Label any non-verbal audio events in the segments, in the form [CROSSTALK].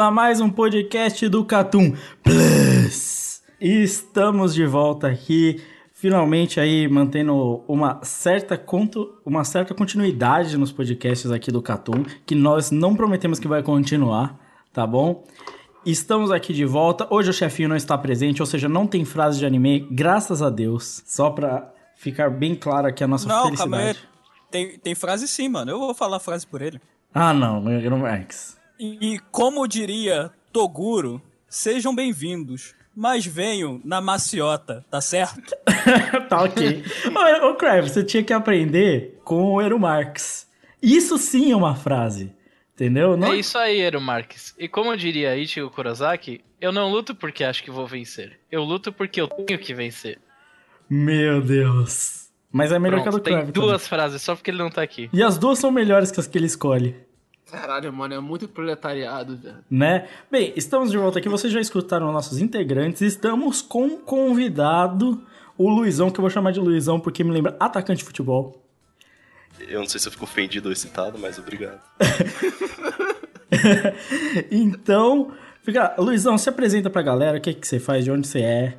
a mais um podcast do Catum Plus. Estamos de volta aqui, finalmente aí mantendo uma certa conto, uma certa continuidade nos podcasts aqui do Catum, que nós não prometemos que vai continuar, tá bom? Estamos aqui de volta. Hoje o chefinho não está presente, ou seja, não tem frase de anime, graças a Deus. Só pra ficar bem claro aqui a nossa Não, calma aí. felicidade. Tem, tem frase sim, mano. Eu vou falar a frase por ele. Ah, não, não Max. E, e como diria Toguro, sejam bem-vindos, mas venham na maciota, tá certo? [LAUGHS] tá ok. ô, ô Crave, você tinha que aprender com o Eru Marx. Isso sim é uma frase. Entendeu? Não... É isso aí, Eru Marques. E como diria Ichigo Kurosaki, eu não luto porque acho que vou vencer. Eu luto porque eu tenho que vencer. Meu Deus. Mas é melhor que a Pronto, do Crave. tem duas frases, só porque ele não tá aqui. E as duas são melhores que as que ele escolhe. Caralho, mano, é muito proletariado, velho. Né? Bem, estamos de volta aqui. Vocês já escutaram nossos integrantes. Estamos com um convidado, o Luizão, que eu vou chamar de Luizão porque me lembra atacante de futebol. Eu não sei se eu fico ofendido ou excitado, mas obrigado. [LAUGHS] então, fica, Luizão, se apresenta pra galera, o que, que você faz, de onde você é.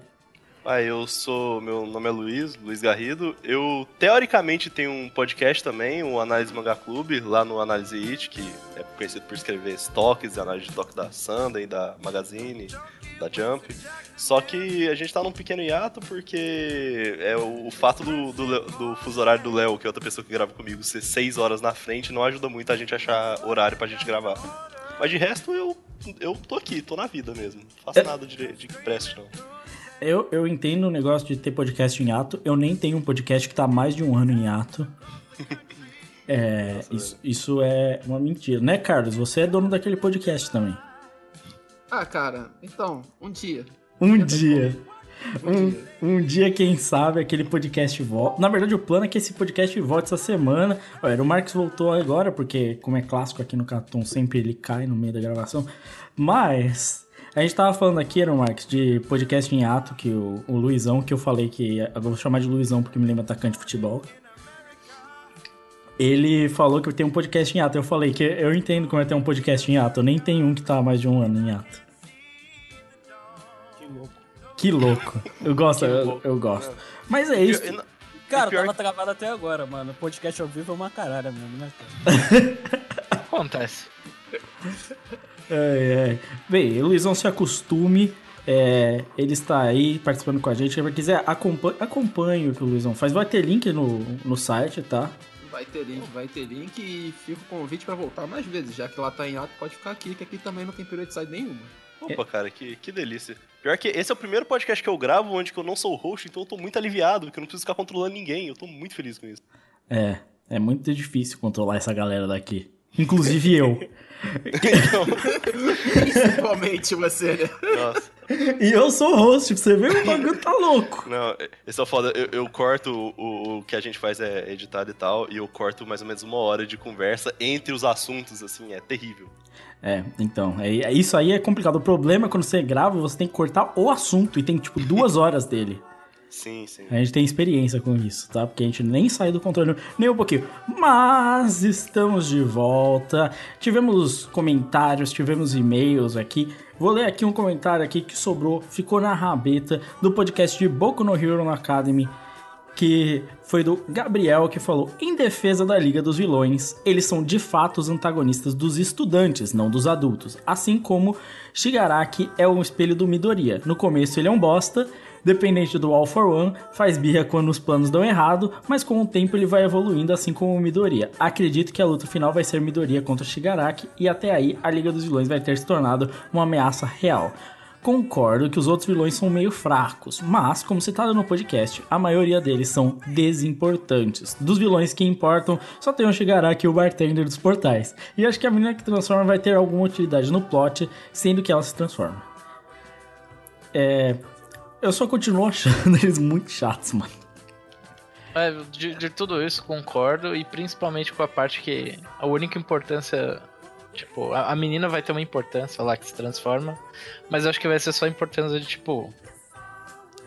Ah, eu sou. Meu nome é Luiz, Luiz Garrido. Eu, teoricamente, tenho um podcast também, o Análise Manga Clube, lá no Análise It, que é conhecido por escrever estoques, análise de estoque da Sunday, da Magazine, da Jump. Só que a gente tá num pequeno hiato porque é o, o fato do, do, do fuso horário do Léo, que é outra pessoa que grava comigo, ser seis horas na frente, não ajuda muito a gente a achar horário pra gente gravar. Mas de resto, eu, eu tô aqui, tô na vida mesmo. Não faço nada de, de não. Eu, eu entendo o negócio de ter podcast em ato. Eu nem tenho um podcast que tá mais de um ano em ato. [LAUGHS] É, isso, isso é uma mentira. Né, Carlos? Você é dono daquele podcast também. Ah, cara, então, um dia. Um Eu dia. Um Um, dia. um dia, quem sabe, aquele podcast volta. Na verdade, o plano é que esse podcast volte essa semana. Olha, o Marcos voltou agora, porque, como é clássico aqui no Catum, sempre ele cai no meio da gravação. Mas, a gente tava falando aqui, era Marcos, de podcast em ato, que o, o Luizão, que eu falei que. Eu vou chamar de Luizão porque me lembra atacante de futebol. Ele falou que tem um podcast em ato. Eu falei que eu entendo como é ter um podcast em ato. Eu nem tenho um que tá há mais de um ano em ato. Que louco. Que louco. Eu gosto, eu, eu gosto. Mas é isso. Eu- eu- Cara, pior tava travado até agora, mano. Podcast ao vivo é uma caralho mesmo, né? Acontece. É, é. Bem, Luizão, se acostume. É, ele está aí participando com a gente. Quem quiser, acompanhe, acompanhe o que o Luizão faz. Vai ter link no, no site, tá? Vai ter link, vai ter link e fica o convite pra voltar mais vezes. Já que lá tá em ato, pode ficar aqui, que aqui também não tem periodicidade nenhuma. Opa, cara, que, que delícia. Pior que esse é o primeiro podcast que eu gravo onde que eu não sou host, então eu tô muito aliviado, porque eu não preciso ficar controlando ninguém. Eu tô muito feliz com isso. É, é muito difícil controlar essa galera daqui. Inclusive eu. [LAUGHS] Então, Principalmente você, né? nossa. E eu sou host, você ver, o bagulho tá louco. Não, esse é foda. Eu, eu corto o, o, o que a gente faz é editado e tal, e eu corto mais ou menos uma hora de conversa entre os assuntos, assim, é terrível. É, então, é, é- isso aí é complicado. O problema é quando você grava, você tem que cortar o assunto e tem, tipo, duas horas dele. Sim, sim. A gente tem experiência com isso, tá? Porque a gente nem saiu do controle nem um pouquinho. Mas estamos de volta. Tivemos comentários, tivemos e-mails aqui. Vou ler aqui um comentário aqui que sobrou, ficou na rabeta do podcast de Boku no Hero Academy. que foi do Gabriel que falou: "Em defesa da Liga dos Vilões, eles são de fato os antagonistas dos estudantes, não dos adultos, assim como Shigaraki é o espelho do Midoriya. No começo ele é um bosta, dependente do All for One, faz birra quando os planos dão errado, mas com o tempo ele vai evoluindo assim como o Midoriya. Acredito que a luta final vai ser Midoriya contra Shigaraki e até aí a Liga dos Vilões vai ter se tornado uma ameaça real. Concordo que os outros vilões são meio fracos, mas, como citado no podcast, a maioria deles são desimportantes. Dos vilões que importam, só tem o Shigaraki e o bartender dos portais. E acho que a menina que transforma vai ter alguma utilidade no plot, sendo que ela se transforma. É. Eu só continuo achando [LAUGHS] eles muito chatos, mano. É, de, de tudo isso concordo, e principalmente com a parte que a única importância. Tipo, a, a menina vai ter uma importância lá que se transforma, mas eu acho que vai ser só importância de, tipo,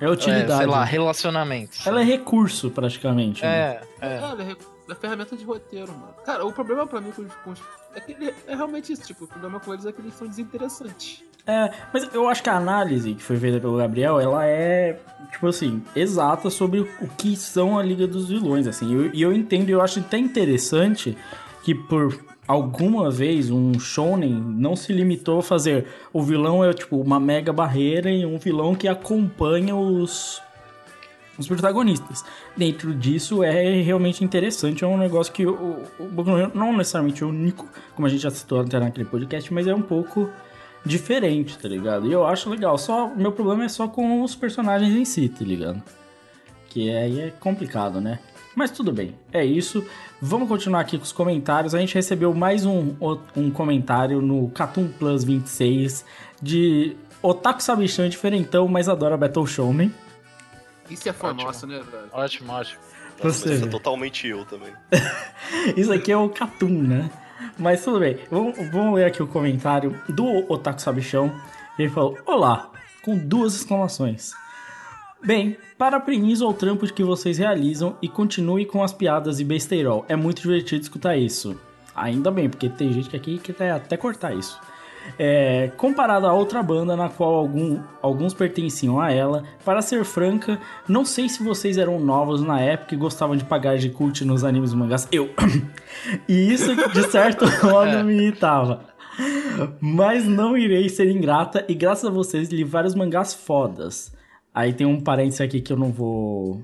É é, utilidade. sei lá, relacionamentos. Ela é recurso, praticamente. né? É, é. Cara, é, ferramenta de roteiro, mano. Cara, o problema pra mim com os. Com os é que ele- é realmente isso, tipo, o problema com eles é que eles são desinteressantes. É, mas eu acho que a análise que foi feita pelo Gabriel, ela é, tipo assim, exata sobre o que são a Liga dos Vilões, assim. Eu- E eu, entendo e eu acho até interessante que por alguma vez um shonen não se limitou a fazer o vilão é tipo uma mega barreira e um vilão que acompanha os os protagonistas. Dentro disso é realmente interessante, é um negócio que o, o Boku não necessariamente é único, como a gente já citou até naquele podcast, mas é um pouco diferente, tá ligado? E eu acho legal. Só meu problema é só com os personagens em si, tá ligado? Que aí é complicado, né? Mas tudo bem, é isso. Vamos continuar aqui com os comentários. A gente recebeu mais um, um comentário no Catum Plus 26 de Otaku Sabichão diferentão, mas adora Battle Shonen. Isso é fã Ótimo. nosso, né, velho? Ótimo, ótimo. Nossa, Você isso é totalmente eu também. [LAUGHS] Isso aqui é o Catum, né? Mas tudo bem. Vamos, vamos ler aqui o comentário do Otaku Sabichão. Ele falou: Olá, com duas exclamações. Bem, parabenizo ao trampo que vocês realizam e continue com as piadas e besteirol. É muito divertido escutar isso. Ainda bem, porque tem gente que aqui que quer até cortar isso. É, comparado a outra banda na qual algum- alguns pertenciam a ela, para ser franca, não sei se vocês eram novos na época e gostavam de pagar de cult nos animes e mangás. Eu. [COUGHS] e isso, de certo [LAUGHS] modo, me irritava. Mas não irei ser ingrata e graças a vocês li vários mangás fodas. Aí tem um parênteses aqui que eu não vou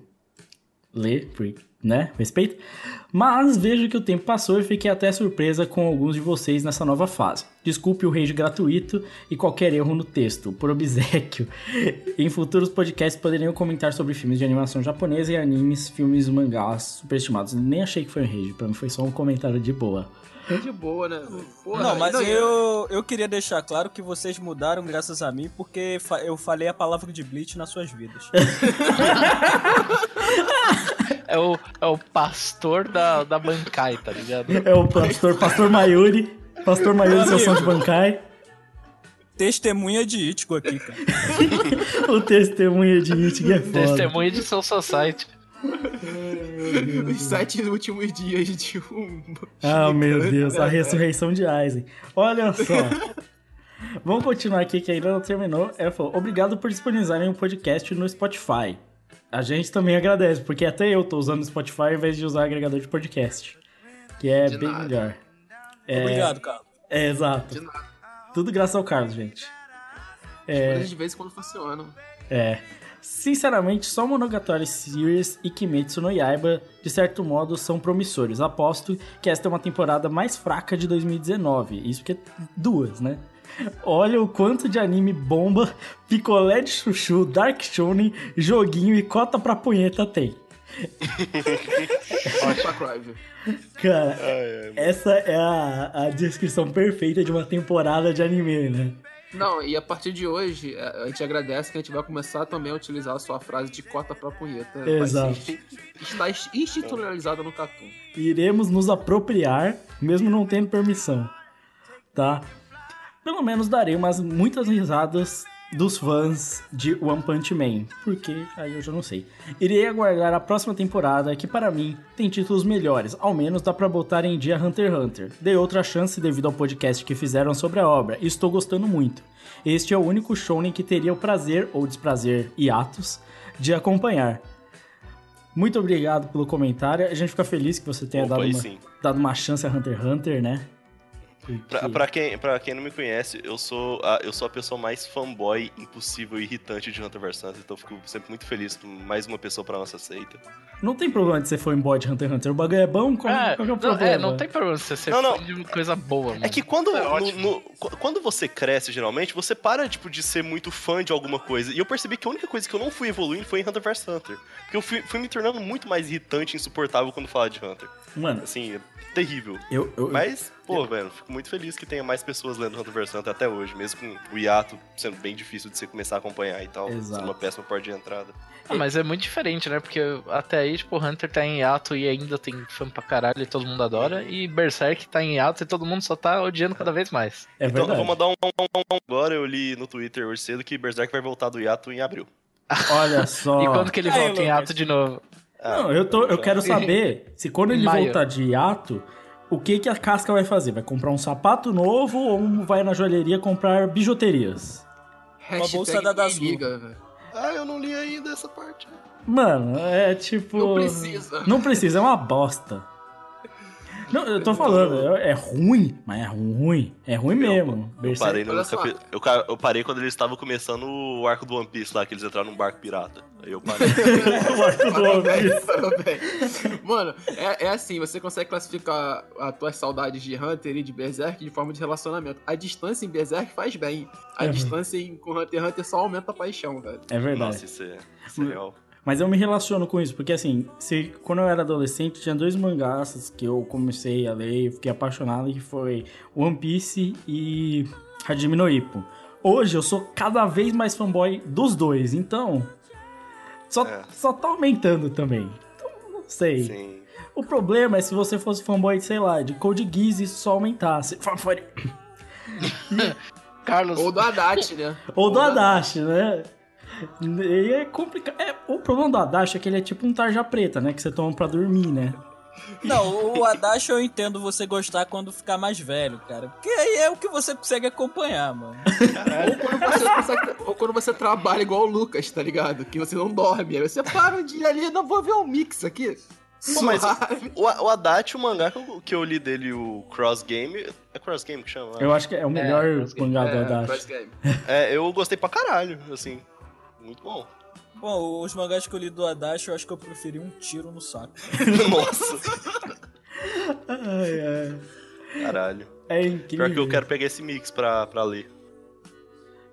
ler, por- né? Respeito. Mas vejo que o tempo passou e fiquei até surpresa com alguns de vocês nessa nova fase. Desculpe o rage gratuito e qualquer erro no texto, por obsequio. [LAUGHS] Em futuros podcasts poderiam comentar sobre filmes de animação japonesa e animes, filmes e mangás superestimados. Nem achei que foi um rage, pra mim foi só um comentário de boa. De boa, né? Porra, Não, mas e- eu, eu queria deixar claro que vocês mudaram graças a mim, porque fa- eu falei a palavra de Bleach nas suas vidas. [LAUGHS] É o, é o pastor da, da Bankai, tá ligado? É o pastor, pastor Mayuri. Pastor Mayuri, seu som de Bankai. Testemunha de Ichigo aqui, cara. [LAUGHS] O testemunho de que é foda. Testemunha de Soul Society. Os sete últimos dias de um. Ah, meu Deus, a É, ressurreição de Aizen. Olha só. Vamos continuar aqui que ainda não terminou. Ela falou: Obrigado por disponibilizarem o podcast no Spotify. A gente também agradece, porque até eu tô usando o Spotify ao invés de usar agregador de podcast. Que é De bem nada. melhor. É, Obrigado, cara. É, exato. De nada. Tudo graças ao Carlos, gente. Coisas de vez em quando funcionam. É. Sinceramente, só Monogatari Series e Kimetsu no Yaiba, de certo modo, são promissores. Aposto que esta é uma temporada mais fraca de 2019. Isso porque é duas, né? Olha o quanto de anime bomba, picolé de chuchu, Dark Shonen, joguinho e cota pra punheta tem. Pra Crive. Cara, Ai, ai, essa é a, a descrição perfeita de uma temporada de anime, né? Não, e a partir de hoje, a gente agradece que a gente vai começar também a utilizar a sua frase de cota pra punheta. Exato. Está institucionalizada no Catum. iremos nos apropriar, mesmo não tendo permissão, tá? Pelo menos darei umas muitas risadas dos fãs de One Punch Man, porque aí eu já não sei. Irei aguardar a próxima temporada, que para mim tem títulos melhores, ao menos dá pra botar em dia Hunter x Hunter. Dei outra chance devido ao podcast que fizeram sobre a obra e estou gostando muito. Este é o único shounen que teria o prazer ou desprazer hiatos de acompanhar. Muito obrigado pelo comentário. A gente fica feliz que você tenha Opa, dado uma, dado uma chance a Hunter x Hunter, né? Pra, quem, pra quem não me conhece, eu sou, a, eu sou a pessoa mais fanboy impossível e irritante de Hunter vs Hunter, então eu fico sempre muito feliz com mais uma pessoa pra nossa seita. Não tem problema de ser fanboy de Hunter x Hunter. O bagulho é bom, qual, É, qual é o não, problema? é, não tem problema você ser Não, não. fã de uma coisa boa, mano. É que quando, É no- no- qu- quando você cresce, geralmente, você para tipo, de ser muito fã de alguma coisa. E eu percebi que a única coisa que eu não fui evoluindo foi em Hunter vs Hunter. Porque eu fui, fui me tornando muito mais irritante e insuportável quando falava de Hunter. Mano, Assim, é terrível. eu, eu, Mas, pô, velho, fico muito feliz que tenha mais pessoas lendo Hunter vs Hunter até hoje, mesmo com o hiato sendo bem difícil de você começar a acompanhar e tal, Exato. sendo uma péssima porta de entrada. Ah, mas é muito diferente, né? Porque até aí, tipo, Hunter tá em hiato e ainda tem fã pra caralho e todo mundo adora. E Berserk tá em hiato e todo mundo só tá odiando cada vez mais. é então, eu verdade. vou mandar um, um- um- Agora eu li no Twitter hoje cedo que Berserk vai voltar do hiato em abril. [LAUGHS] Olha só. E quando que ele volta em hiato de novo? Ah, Não, eu, tô, eu quero saber se quando ele Maio. voltar de hiato, o que, que a casca vai fazer? Vai comprar um sapato novo ou vai na joalheria comprar bijuterias? Hashtag bolsa da liga, velho. Ah, eu não li ainda essa parte. Mano, é tipo. Não precisa. Não precisa, é uma bosta. Não, eu tô falando, é, é ruim, mas é ruim. É ruim mesmo. Eu Berserk- parei, no capi- eu, eu parei quando eles estavam começando o arco do One Piece lá, que eles entraram num barco pirata. Aí eu parei. [LAUGHS] o arco do One Piece. Mano, é, é assim, você consegue classificar as tuas saudades de Hunter e de Berserk de forma de relacionamento. A distância em Berserk faz bem. A É. distância em, com Hunter x Hunter só aumenta a paixão, velho. É verdade. Nossa, isso é, isso é real. Mas eu me relaciono com isso, porque assim, se, quando eu era adolescente, tinha dois mangás que eu comecei a ler e fiquei apaixonado, que foi One Piece e Hajime no Ippo. Hoje eu sou cada vez mais fanboy dos dois, então só, É. só tá aumentando também. Então, não sei. Sim. O problema é se você fosse fanboy, sei lá, de Code Geass e isso só aumentasse. Fanboy- [COUGHS] Carlos, Ou do Haddad, né? Ou do Adachi, né? E é complicado. É, o problema do Adachi é que ele é tipo um tarja preta, né? Que você toma pra dormir, né? Não, o Adachi eu entendo você gostar quando ficar mais velho, cara. Porque aí é o que você consegue acompanhar, mano. Ou quando, consegue- ou quando você trabalha igual o Lucas, tá ligado? Que você não dorme. Aí você para um dia ali, não vou ver um mix aqui. Pô, mas o, o Haddad, o mangá que eu, que eu li dele, o Cross Game. É Cross Game que chama? Eu acho que é o melhor é, mangá do É, Adachi. Cross Game. É, eu gostei pra caralho, assim. Muito bom. Bom, os mangás que eu li do Adachi, eu acho que eu preferi um tiro no saco. [LAUGHS] [LAUGHS] Nossa, Ai, ai. caralho. É incrível. Pior que eu quero pegar esse mix pra, pra ler.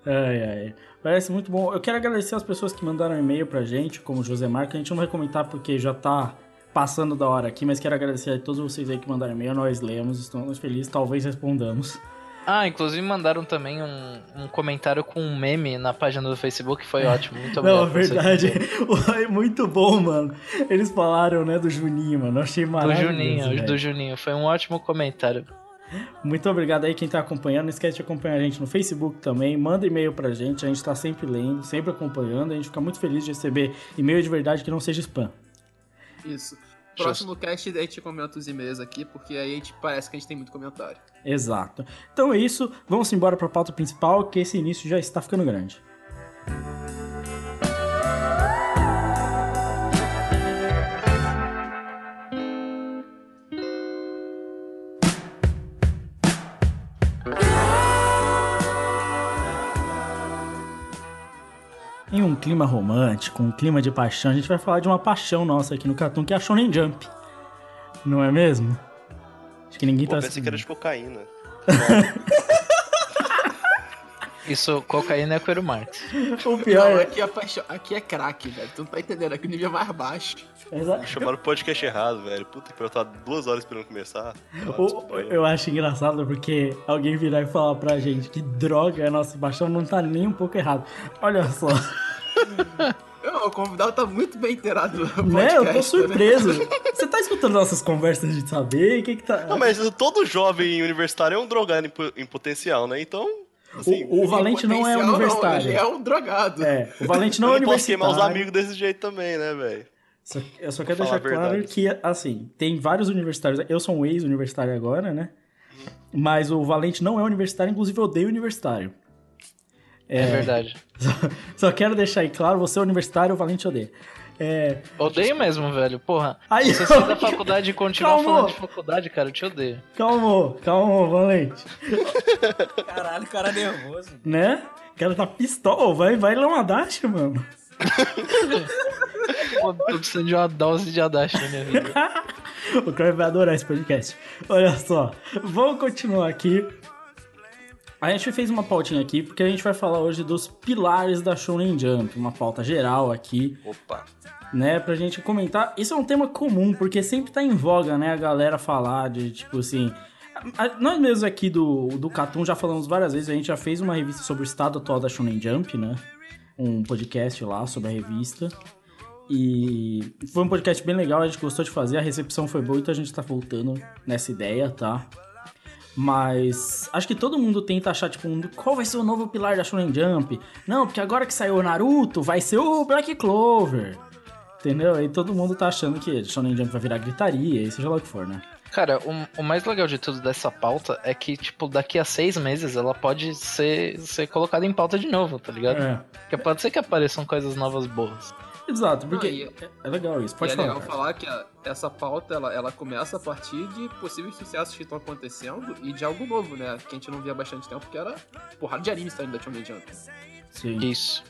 Ai, ai. Parece muito bom. Eu quero agradecer as pessoas que mandaram e-mail pra gente, como o José Marco. A gente não vai comentar porque já tá passando da hora aqui, mas quero agradecer a todos vocês aí que mandaram e-mail. Nós lemos, estamos felizes, talvez respondamos. Ah, inclusive mandaram também um, um comentário com um meme na página do Facebook, que foi ótimo. Muito Não, obrigado. é você verdade. É [LAUGHS] muito bom, mano. Eles falaram, né, do Juninho, mano. Eu achei Do maravilhoso. Juninho, velho. do Juninho. Foi um ótimo comentário. Muito obrigado aí quem tá acompanhando. Não esquece de acompanhar a gente no Facebook também. Manda e-mail pra gente. A gente tá sempre lendo, sempre acompanhando. A gente fica muito feliz de receber e-mail de verdade que não seja spam. Isso. Próximo cast a gente comenta os e-mails aqui, porque aí a gente parece que a gente tem muito comentário. Exato. Então é isso. Vamos embora pra pauta principal, que esse início já está ficando grande. Em clima romântico, um clima de paixão, a gente vai falar de uma paixão nossa aqui no Cartoon, que é a Shonen Jump. Não é mesmo? Acho que ninguém Pô, tá pensei que era de cocaína. [LAUGHS] Isso, cocaína é Coelho Marx. O pior Não, é... aqui é paixão, aqui é craque, velho. Tu não tá entendendo, aqui o nível é mais baixo. Exa- Chamaram o podcast errado, velho. Puta que eu tava duas horas esperando começar. O- eu acho engraçado porque alguém virar e falar pra gente que droga é a nossa paixão não tá nem um pouco errado. Olha só, Não, o convidado tá muito bem inteirado no podcast. né? Eu tô né? surpreso. Você tá escutando nossas conversas de saber? O que que tá. Não, mas todo jovem universitário é um drogado em, po- em potencial, né? Então, assim, O, o Valente não é universitário. ele é um drogado. É, o Valente não é eu não posso queimar os universitário. amigos desse jeito também, né, velho? Eu só quero Falar deixar claro verdade. que, assim, tem vários universitários. Eu sou um ex-universitário agora, né? Mas o Valente não é universitário, inclusive eu odeio universitário. É, verdade. [LAUGHS] Só, só quero deixar aí claro, você é universitário, o Valente odeia. É, Odeio mesmo, velho. Porra. Aí, Você sai da [LAUGHS] faculdade e continua Calma. falando de faculdade, cara. Eu te odeio. calma, calma, Valente. [LAUGHS] Caralho, cara nervoso. Né? O cara tá pistola. Vai, vai lá uma dash, mano. Pô, tô precisando de uma dose de Adachi na minha vida. O Crave vai adorar esse podcast. Olha só, vamos continuar aqui. A gente fez uma pautinha aqui porque a gente vai falar hoje dos pilares da Shonen Jump, uma pauta geral aqui, Opa. né, pra gente comentar. Isso é um tema comum, porque sempre tá em voga, né, a galera falar de, tipo assim... Nós mesmos aqui do, do Catum já falamos várias vezes, a gente já fez uma revista sobre o estado atual da Shonen Jump, né? Um podcast lá sobre a revista. E foi um podcast bem legal, a gente gostou de fazer, a recepção foi boa, então a gente tá voltando nessa ideia, tá? Mas acho que todo mundo tenta achar, tipo, um- qual vai ser o novo pilar da Shonen Jump? Não, porque agora que saiu o Naruto, vai ser o Black Clover. Entendeu? E todo mundo tá achando que Shonen Jump vai virar gritaria, e seja lá o que for, né? Cara, o, o mais legal de tudo dessa pauta é que, tipo, daqui a seis meses ela pode ser, ser colocada em pauta de novo, tá ligado? É. Porque pode ser que apareçam coisas novas boas. Exato, porque Não, e- é, é legal isso, E pode é falar. legal falar que a- essa pauta ela, ela começa a partir de possíveis sucessos que estão acontecendo e de algo novo, né? Que a gente não via há bastante tempo, que era porrada de anime saindo da Shonen Jump. Sim. Isso.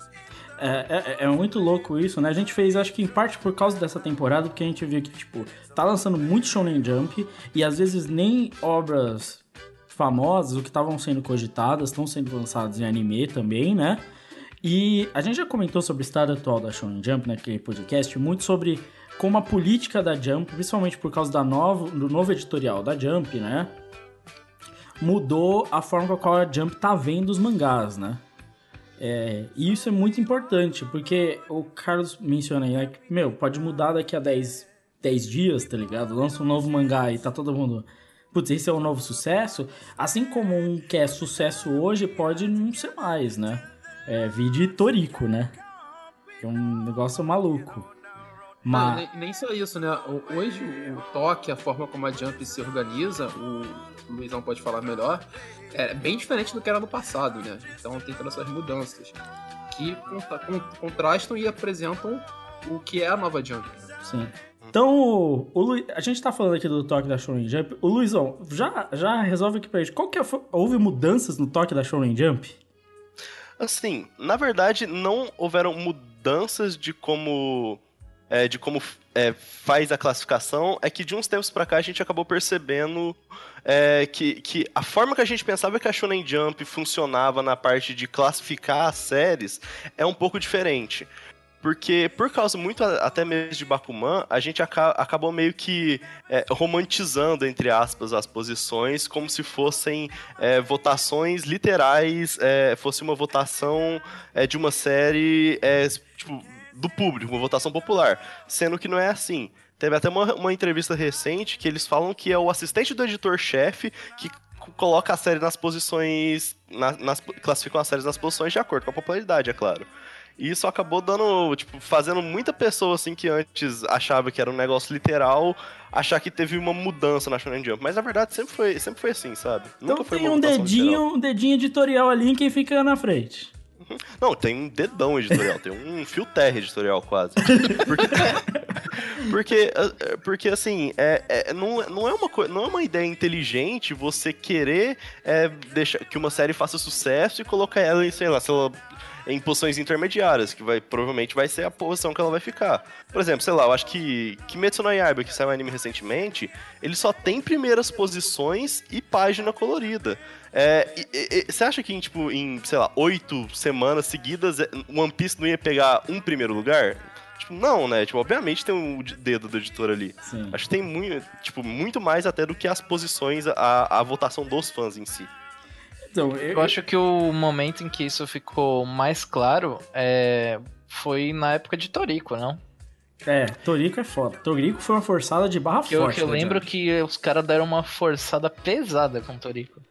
É, é, é muito louco isso, né? A gente fez, acho que em parte por causa dessa temporada, porque a gente viu que, tipo, tá lançando muito Shonen Jump e às vezes nem obras famosas, o que estavam sendo cogitadas, estão sendo lançadas em anime também, né? E a gente já comentou sobre o estado atual da Shonen Jump naquele podcast, muito sobre como a política da Jump, principalmente por causa da novo, do novo editorial da Jump, né? Mudou a forma com a qual a Jump tá vendo os mangás, né? É, e isso é muito importante, porque o Carlos menciona aí, né, que, meu, pode mudar daqui a 10, 10 dias, tá ligado? Lança um novo mangá e tá todo mundo. Putz, esse é um novo sucesso. Assim como um que é sucesso hoje, pode não ser mais, né? É, vide Toriko, né? Que é um negócio maluco. Não, Mas. nem, nem só isso, né? Hoje o toque, a forma como a Jump se organiza, o Luizão pode falar melhor, é bem diferente do que era no passado, né? Então tem todas essas mudanças que contra- con- contrastam e apresentam o que é a nova Jump. Sim. Então, o, o Lu- a gente tá falando aqui do toque da Shonen Jump. O Luizão, já, já resolve aqui pra gente. Qual que é, houve mudanças no toque da Shonen Jump? Assim, na verdade, não houveram mudanças de como. é, de como é, faz a classificação. É que de uns tempos pra cá a gente acabou percebendo é, que, que a forma que a gente pensava que a Shonen Jump funcionava na parte de classificar as séries é um pouco diferente. Porque, por causa muito até mesmo de Bakuman, a gente aca- acabou meio que é, romantizando, entre aspas, as posições como se fossem é, votações literais, é, fosse uma votação é, de uma série é, tipo, do público, uma votação popular. Sendo que não é assim. Teve até uma, uma entrevista recente que eles falam que é o assistente do editor-chefe que coloca a série nas posições. na- nas, classificam as séries nas posições de acordo com a popularidade, é claro. E isso acabou dando, tipo, fazendo muita pessoa, assim, que antes achava que era um negócio literal, achar que teve uma mudança na Shonen Jump. Mas na verdade sempre foi, sempre foi assim, sabe? Então foi tem uma um dedinho, literal. um dedinho editorial ali em quem fica na frente. Não, tem um dedão editorial, tem um fio terra editorial quase. Porque, [LAUGHS] porque, porque assim, é, é- não, não, é uma, não é uma ideia inteligente você querer é, deixar que uma série faça sucesso e colocar ela em, sei lá, sei lá, em posições intermediárias, que vai, provavelmente vai ser a posição que ela vai ficar. Por exemplo, sei lá, eu acho que Kimetsu no Yaiba, que saiu um anime recentemente, ele só tem primeiras posições e página colorida. É, e- e- você acha que em, tipo, em, sei lá, oito semanas seguidas, é, One Piece não ia pegar um primeiro lugar? Tipo, não, né? Tipo, obviamente tem um dedo do editor ali. Sim. Acho que tem muito, tipo, muito mais até do que as posições, a, a votação dos fãs em si. Então, Eu acho que o momento em que isso ficou mais claro é... foi na época de Toriko, não? É, Toriko é foda. Toriko foi uma forçada de barra Que eu, forte. que eu da lembro que os caras deram uma forçada pesada com Toriko.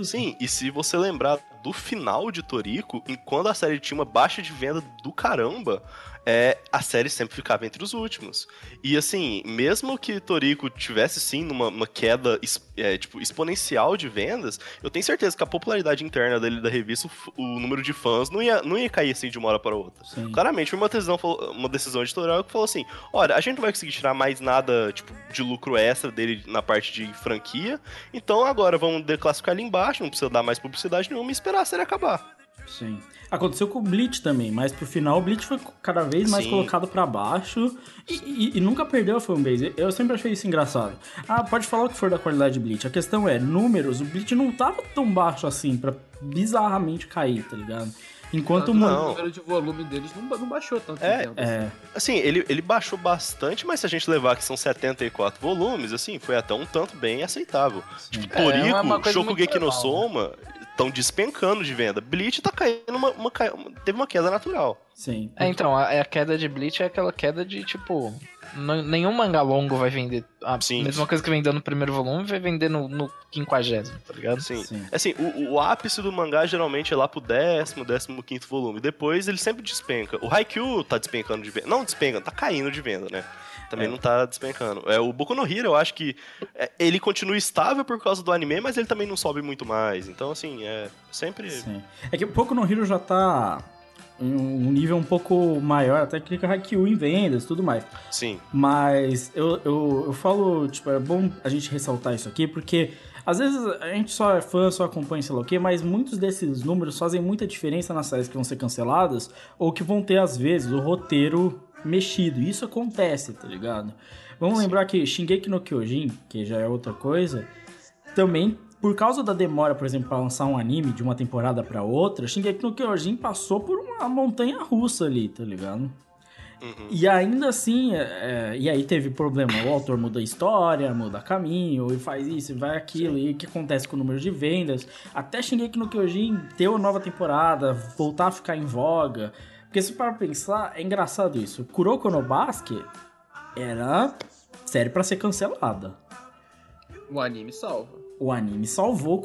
Sim, e se você lembrar do final de Toriko, em quando a série tinha uma baixa de venda do caramba, é, a série sempre ficava entre os últimos. E assim, mesmo que Toriko tivesse sim numa uma queda é, tipo, exponencial de vendas, eu tenho certeza que a popularidade interna dele da revista, o, o número de fãs, não ia, não ia cair assim de uma hora para outra. Sim. Claramente foi uma decisão, uma decisão editorial que falou assim: olha, a gente não vai conseguir tirar mais nada tipo, de lucro extra dele na parte de franquia, então agora vamos declassificar ali embaixo, não precisa dar mais publicidade nenhuma e esperar a série acabar. Sim. Aconteceu com o Bleach também, mas pro final o Bleach foi cada vez mais Sim. colocado pra baixo e, e- e nunca perdeu a fanbase. Eu sempre achei isso engraçado. Ah, pode falar o que for da qualidade de Bleach. A questão é, números, o Bleach não tava tão baixo assim pra bizarramente cair, tá ligado? Enquanto o Tanto que mano. O número de volume deles não, não baixou tanto É, de venda, É, Assim, ele, ele baixou bastante, mas se a gente levar que são 74 volumes, assim, foi até um tanto bem aceitável. Tipo, É, é Toriko, coisa muito Shokugeki no normal, Soma estão despencando de venda. Bleach tá caindo uma, uma teve uma queda natural. sim. É, então, a, a queda de Bleach é aquela queda de, tipo... Nenhum mangá longo vai vender a Sim. mesma coisa que vendeu no primeiro volume vai vender no, no quinquagésimo, tá ligado? Assim, Sim. assim o, o ápice do mangá geralmente é lá pro décimo, décimo quinto volume. Depois ele sempre despenca. O Haikyuu tá despencando de venda. Não despenca, tá caindo de venda, né? Também não tá despencando. É, o Boku no Hero, eu acho que é, ele continua estável por causa do anime, mas ele também não sobe muito mais. Então, assim, é sempre... Sim. É que o Poco no Hero já tá em um nível um pouco maior, até que clica Haikyuu em vendas e tudo mais. Sim. Mas eu, eu, eu falo, tipo, é bom a gente ressaltar isso aqui, porque às vezes a gente só é fã, só acompanha sei lá o quê, mas muitos desses números fazem muita diferença nas séries que vão ser canceladas ou que vão ter, às vezes, o roteiro mexido. Isso acontece, tá ligado? Vamos lembrar que Shingeki no Kyojin, que já é outra coisa, também, por causa da demora, por exemplo, pra lançar um anime de uma temporada pra outra, Shingeki no Kyojin passou por uma montanha russa ali, tá ligado? E ainda assim, é, é, e aí teve problema. O autor muda a história, muda caminho, e faz isso, e vai aquilo, e o que acontece com o número de vendas. Até Shingeki no Kyojin ter uma nova temporada, voltar a ficar em voga. Porque se para pensar, é engraçado isso. Kuroko no Basket era série pra ser cancelada. O anime salva. O anime salvou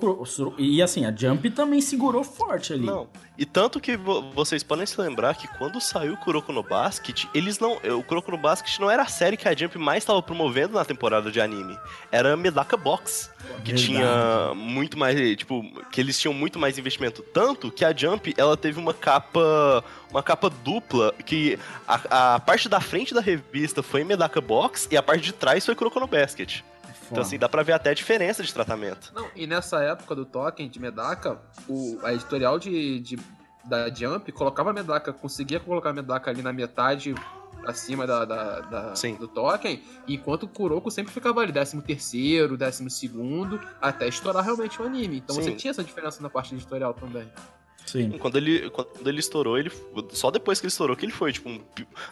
E assim, a Jump também segurou forte ali. Não. E tanto que vo- vocês podem se lembrar que quando saiu o Kuroko no Basket, eles não. O Kuroko no Basket não era a série que a Jump mais estava promovendo na temporada de anime. Era a Medaka Box. Que Verdade. tinha muito mais. Tipo, que eles tinham muito mais investimento. Tanto que a Jump ela teve uma capa. Uma capa dupla. Que a, a parte da frente da revista foi Medaka Box e a parte de trás foi Kuroko no Basket. Então, assim, dá pra ver até a diferença de tratamento. Não, e nessa época do Token de Medaka, o, a editorial de, de- da Jump colocava a Medaka, conseguia colocar a Medaka ali na metade acima da, da- da- do Token, enquanto o Kuroko sempre ficava ali, 13 terceiro, 12 segundo, até estourar realmente o anime. Então Sim. você tinha essa diferença na parte editorial também. Sim. Quando ele, quando ele estourou, ele. Só depois que ele estourou que ele foi, tipo, um,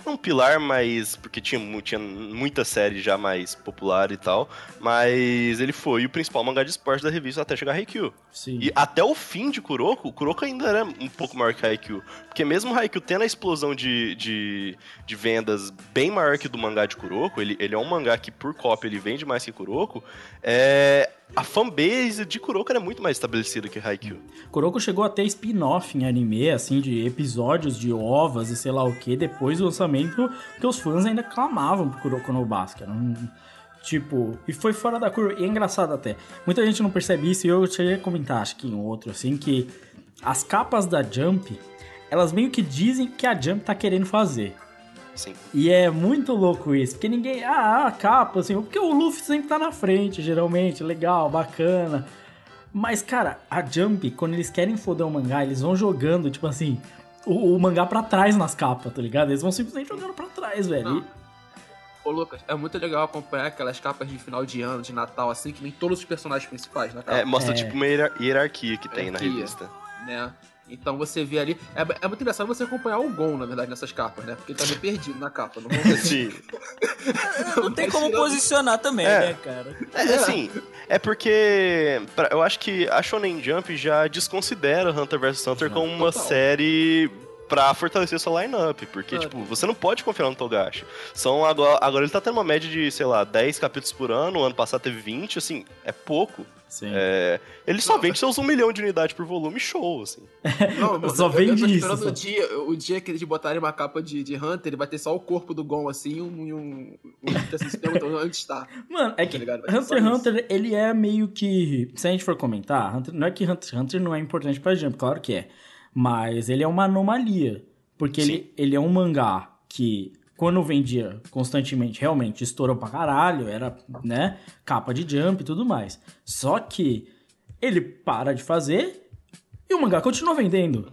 um pilar, mas. Porque tinha, tinha muita série já mais popular e tal. Mas ele foi o principal mangá de esporte da revista até chegar a Haikyuu. Sim. E até o fim de Kuroko, o Kuroko ainda era um pouco maior que Haikyuu. Porque mesmo o Haikyuu tendo a explosão de, de, de vendas bem maior que do mangá de Kuroko, ele, ele é um mangá que por cópia ele vende mais que Kuroko, é, a fanbase de Kuroko era muito mais estabelecida que Haikyuu. Kuroko chegou a ter spin-off em anime, assim, de episódios de ovas e sei lá o que, depois do lançamento, que os fãs ainda clamavam pro Kuroko no Basket. Tipo, e foi fora da curva. E é engraçado até. Muita gente não percebe isso e eu cheguei a comentar, acho que em outro, assim, que as capas da Jump, elas meio que dizem que a Jump tá querendo fazer. Assim, E é muito louco isso, porque ninguém. Ah, a capa, assim, porque o Luffy sempre tá na frente, geralmente, legal, bacana. Mas, cara, a Jump, quando eles querem foder o mangá, eles vão jogando, tipo assim, o, o mangá pra trás nas capas, tá ligado? Eles vão simplesmente jogando pra trás, velho. Não. Ô, Lucas, é muito legal acompanhar aquelas capas de final de ano, de Natal, assim, que vem todos os personagens principais na capa. é, mostra É. tipo uma hierar- hierarquia que tem na Hierarquia. revista. Né? Então você vê ali. É, é muito engraçado você acompanhar o Gon, na verdade, nessas capas, né? Porque ele tá meio perdido na capa. Não vamos ver. Sim. [LAUGHS] Não tem como posicionar também, É. né, cara? É, assim, é porque pra- eu acho que a Shonen Jump já desconsidera Hunter vs Hunter como uma Total. série pra fortalecer sua lineup, porque, Ah. tipo, você não pode confiar no Togashi. São agora, agora ele tá tendo uma média de, sei lá, 10 capítulos por ano, ano passado teve 20, assim, é pouco. Sim. É, ele só vende seus 1 milhão de unidades por volume show, assim. [LAUGHS] Não, Eu só eu, vende eu tô isso, só. o dia, o dia que eles botarem uma capa de, de Hunter, ele vai ter só o corpo do Gon assim e um. Um, um assim, se perguntando onde está. Mano, é que Tá ser só Hunter x isso. Hunter, ele é meio que. Se a gente for comentar, Hunter- não é que Hunter x Hunter não é importante pra Jump, claro que é. Mas ele é uma anomalia. Porque ele, ele é um mangá que, quando vendia constantemente, realmente estourou pra caralho, era, né, capa de Jump e tudo mais. Só que ele para de fazer e o mangá continua vendendo.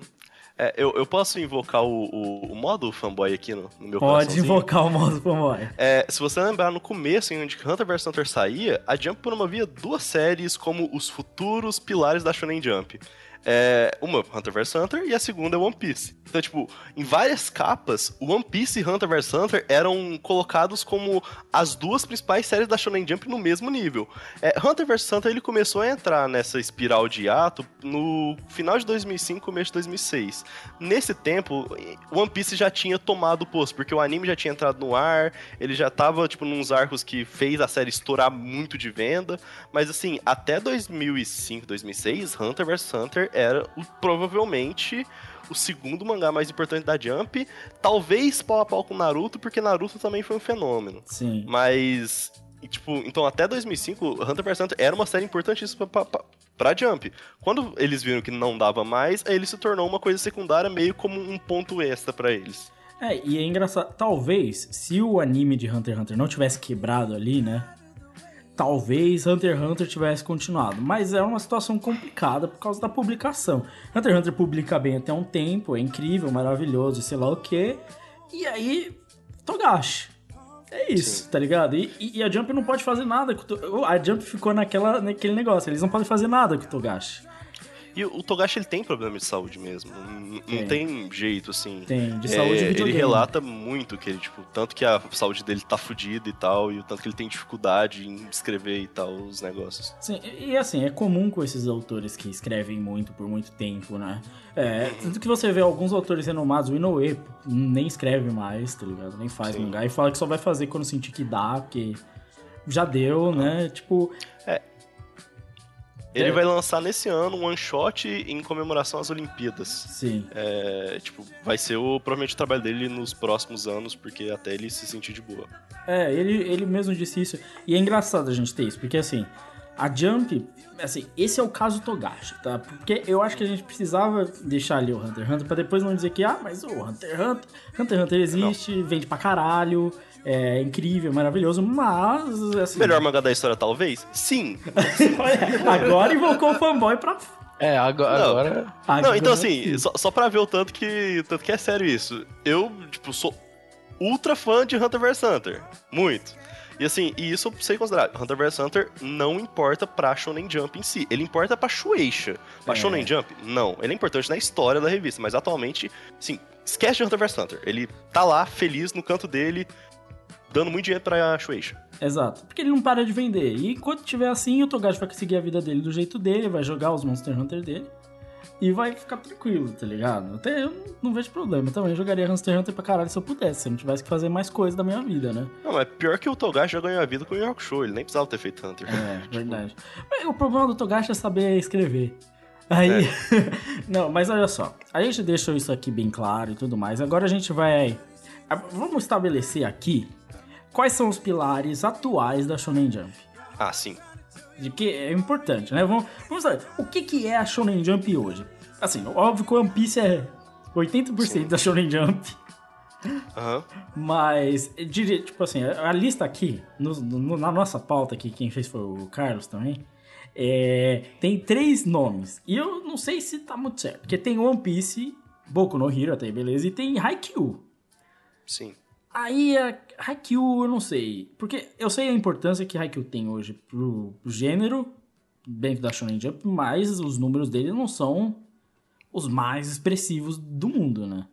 É, eu, eu posso invocar o, o, o modo fanboy aqui no, no meu Pode invocar o modo fanboy. É, se você lembrar no começo, em onde Hunter vs Hunter saía, a Jump promovia duas séries como os futuros pilares da Shonen Jump. É, uma, Hunter vs Hunter, e a segunda é One Piece. Então, tipo, em várias capas, One Piece e Hunter vs Hunter eram colocados como as duas principais séries da Shonen Jump no mesmo nível. É, Hunter vs Hunter ele começou a entrar nessa espiral de ato no final de 2005, começo de 2006. Nesse tempo, One Piece já tinha tomado o posto, porque o anime já tinha entrado no ar, ele já tava, tipo, nos arcos que fez a série estourar muito de venda, mas assim, até 2005, 2006, Hunter vs Hunter era o- provavelmente o segundo mangá mais importante da Jump, talvez pau a pau com Naruto, porque Naruto também foi um fenômeno. Sim. Mas, e, tipo, então até 2005, Hunter vs Hunter era uma série importantíssima pra, pra, pra Jump. Quando eles viram que não dava mais, aí ele se tornou uma coisa secundária, meio como um ponto extra pra eles. É, e é engraçado. Talvez, se o anime de Hunter x Hunter não tivesse quebrado ali, né? Talvez Hunter x Hunter tivesse continuado. Mas é uma situação complicada por causa da publicação. Hunter x Hunter publica bem até um tempo, é incrível, maravilhoso, sei lá o quê. E aí, Togashi. É isso, tá ligado? E, e- a Jump não pode fazer nada com o A Jump ficou naquela, naquele negócio. Eles não podem fazer nada com o Togashi. E o Togashi ele tem problema de saúde mesmo. Não, não tem jeito, assim. Tem, de É, saúde de Ele relata muito que ele, tipo, tanto que a saúde dele tá fodida e tal, e o tanto que ele tem dificuldade em escrever e tal, os negócios. Sim, e assim, é comum com esses autores que escrevem muito por muito tempo, né? É, tanto que você vê alguns autores renomados, o Inoue nem escreve mais, tá ligado? Nem faz Sim. mangá e fala que só vai fazer quando sentir que dá, porque já deu, né? Tipo, Ele É. vai lançar nesse ano um one shot em comemoração às Olimpíadas. sim. É, tipo, vai ser o, provavelmente o trabalho dele nos próximos anos, porque até ele se sentir de boa. É, ele, ele mesmo disse isso. E é engraçado a gente ter isso, porque assim, a Jump, assim, esse é o caso Togashi, tá? Porque eu acho que a gente precisava deixar ali o Hunter x Hunter pra depois não dizer que, ah, mas o Hunter x Hunter, Hunter x Hunter existe, vende pra caralho, é incrível, maravilhoso, mas, assim... Melhor mangá da história, talvez? Sim. [LAUGHS] Agora invocou o fanboy pra... É, agora. Não. agora Não, Agora então assim, sim. só, só pra ver o tanto que, tanto que é sério isso. Eu, tipo, sou ultra fã de Hunter vs Hunter. Muito. E assim, e isso eu sei considerar. Hunter vs Hunter não importa pra Shonen Jump em si. Ele importa pra Shueisha. Pra É. Shonen Jump, não. Ele é importante na história da revista, mas atualmente, assim, esquece de Hunter vs Hunter. Ele tá lá, feliz, no canto dele, dando muito dinheiro pra Shueisha. Exato, porque ele não para de vender. E enquanto tiver assim, o Togashi vai conseguir a vida dele do jeito dele, vai jogar os Monster Hunter dele e vai ficar tranquilo, tá ligado? Até eu não vejo problema. Eu também jogaria Monster Hunter pra caralho se eu pudesse, se eu não tivesse que fazer mais coisa da minha vida, né? Não, mas pior que o Togashi já ganhou a vida com o Yu Show. Ele nem precisava ter feito Hunter. É, [LAUGHS] verdade. Mas o problema do Togashi é saber escrever. Aí. [LAUGHS] não, mas olha só. A gente deixou isso aqui bem claro e tudo mais. Agora a gente vai. Vamos estabelecer aqui quais são os pilares atuais da Shonen Jump. Ah, sim. De que é importante, né? Vamos, vamos saber. O que, que é a Shonen Jump hoje? Assim, óbvio que o One Piece é 80% da Shonen Jump. Aham. Mas, tipo assim, a lista aqui, no- no- na nossa pauta aqui, quem fez foi o Carlos também, é, tem três nomes. E eu não sei se tá muito certo. Porque tem One Piece, Boku no Hero, até aí, beleza, e tem Haikyuu. Sim. Aí, a Haikyuu, eu não sei. Porque eu sei a importância que Haikyuu tem hoje pro, pro gênero dentro da Shonen Jump, mas os números dele não são os mais expressivos do mundo, né?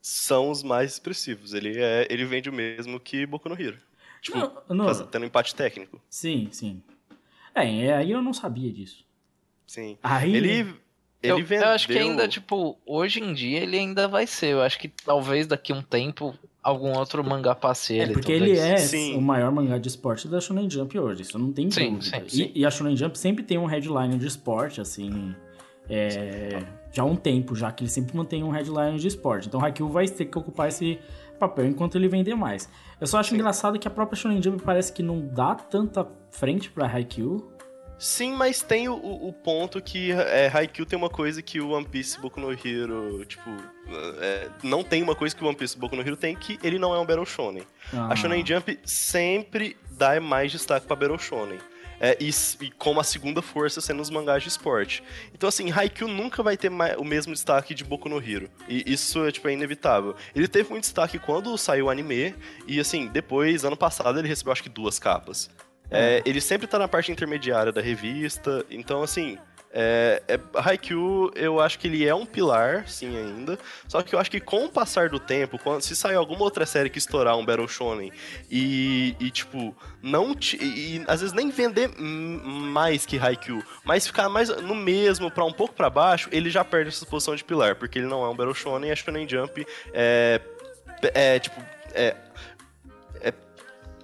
São os mais expressivos. Ele, é, ele vende o mesmo que Boku no Hero. Tipo, Não, não. faz- tendo empate técnico. Sim, sim. É, é, aí eu não sabia disso. Sim. Aí... Ele. Ele eu, vendeu... eu acho que ainda, tipo, hoje em dia ele ainda vai ser. Eu acho que talvez daqui a um tempo algum outro mangá passe É ele. porque talvez. ele é Sim. o maior mangá de esporte da Shonen Jump hoje, isso não tem Sim, dúvida. sim, sim. E, e a Shonen Jump sempre tem um headline de esporte, assim, é, já há um tempo já, que ele sempre mantém um headline de esporte. Então o Haikyuu vai ter que ocupar esse papel enquanto ele vender mais. Eu só acho engraçado que a própria Shonen Jump parece que não dá tanta frente pra Haikyuu. Sim, mas tem o, o- ponto que é, Haikyuu tem uma coisa que o One Piece e Boku no Hero, tipo, é, não tem uma coisa que o One Piece e Boku no Hero tem, que ele não é um Battle Shonen. Ah. A Shonen Jump sempre dá mais destaque pra Battle Shonen. É, e, e como a segunda força sendo os mangás de esporte. Então, assim, Haikyuu nunca vai ter mai- o mesmo destaque de Boku no Hero. E isso é, tipo, é inevitável. Ele teve muito destaque quando saiu o anime, e, assim, depois, ano passado, ele recebeu, acho que, duas capas. É, ele sempre tá na parte intermediária da revista, então, assim... É, é, Haikyuu, eu acho que ele é um pilar, sim, ainda. Só que eu acho que com o passar do tempo, quando, se sair alguma outra série que estourar um Battle Shonen e, e, tipo, não te, e, às vezes nem vender mais que Haikyuu, mas ficar mais no mesmo, pra um pouco pra baixo, ele já perde essa posição de pilar, porque ele não é um Battle Shonen a Shonen Jump é, é tipo, é, é,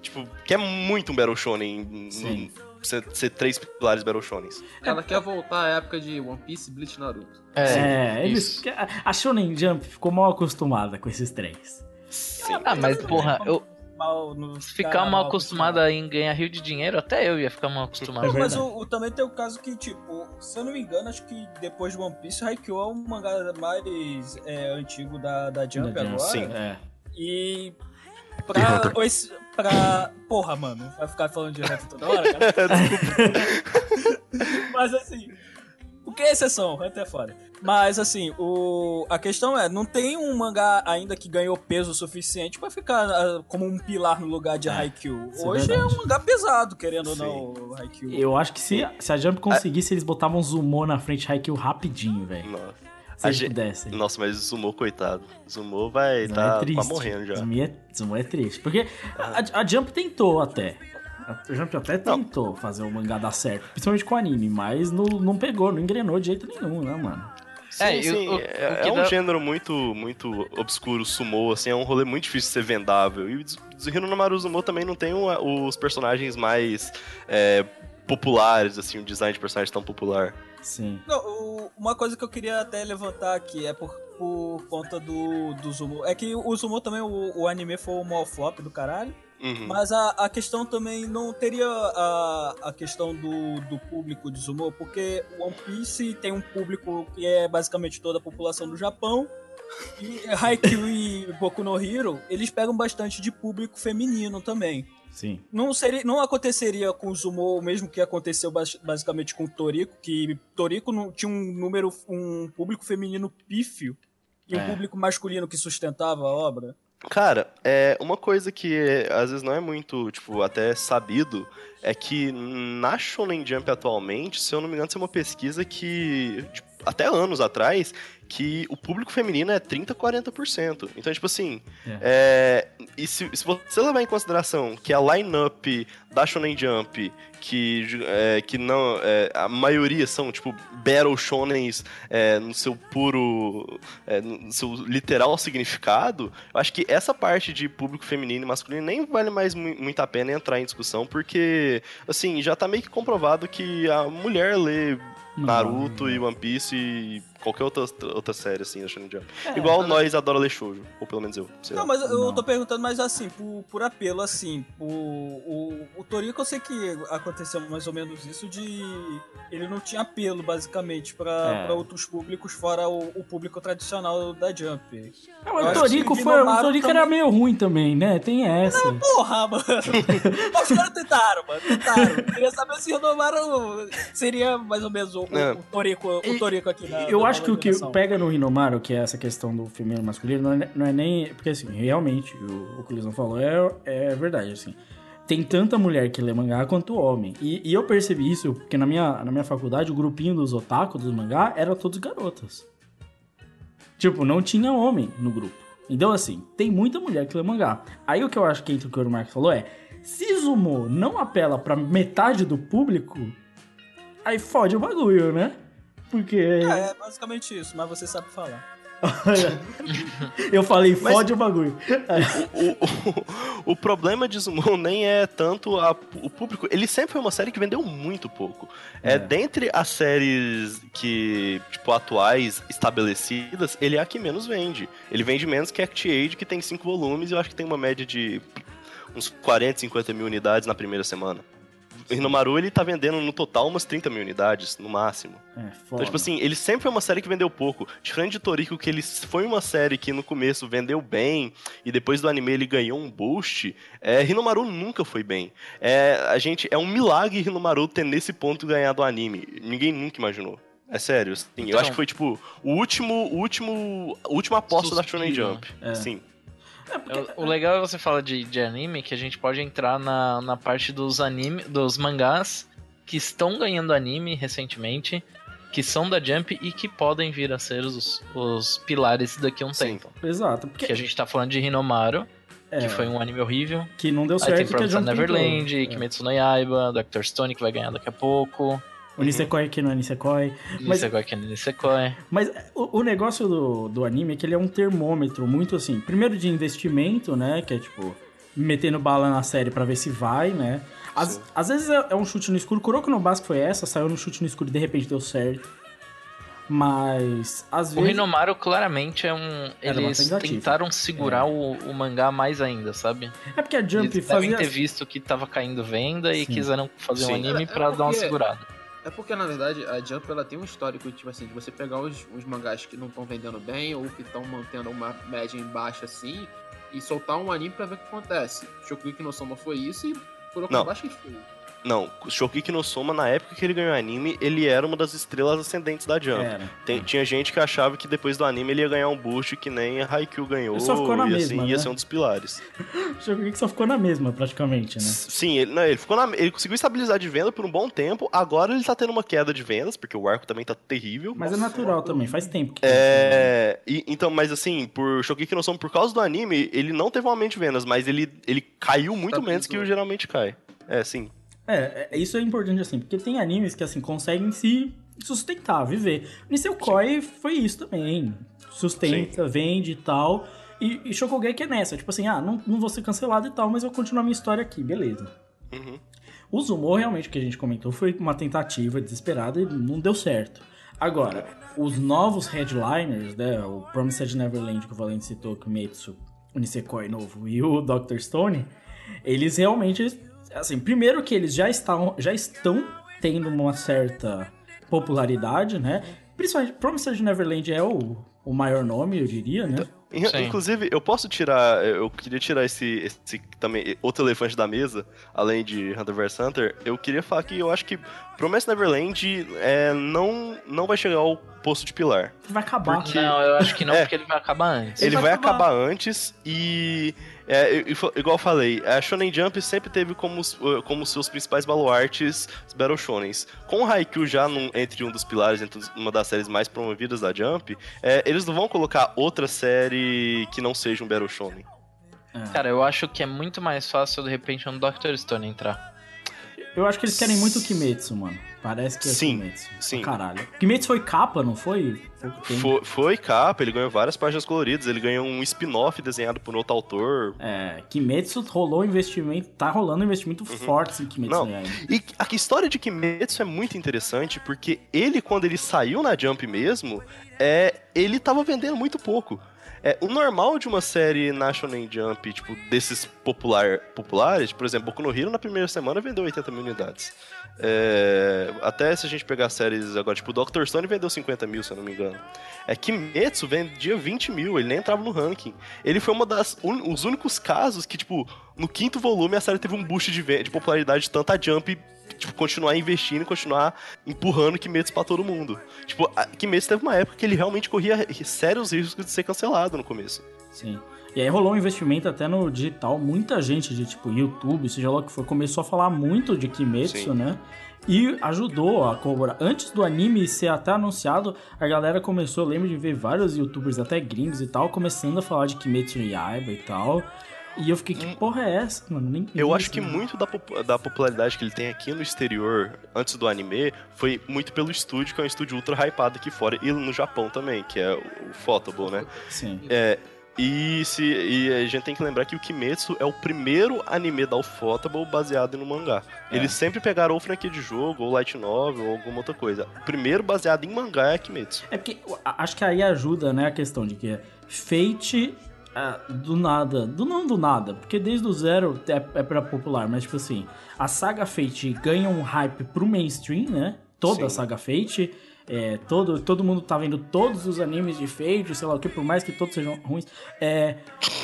tipo, que é muito um Battle Shonen. Sim. Ser, ser três pilares Battle Shonens. Ela quer voltar à época de One Piece, Bleach e Naruto. É, eles, isso. a Shonen Jump ficou mal acostumada com esses três. Ah, mas porra, eu Mal ficar mal acostumada em ganhar rio de dinheiro, até eu ia ficar mal acostumado. É mas o, o- também tem o caso que, tipo, se eu não me engano, acho que depois de One Piece, Haikyuu é o mangá mais é, antigo da, da Jump Da Jump, agora. sim. É. E pra, pra... Porra, mano, vai ficar falando de Hunter toda hora, [LAUGHS] cara? Mas assim, o que é exceção? Hunter é foda. Mas assim, o... a questão é, não tem um mangá ainda que ganhou peso suficiente pra ficar ah, como um pilar no lugar de É, Haikyuu. é Hoje é, verdade. um mangá pesado, querendo ou não, o Haikyuu. Eu acho que se, se a Jump conseguisse, eles botavam Zumo na frente de Haikyuu rapidinho, velho. Nossa. Se A gente- pudessem. Nossa, mas o Zumo, coitado. Zumo vai Zumo tá, é tá morrendo já. Zumo é, Zumo é triste. Porque a, a Jump tentou até. A Jump até tentou fazer o mangá dar certo. Principalmente com o anime, mas não, não pegou, não engrenou de jeito nenhum, né, mano? Sim, É, sim, o- o- é, o é um dá- gênero muito, muito obscuro, sumo, assim, é um rolê muito difícil de ser vendável. E o Zuhiro no Maru também não tem o- os personagens mais é, populares, assim, um design de personagem tão popular. Sim. Não, o- uma coisa que eu queria até levantar aqui é por, por conta do, do Zumo. É que o Zumo também, o, o anime foi o maior flop do caralho. Uhum. Mas a, a questão também não teria a, a questão do, do público de Zumo, porque o One Piece tem um público que é basicamente toda a população do Japão. E Haikyuu e Boku no Hero, eles pegam bastante de público feminino também. Sim. Não, seria, não aconteceria com o Zumo o mesmo que aconteceu bas- basicamente com o Toriko, que Toriko não, tinha um número, um público feminino pífio e um É. público masculino que sustentava a obra. Cara, é uma coisa que às vezes não é muito, tipo, até sabido, é que na Shonen Jump atualmente, se eu não me engano, isso é uma pesquisa que, tipo, até anos atrás, que o público feminino é 30, 40%. Então, tipo assim, é, e se, se você levar em consideração que a line-up da Shonen Jump, que, é, que não, é, a maioria são, tipo, Battle Shonens é, no seu puro, é, no seu literal significado, eu acho que essa parte de público feminino e masculino nem vale mais mu- muito a pena entrar em discussão, porque, assim, já tá meio que comprovado que a mulher lê Naruto e One Piece e qualquer outra, outra série, assim, da Shonen Jump. Igual nós adora ler shoujo, ou pelo menos eu. sei Não, lá. mas eu Não. tô perguntando mais assim, por, por apelo, assim. Por, o, o Toriko eu sei que aconteceu mais ou menos isso de. Ele não tinha apelo, basicamente, pra, É. pra outros públicos, fora o, o público tradicional da Jump. Ah, Eu mas o Toriko, foi, o Toriko também- era meio ruim também, né? Tem essa. Porra, mano! Os caras tentaram, mano, tentaram. Queria saber se Hinomaru seria mais ou menos o, o, É. o Toriko, o Toriko aqui na. Eu na acho que o que pega no Hinomaru, que é essa questão do feminino masculino, não é, não é nem. Porque assim, realmente, o, o que o Lisão falou é, é verdade, assim. Tem tanta mulher que lê mangá quanto homem. E, e eu percebi isso porque na minha, na minha faculdade, o grupinho dos otaku dos mangá era todos garotas. Tipo, não tinha homem no grupo. Então, assim, tem muita mulher que lê mangá. Aí o que eu acho que entra o que o Mark falou é: se Zumo não apela pra metade do público, aí fode o bagulho, né? Porque. É, é basicamente isso, mas você sabe falar. [LAUGHS] eu falei, Mas- fode o bagulho. o, o, o problema de Zumon nem é tanto a- o público. Ele sempre foi uma série que vendeu muito pouco. É. É. dentre as séries que, tipo, atuais, estabelecidas, ele é a que menos vende. Ele vende menos que Act Age, que tem cinco volumes, e eu acho que tem uma média de uns 40, 50 mil unidades na primeira semana. O Hinomaru, ele tá vendendo no total umas 30 mil unidades, no máximo. É, Então, foda. tipo assim, ele sempre foi uma série que vendeu pouco. Diferente de Toriko, que ele foi uma série que no começo vendeu bem e depois do anime ele ganhou um boost, é, Hinomaru nunca foi bem. É, a gente, é um milagre Hinomaru ter nesse ponto ganhado o anime. Ninguém nunca imaginou. É sério, assim, eu Então- acho que foi tipo o último, o último, a última aposta da Shonen Suspiro. Jump. É. Sim. É, O legal é você falar de, de anime, que a gente pode entrar na, na parte dos anime, dos mangás que estão ganhando anime recentemente, que são da Jump e que podem vir a ser os, os pilares daqui a um Sim. tempo. Exato. Porque Que a gente tá falando de Hinomaru, é, que foi um anime horrível. que não deu Aí certo tem que a Promised Neverland, entrou. Kimetsu no Yaiba, Dr. Stone, que vai ganhar daqui a pouco. É. O Nisekoi aqui não é Nisekoi. Mas- Nisekoi Ken Nisekoi. Mas o, o negócio do, do anime é que ele é um termômetro muito assim. Primeiro de investimento, né? Que é tipo, metendo bala na série pra ver se vai, né? Às, às vezes é, é um chute no escuro. Kuroko no Basque foi essa, saiu no chute no escuro e de repente deu certo. Mas às O vezes. Hinomaru claramente é um. Era Eles tentaram segurar o, o mangá mais ainda, sabe? É porque a Jump Eles fazia. devem ter visto que tava caindo venda e Sim. quiseram fazer um Sim. anime É- é pra dar uma porque- segurada. É porque, na verdade, a Jump ela tem um histórico, tipo assim, de você pegar os, os mangás que não estão vendendo bem ou que estão mantendo uma média em baixa assim e soltar um anime pra ver o que acontece. Shokugeki no Soma foi isso e Não. no Basque foi. Não, Shokiki no Soma, na época que ele ganhou anime, ele era uma das estrelas ascendentes da Jump. Era. Tem- tinha gente que achava que depois do anime ele ia ganhar um boost que nem a Haikyuu ganhou. Ele só ficou na e mesma, assim, ia né? ser um dos pilares. [LAUGHS] Shokugeki só ficou na mesma, praticamente, né? Sim, ele, não, ele, ficou na- ele conseguiu estabilizar de venda por um bom tempo. Agora ele tá tendo uma queda de vendas, porque o arco também tá terrível. Mas é natural também, faz tempo que tem É, e- então, mas assim, por Shokiki no Soma, por causa do anime, ele não teve um aumento de vendas, mas ele, ele caiu muito Estabilizou. menos que o geralmente cai. É, sim. É, é, isso é importante assim, porque tem animes que assim conseguem se sustentar, viver. Nisekoi foi isso também. Sustenta, vende e tal. E, e Shokugeki é nessa, tipo assim, ah, não, não vou ser cancelado e tal, mas eu vou continuar minha história aqui, beleza. Uhum. O Zumo, realmente, que a gente comentou, foi uma tentativa desesperada e não deu certo. Agora, os novos headliners, né, o Promised Neverland que o Valente citou, Kimetsu, o Nisekoi novo e o Dr. Stone, eles realmente, assim, primeiro que eles já estão, já estão tendo uma certa popularidade, né? Principalmente, Promised Neverland é o, o maior nome, eu diria, né? Sim. Inclusive, eu posso tirar. Eu queria tirar esse, esse também. Outro elefante da mesa, além de Hunter vs Hunter. Eu queria falar que eu acho que Promise Neverland é, não, não vai chegar ao posto de pilar. Vai acabar. Porque- Não, eu acho que não, É. porque ele vai acabar antes. Ele vai vai acabar. acabar antes e. é, igual eu falei, a Shonen Jump sempre teve como, os- uh, como seus principais baluartes os Battle Shonens. Com o Haikyuu já num- entre um dos pilares, entre uma das séries mais promovidas da Jump, é, eles não vão colocar outra série que não seja um Battle Shonen. Cara, eu acho que é muito mais fácil, de repente, um Dr. Stone entrar. Eu acho que eles querem muito o Kimetsu, mano. Parece que é Sim, Kimetsu. sim. Caralho. Kimetsu foi capa, não foi? Foi, foi capa, ele ganhou várias páginas coloridas, ele ganhou um spin-off desenhado por outro autor. É, Kimetsu rolou investimento, tá rolando investimento forte em Kimetsu Não. Yaiba. E a história de Kimetsu é muito interessante, porque ele, quando ele saiu na Jump mesmo, é, ele tava vendendo muito pouco. É, o normal de uma série na Shonen Jump, tipo, desses popular, populares, por exemplo, Boku no Hero na primeira semana vendeu 80 mil unidades. É, até se a gente pegar séries agora, tipo, Dr. Stone vendeu 50 mil, se eu não me engano. É, Kimetsu vendia 20 mil, ele nem entrava no ranking. Ele foi uma das un- os únicos casos que, tipo, no quinto volume a série teve um boost de, de popularidade de tanta Jump tipo, continuar investindo e continuar empurrando Kimetsu pra todo mundo. Tipo, Kimetsu teve uma época que ele realmente corria sérios riscos de ser cancelado no começo. Sim. E aí rolou um investimento até no digital. Muita gente de, tipo, YouTube, seja lá o que for, começou a falar muito de Kimetsu, Sim. né? E ajudou a colaborar. Antes do anime ser até anunciado, a galera começou, eu lembro de ver vários youtubers, até gringos e tal, começando a falar de Kimetsu no Yaiba e tal. E eu fiquei, que porra é essa, mano? Nem Eu acho que né? muito da, da popularidade que ele tem aqui no exterior, antes do anime, foi muito pelo estúdio, que é um estúdio ultra hypado aqui fora, e no Japão também, que é o Photable, né? Sim. É, e, se, e a gente tem que lembrar que o Kimetsu é o primeiro anime da Ufotable baseado no mangá. É. Eles sempre pegaram ou franquia de jogo, ou light novel, ou alguma outra coisa. O primeiro baseado em mangá é Kimetsu. É porque acho que aí ajuda, né, a questão de que Fate ah, do nada, do não do nada, porque desde o zero é, é pra popular, mas tipo assim, a saga Fate ganha um hype pro mainstream, né? Toda Sim. a saga Fate. É, todo, todo mundo tá vendo todos os animes de Fate, sei lá o que, por mais que todos sejam ruins. É,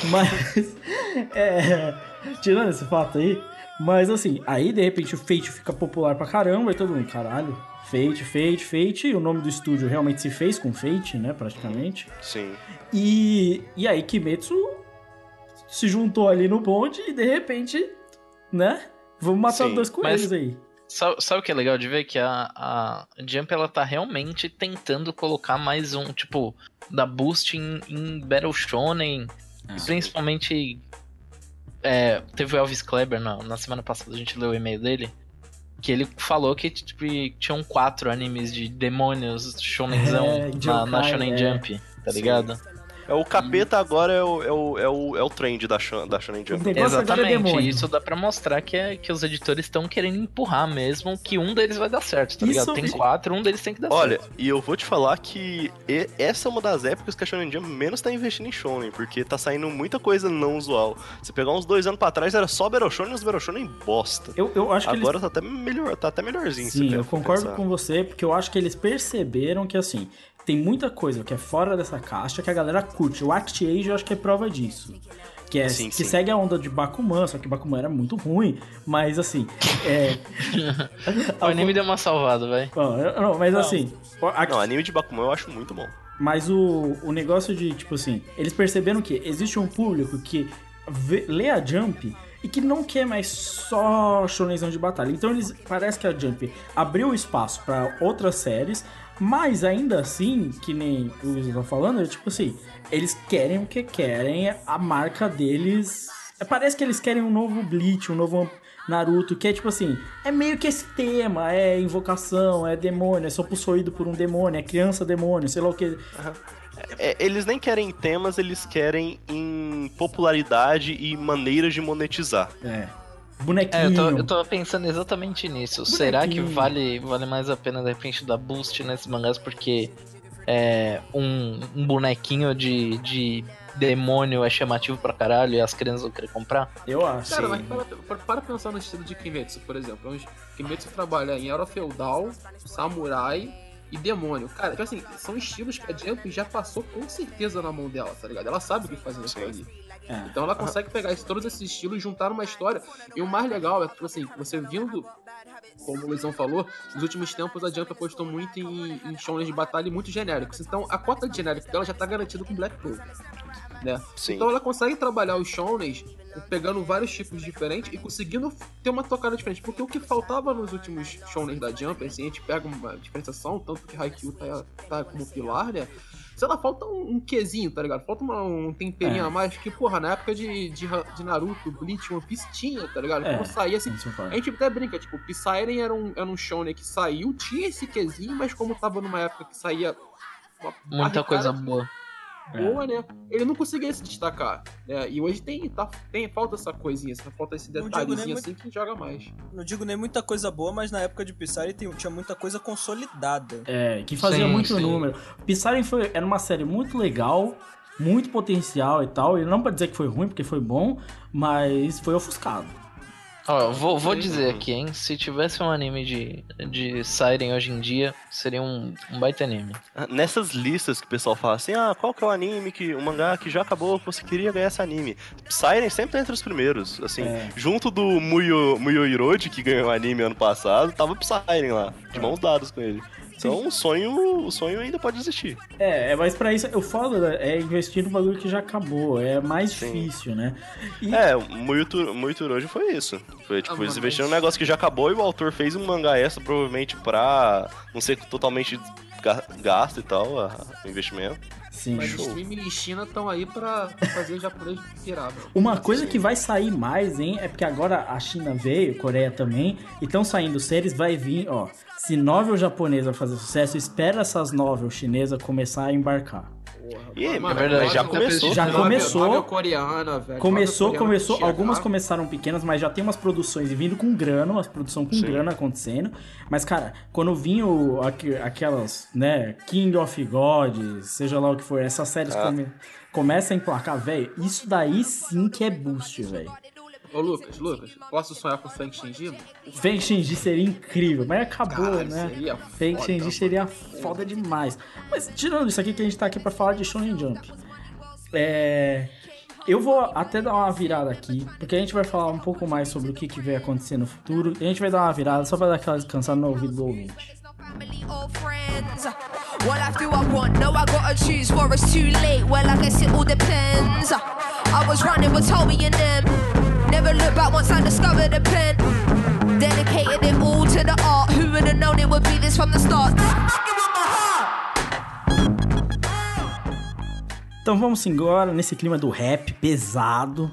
mas. [LAUGHS] é, tirando esse fato aí. Mas assim, aí de repente o Fate fica popular pra caramba e todo mundo, caralho. Fate, Fate, Fate. E o nome do estúdio realmente se fez com Fate, né? Praticamente. Sim. E, e aí Kimetsu se juntou ali no bonde e de repente, né? Vamos matar Sim, dois coelhos mas- aí. Sabe, sabe o que é legal de ver? Que a, a Jump ela tá realmente tentando colocar mais um, tipo, da boost em, em Battle Shonen. E principalmente. é, teve o Elvis Kleber na, na semana passada, a gente leu o e-mail dele. Que ele falou que tipo, tinham quatro animes de demônios shonenzão É, na, na Shonen é. Jump, tá Sim. É, o capeta agora é o, é o, é o, é o trend da, da Shonen Jump. é Exatamente, demônio. isso dá pra mostrar que, é, que os editores estão querendo empurrar mesmo que um deles vai dar certo, tá Isso- ligado? Tem quatro, um deles tem que dar Olha, certo. e eu vou te falar que essa é uma das épocas que a Shonen Jump menos tá investindo em Shonen, porque tá saindo muita coisa não usual. Se pegar uns dois anos pra trás, era só Battle Shonen e os Battle Shonen bosta. Eu, eu acho que eles Agora tá até melhor, tá até melhorzinho. Sim, você eu concordo pensar. com você, porque eu acho que eles perceberam que, assim, tem muita coisa que é fora dessa caixa que a galera curte. O Act Age eu acho que é prova disso. Que, é, Sim, que sim. segue a onda de Bakuman, só que Bakuman era muito ruim, mas assim. É... [LAUGHS] O anime deu uma salvada, eu- não, mas assim. o Act- Não, anime de Bakuman eu acho muito bom. Mas o, o negócio de, tipo assim, eles perceberam que existe um público que vê- lê a Jump e que não quer mais só shonenzão de batalha. Então eles parece que a Jump abriu espaço pra outras séries, mas ainda assim, que nem o Luiz tá falando, é tipo assim, eles querem o que querem, a marca deles. Parece que eles querem um novo Bleach, um novo Naruto, que é tipo assim, é meio que esse tema, é invocação, é demônio, é só possuído por um demônio, é criança demônio, sei lá o que. É, eles nem querem temas, eles querem em popularidade e maneiras de monetizar. É. É, Bonequinho. eu, tô, eu tô pensando exatamente nisso. Será que Bonequinho. vale, vale mais a pena, de repente, dar boost nesses mangás porque é, um, um bonequinho de, de demônio é chamativo pra caralho e as crianças vão querer comprar? Eu acho. Cara, Sim. mas para, para, pensar no estilo de Kimetsu, por exemplo. Kimetsu trabalha em era feudal, samurai e demônio. Cara, tipo assim, são estilos que a Jump já passou com certeza na mão dela, tá ligado? Ela sabe o que fazer naquilo ali. É. Então ela consegue pegar todos esses estilos e juntar numa história. E o mais legal é que, tipo assim, você vindo, como o Luizão falou, nos últimos tempos a Jump apostou muito em, em shonen de batalha muito genéricos. Então a cota de genérico dela já tá garantida com Black. Né? Sim. Então ela consegue trabalhar os shonens pegando vários tipos diferentes e conseguindo ter uma tocada diferente. Porque o que faltava nos últimos shonens da Jump, assim, a gente pega uma diferenciação, tanto que Haikyuu tá, tá como pilar, né? Sei lá, falta um, um quezinho, tá ligado? Falta uma- um temperinho É. a mais que, porra, na época de, de, de Naruto, Bleach, One Piece tinha, tá ligado? É. Quando saía assim, a gente até brinca, tipo, Psyren era um, era um shonen que saiu, tinha esse quezinho, mas como tava numa época que saía uma Muita coisa boa. Boa, né? Ele não conseguia se destacar. Né? E hoje tem, tá, tem falta essa coisinha, falta esse Não digo detalhezinho assim que joga mais. Não digo nem muita coisa boa, mas na época de Psyre tem- tinha muita coisa consolidada. É, que fazia Sim, muito sim. número. Psyren foi, era uma série muito legal, muito potencial e tal. E não pra dizer que foi ruim, porque foi bom, mas foi ofuscado. Ó, eu vou, vou dizer aqui, hein? Se tivesse um anime de, de Siren hoje em dia, seria um, um baita anime. Nessas listas que o pessoal fala assim, ah, qual que é o anime, que, o mangá que já acabou, que você queria ganhar esse anime? Siren sempre tá entre os primeiros, assim, É. junto do Muyo, Muyo Hiroji, que ganhou o anime ano passado, tava Siren lá, de mãos dadas com ele. Então o sonho, o sonho ainda pode existir. É, é, mas pra isso, o foda é investir no bagulho que já acabou. É mais Sim. difícil, né? E, É, o Muyo, Tu- Muyo Hiroji foi isso. Foi tipo, Ah, eles investiram num negócio que já acabou e o autor fez um mangá extra, provavelmente pra não ser totalmente ga- gasto e tal, a- o investimento. Sim. Mas streaming e China estão aí pra fazer japonês mano. Uma coisa que vai sair mais, hein, é porque agora a China veio, Coreia também, e estão saindo séries, vai vir, ó. Se novel japonesa fazer sucesso, espera essas novel chinesas começar a embarcar. E, Mano, na verdade, já novel- começou. Já novel- começou. novel coreana, velho. Começou, Novel coreana começou, chegar. algumas começaram pequenas, mas já tem umas produções vindo com grana, umas produção com Sim. grana acontecendo. Mas, cara, quando vinham aqu- aquelas, né, King of Gods, seja lá o que for, essas séries Ah. come, começam a emplacar, velho, isso daí sim que é boost, velho. Ô, Lucas, Lucas, posso sonhar com Frank Shinji? Feng Shenji seria incrível, mas acabou, Cara, né? seria Feng foda, Shenji mano. seria foda demais. Mas tirando isso aqui que a gente tá aqui pra falar de Shonen Jump. É... Eu vou até dar uma virada aqui, porque a gente vai falar um pouco mais sobre o que, que vai acontecer no futuro. E a gente vai dar uma virada só pra dar aquela descansada no ouvido do ouvinte. What life do I want? No, I gotta choose for it's too late. Well, I guess it all depends. I was running with Toby and them. Never back once I discovered the pen. Dedicated it all to the art. Who would have known it would be this from the start? Então vamos embora nesse clima do rap pesado,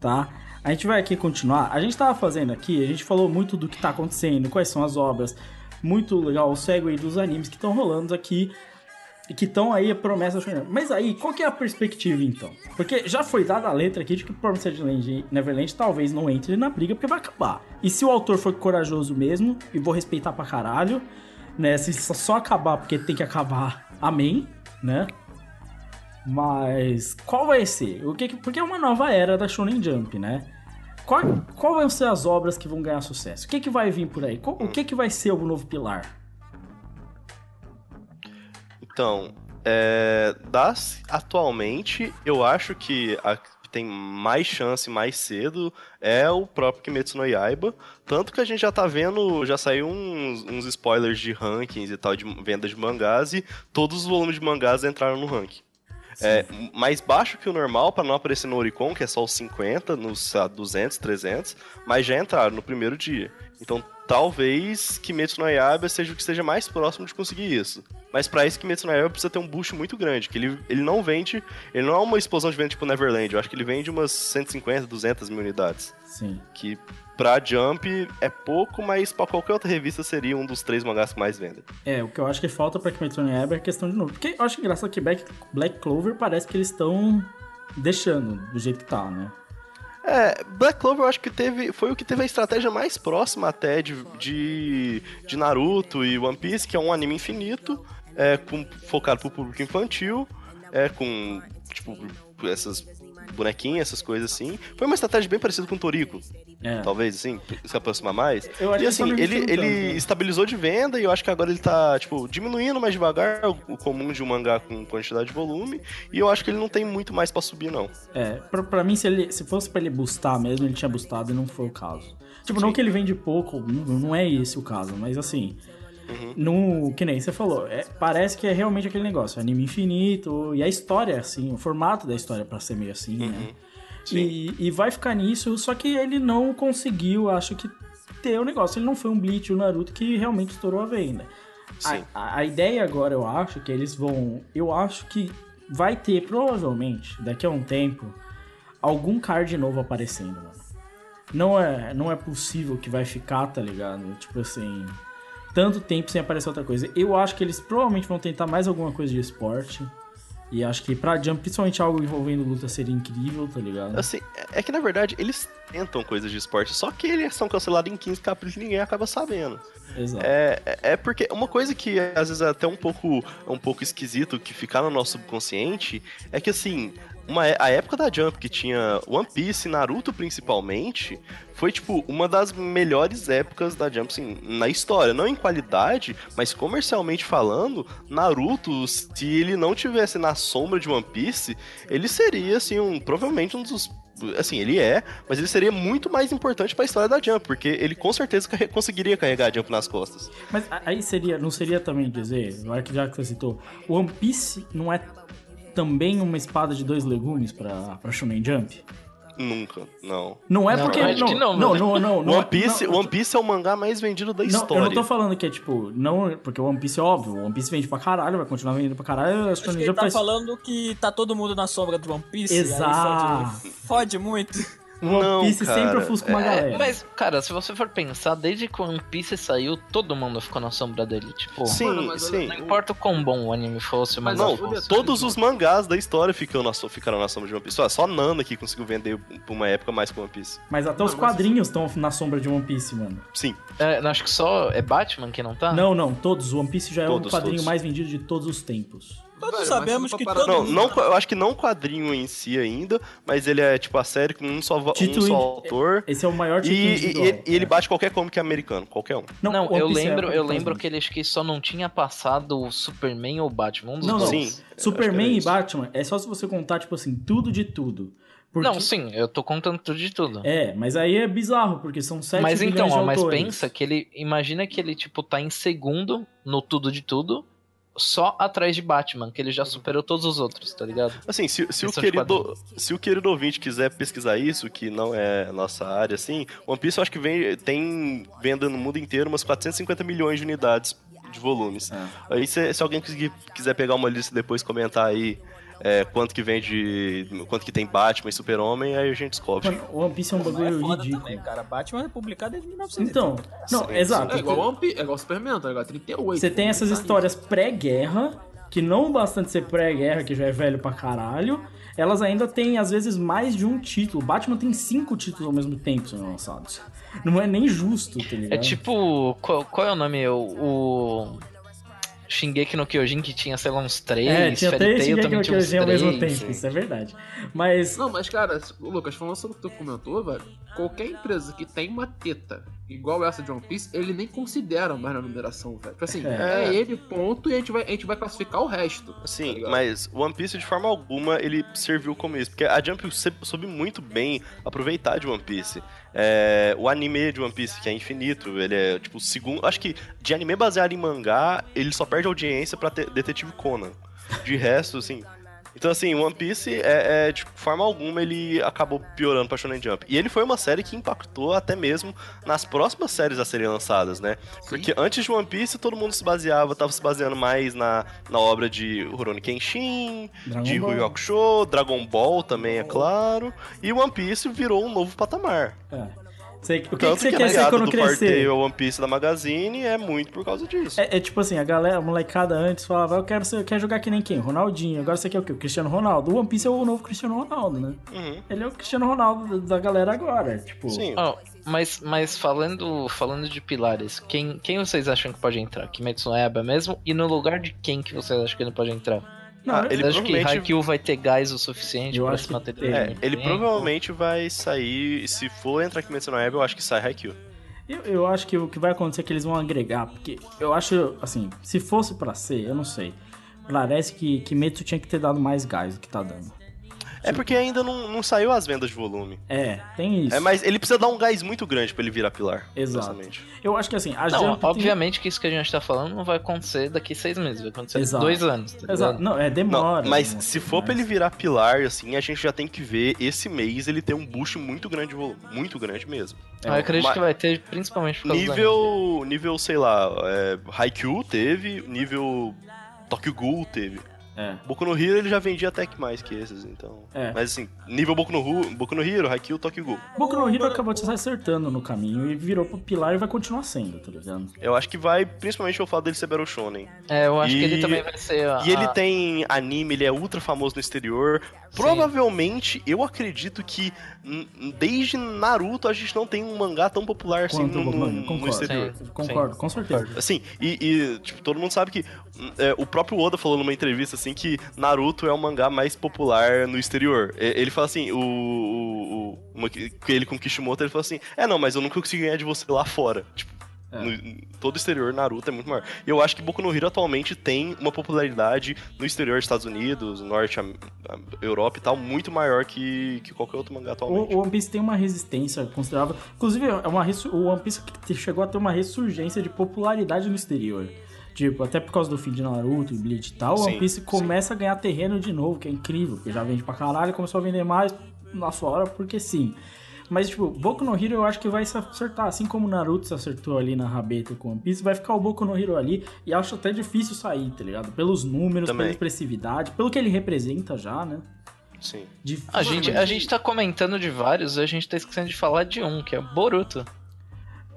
tá? A gente vai aqui continuar. A gente tava fazendo aqui, a gente falou muito do que tá acontecendo, quais são as obras. Muito legal o segue dos animes que estão rolando aqui e que estão aí a promessa do Shonen Jump. Mas aí, qual que é a perspectiva então? Porque já foi dada a letra aqui de que Promised Land Neverland talvez não entre na briga porque vai acabar. E se o autor for corajoso mesmo, e vou respeitar pra caralho, né? Se só- acabar porque tem que acabar, amém, né? Mas qual vai ser? O que- porque é uma nova era da Shonen Jump, né? Qual, qual vão ser as obras que vão ganhar sucesso? O que, que vai vir por aí? Qual- o que, que vai ser o novo pilar? Então, é, das atualmente, eu acho que a que tem mais chance mais cedo é o próprio Kimetsu no Yaiba. Tanto que a gente já tá vendo, já saiu uns, uns spoilers de rankings e tal, de venda de mangás, e todos os volumes de mangás entraram no ranking. É, mais baixo que o normal, pra não aparecer no Oricon, que é só os 50, nos lá, 200, 300, mas já entraram no primeiro dia. Então, talvez Kimetsu no Yaiba seja o que esteja mais próximo de conseguir isso. Mas pra isso, Kimetsu no Yaiba precisa ter um boost muito grande, que ele, ele não vende, ele não é uma explosão de venda tipo Neverland, eu acho que ele vende umas 150, 200 mil unidades. Sim. Que pra Jump é pouco, mas pra qualquer outra revista seria um dos três mangás que mais vendem. É, o que eu acho que falta pra Kimetsu no Yaiba é questão de novo. Porque eu acho engraçado que Black, Black Clover parece que eles estão deixando do jeito que tá, né? É, Black Clover eu acho que teve, foi o que teve a estratégia mais próxima até de, de, de Naruto e One Piece, que é um anime infinito, é, com, focado pro público infantil, é, com, tipo, essas bonequinhas, essas coisas assim. Foi uma estratégia bem parecida com o Toriko, É. talvez, assim, se aproximar mais. Eu acho e só assim, ele, ele tanto, né? estabilizou de venda e eu acho que agora ele tá, tipo, diminuindo mais devagar o, comum de um mangá com quantidade de volume, e eu acho que ele não tem muito mais pra subir, não. É, pra, pra mim, se, ele, se fosse pra ele boostar mesmo, ele tinha boostado e não foi o caso. Tipo, não que ele vende pouco, não, não é esse o caso, mas assim. No, que nem você falou, é, parece que é realmente aquele negócio, anime infinito, e a história, assim, o formato da história é pra ser meio assim, né? E, e vai ficar nisso, só que ele não conseguiu, acho que, ter o negócio. Ele não foi um Bleach, o Naruto, que realmente estourou a venda. Sim. A, a- a ideia agora, eu acho, que eles vão. Eu acho que vai ter, provavelmente, daqui a um tempo, algum card novo aparecendo, mano. Não é, não é possível que vai ficar, tá ligado? Tipo assim. Tanto tempo sem aparecer outra coisa. Eu acho que eles provavelmente vão tentar mais alguma coisa de esporte. E acho que pra Jump, principalmente algo envolvendo luta, seria incrível, tá ligado? Assim, é- é que na verdade eles tentam coisas de esporte, só que eles são cancelados em 15 capítulos e ninguém acaba sabendo. Exato. É, é- é porque uma coisa que às vezes é até um pouco, um pouco esquisito que ficar no nosso subconsciente é que assim, uma, é- a época da Jump que tinha One Piece Naruto principalmente, foi tipo uma das melhores épocas da Jump assim, na história, não em qualidade, mas comercialmente falando, Naruto, se ele não tivesse na sombra de One Piece, ele seria assim um provavelmente um dos assim, ele é, mas ele seria muito mais importante pra história da Jump, porque ele com certeza conseguiria carregar a Jump nas costas. Mas a- aí seria, não seria também dizer, agora que já que você citou, One Piece não é também uma espada de dois legumes pra, pra Shonen Jump? Nunca, não. Não é Não, porque. Não, que não, não, não, não, não, One Piece, não, One Piece é o mangá mais vendido da Não, história. eu não tô falando que é tipo, não, porque o One Piece é óbvio, o One Piece vende pra caralho, vai continuar vendendo pra caralho, a Acho Shonen que ele tá faz- falando que tá todo mundo na sombra do One Piece. Exato. Fode muito. O One Não, Piece cara, sempre ofusca uma É, galera. mas, cara, se você for pensar, desde que o One Piece saiu, todo mundo ficou na sombra dele. Tipo, Sim, Mano, mas sim. não importa o quão bom o anime fosse, mas Não, o detalhe todos do- os mangás da história ficam na, ficaram na sombra de One Piece. Só, só Nana que conseguiu vender por uma época mais que One Piece. Mas até os quadrinhos estão na sombra de One Piece, mano. Sim. É, não, acho que só é Batman que não tá? Não, não, todos. O One Piece já é o quadrinho todos. mais vendido de todos os tempos. Todos Velho, sabemos que todo Não, mundo... não, eu acho que não quadrinho em si ainda, mas ele é tipo a série com um só, um só autor. Esse é o maior E, título e- e- e ele É. bate qualquer comic americano, qualquer um. Não, One eu é lembro, eu que lembro que ele acho que só não tinha passado o Superman ou o Batman. Um dos Não, não. dois. Sim. acho que Superman era e isso. Batman é só se você contar, tipo assim, tudo de tudo. Porque- Não, sim, eu tô contando tudo de tudo. É, mas aí é bizarro, porque são 7 mas então, ó, mas pensa que ele. Imagina que ele, tipo, tá em segundo no tudo de tudo, só atrás de Batman, que ele já superou todos os outros, tá ligado? Assim, se, se, o de querido, se o querido ouvinte quiser pesquisar isso, que não é nossa área, assim, One Piece eu acho que vem, tem venda no mundo inteiro umas 450 milhões de unidades de volumes. Aí se, se alguém quiser pegar uma lista e depois comentar aí é, quanto que vende, quanto que tem Batman e Super-Homem, aí a gente descobre. Mano, o One Piece é um é bagulho foda ridículo. também, cara. Batman é publicado desde 1980. Então, não, Sim, exato. É igual One Piece, é igual Superman, tá ligado? 38. Você tem essas Tá histórias pré-guerra, que não bastante ser pré-guerra, que já é velho pra caralho, elas ainda têm, às vezes, mais de um título. Batman tem cinco títulos ao mesmo tempo sendo lançados. Não é nem justo, tá ligado? É tipo. Qual, qual é o nome? O. o... Shingeki no Kyojin que tinha, sei lá, uns três. É, tinha Fairy três Shingeki também no tinha uns Kyojin ao mesmo três. tempo, isso é verdade. Mas, Não, mas cara, Lucas, falando sobre o que tu comentou, velho, qualquer empresa que tem uma teta igual essa de One Piece, ele nem considera mais na numeração, velho. Tipo assim, É. é. ele, ponto, e a gente vai, a gente vai classificar o resto. tá Sim, ligado? mas One Piece de forma alguma ele serviu como isso, porque a Jump soube muito bem aproveitar de One Piece. É, o anime de One Piece, que é infinito, ele é tipo o segundo. Acho que de anime baseado em mangá, ele só perde audiência pra te- Detetive Conan. De resto, assim. Então, assim, One Piece, é, é, de forma alguma, ele acabou piorando pra Shonen Jump. E ele foi uma série que impactou até mesmo nas próximas séries a serem lançadas, né? Porque antes de One Piece, todo mundo se baseava, tava se baseando mais na, na obra de Rurouni Kenshin, Dragon de Ball. Yu Yu Hakusho, Dragon Ball também, é claro. E One Piece virou um novo patamar. é. O que, que você que quer ser piada quando do crescer? Forte One Piece da Magazine é muito por causa disso. É, é tipo assim, a galera, a molecada antes falava, eu quero, ser, eu quero jogar que nem quem? Ronaldinho. Agora você quer o quê? O Cristiano Ronaldo. O One Piece é o novo Cristiano Ronaldo, né? Uhum. Ele é o Cristiano Ronaldo da galera agora. Tipo, Sim. Ó, mas, mas falando, falando de pilares, quem, quem vocês acham que pode entrar? Kimetsu no Yaiba mesmo? E no lugar de quem que vocês acham que ele pode entrar? Não, Ah, ele Vocês acham que provavelmente- Haikyuu vai ter gás o suficiente Eu pra acho se que manter tem. É, ele tempo? provavelmente vai sair. Se for entrar aqui no Web, eu acho que sai Haikyuu. Eu, eu acho que o que vai acontecer é que eles vão agregar, porque eu acho, assim, se fosse pra ser, eu não sei. Parece que Kimetsu tinha que ter dado mais gás do que tá dando. É porque ainda não, não saiu as vendas de volume. É, tem isso. É, mas ele precisa dar um gás muito grande pra ele virar pilar. Exato. honestamente. Eu acho que assim, a Não, Jump tem- obviamente que isso que a gente tá falando não vai acontecer daqui seis meses, vai acontecer Exato. dois anos, tá Exato. Não, é Não, demora. mas demora, se for pra mas- ele virar pilar, assim, a gente já tem que ver esse mês ele ter um boost muito grande de volume. Muito grande mesmo. Eu acredito ma- que vai ter, principalmente por causa. Nível, nível, sei lá, é, Haikyuu teve, nível Tokyo Ghoul teve. É. Boku no Hero ele já vendia até que mais que esses, então. É. Mas assim, nível Boku no, Hu, Boku no Hero, Haikyuu, Tokyo Ghoul. Boku no Hero acabou de se acertando no caminho e virou pro pilar e vai continuar sendo, tá ligado? Eu acho que vai, principalmente o fato dele ser Battle Shonen. É, eu acho que E- ele também vai ser a... E ele tem anime, ele é ultra famoso no exterior. Provavelmente, eu acredito que desde Naruto a gente não tem um mangá tão popular assim Quanto no, no Hero, no concordo. exterior. Sim. Concordo, com certeza. Assim, e, e, tipo, todo mundo sabe que é, o próprio Oda falou numa entrevista assim que Naruto é o mangá mais popular no exterior. Ele fala assim, o, o, o ele com Kishimoto, ele falou assim: "É, não, mas eu nunca consegui ganhar de você lá fora". Tipo, É. no- todo o exterior, Naruto é muito maior. E eu acho que Boku no Hero atualmente tem uma popularidade no exterior, Estados Unidos, Norte, Am- Am- Europa e tal, muito maior que, que qualquer outro mangá atualmente. O, o One Piece tem uma resistência considerável. Inclusive, é uma o One Piece que chegou a ter uma ressurgência de popularidade no exterior. Tipo, até por causa do fim de Naruto e Bleach e tal, o Sim, One Piece começa a ganhar terreno de novo, que é incrível, porque já vende pra caralho, começou a vender mais, na sua hora, porque sim. Mas, tipo, Boku no Hero eu acho que vai se acertar. Assim como o Naruto se acertou ali na rabeta com One Piece, vai ficar o Boku no Hero ali. E acho até difícil sair, tá ligado? Pelos números, Também. pela expressividade, pelo que ele representa já, né? Sim. Difícil. A gente, a gente tá comentando de vários, a gente tá esquecendo de falar de um, que é o Boruto.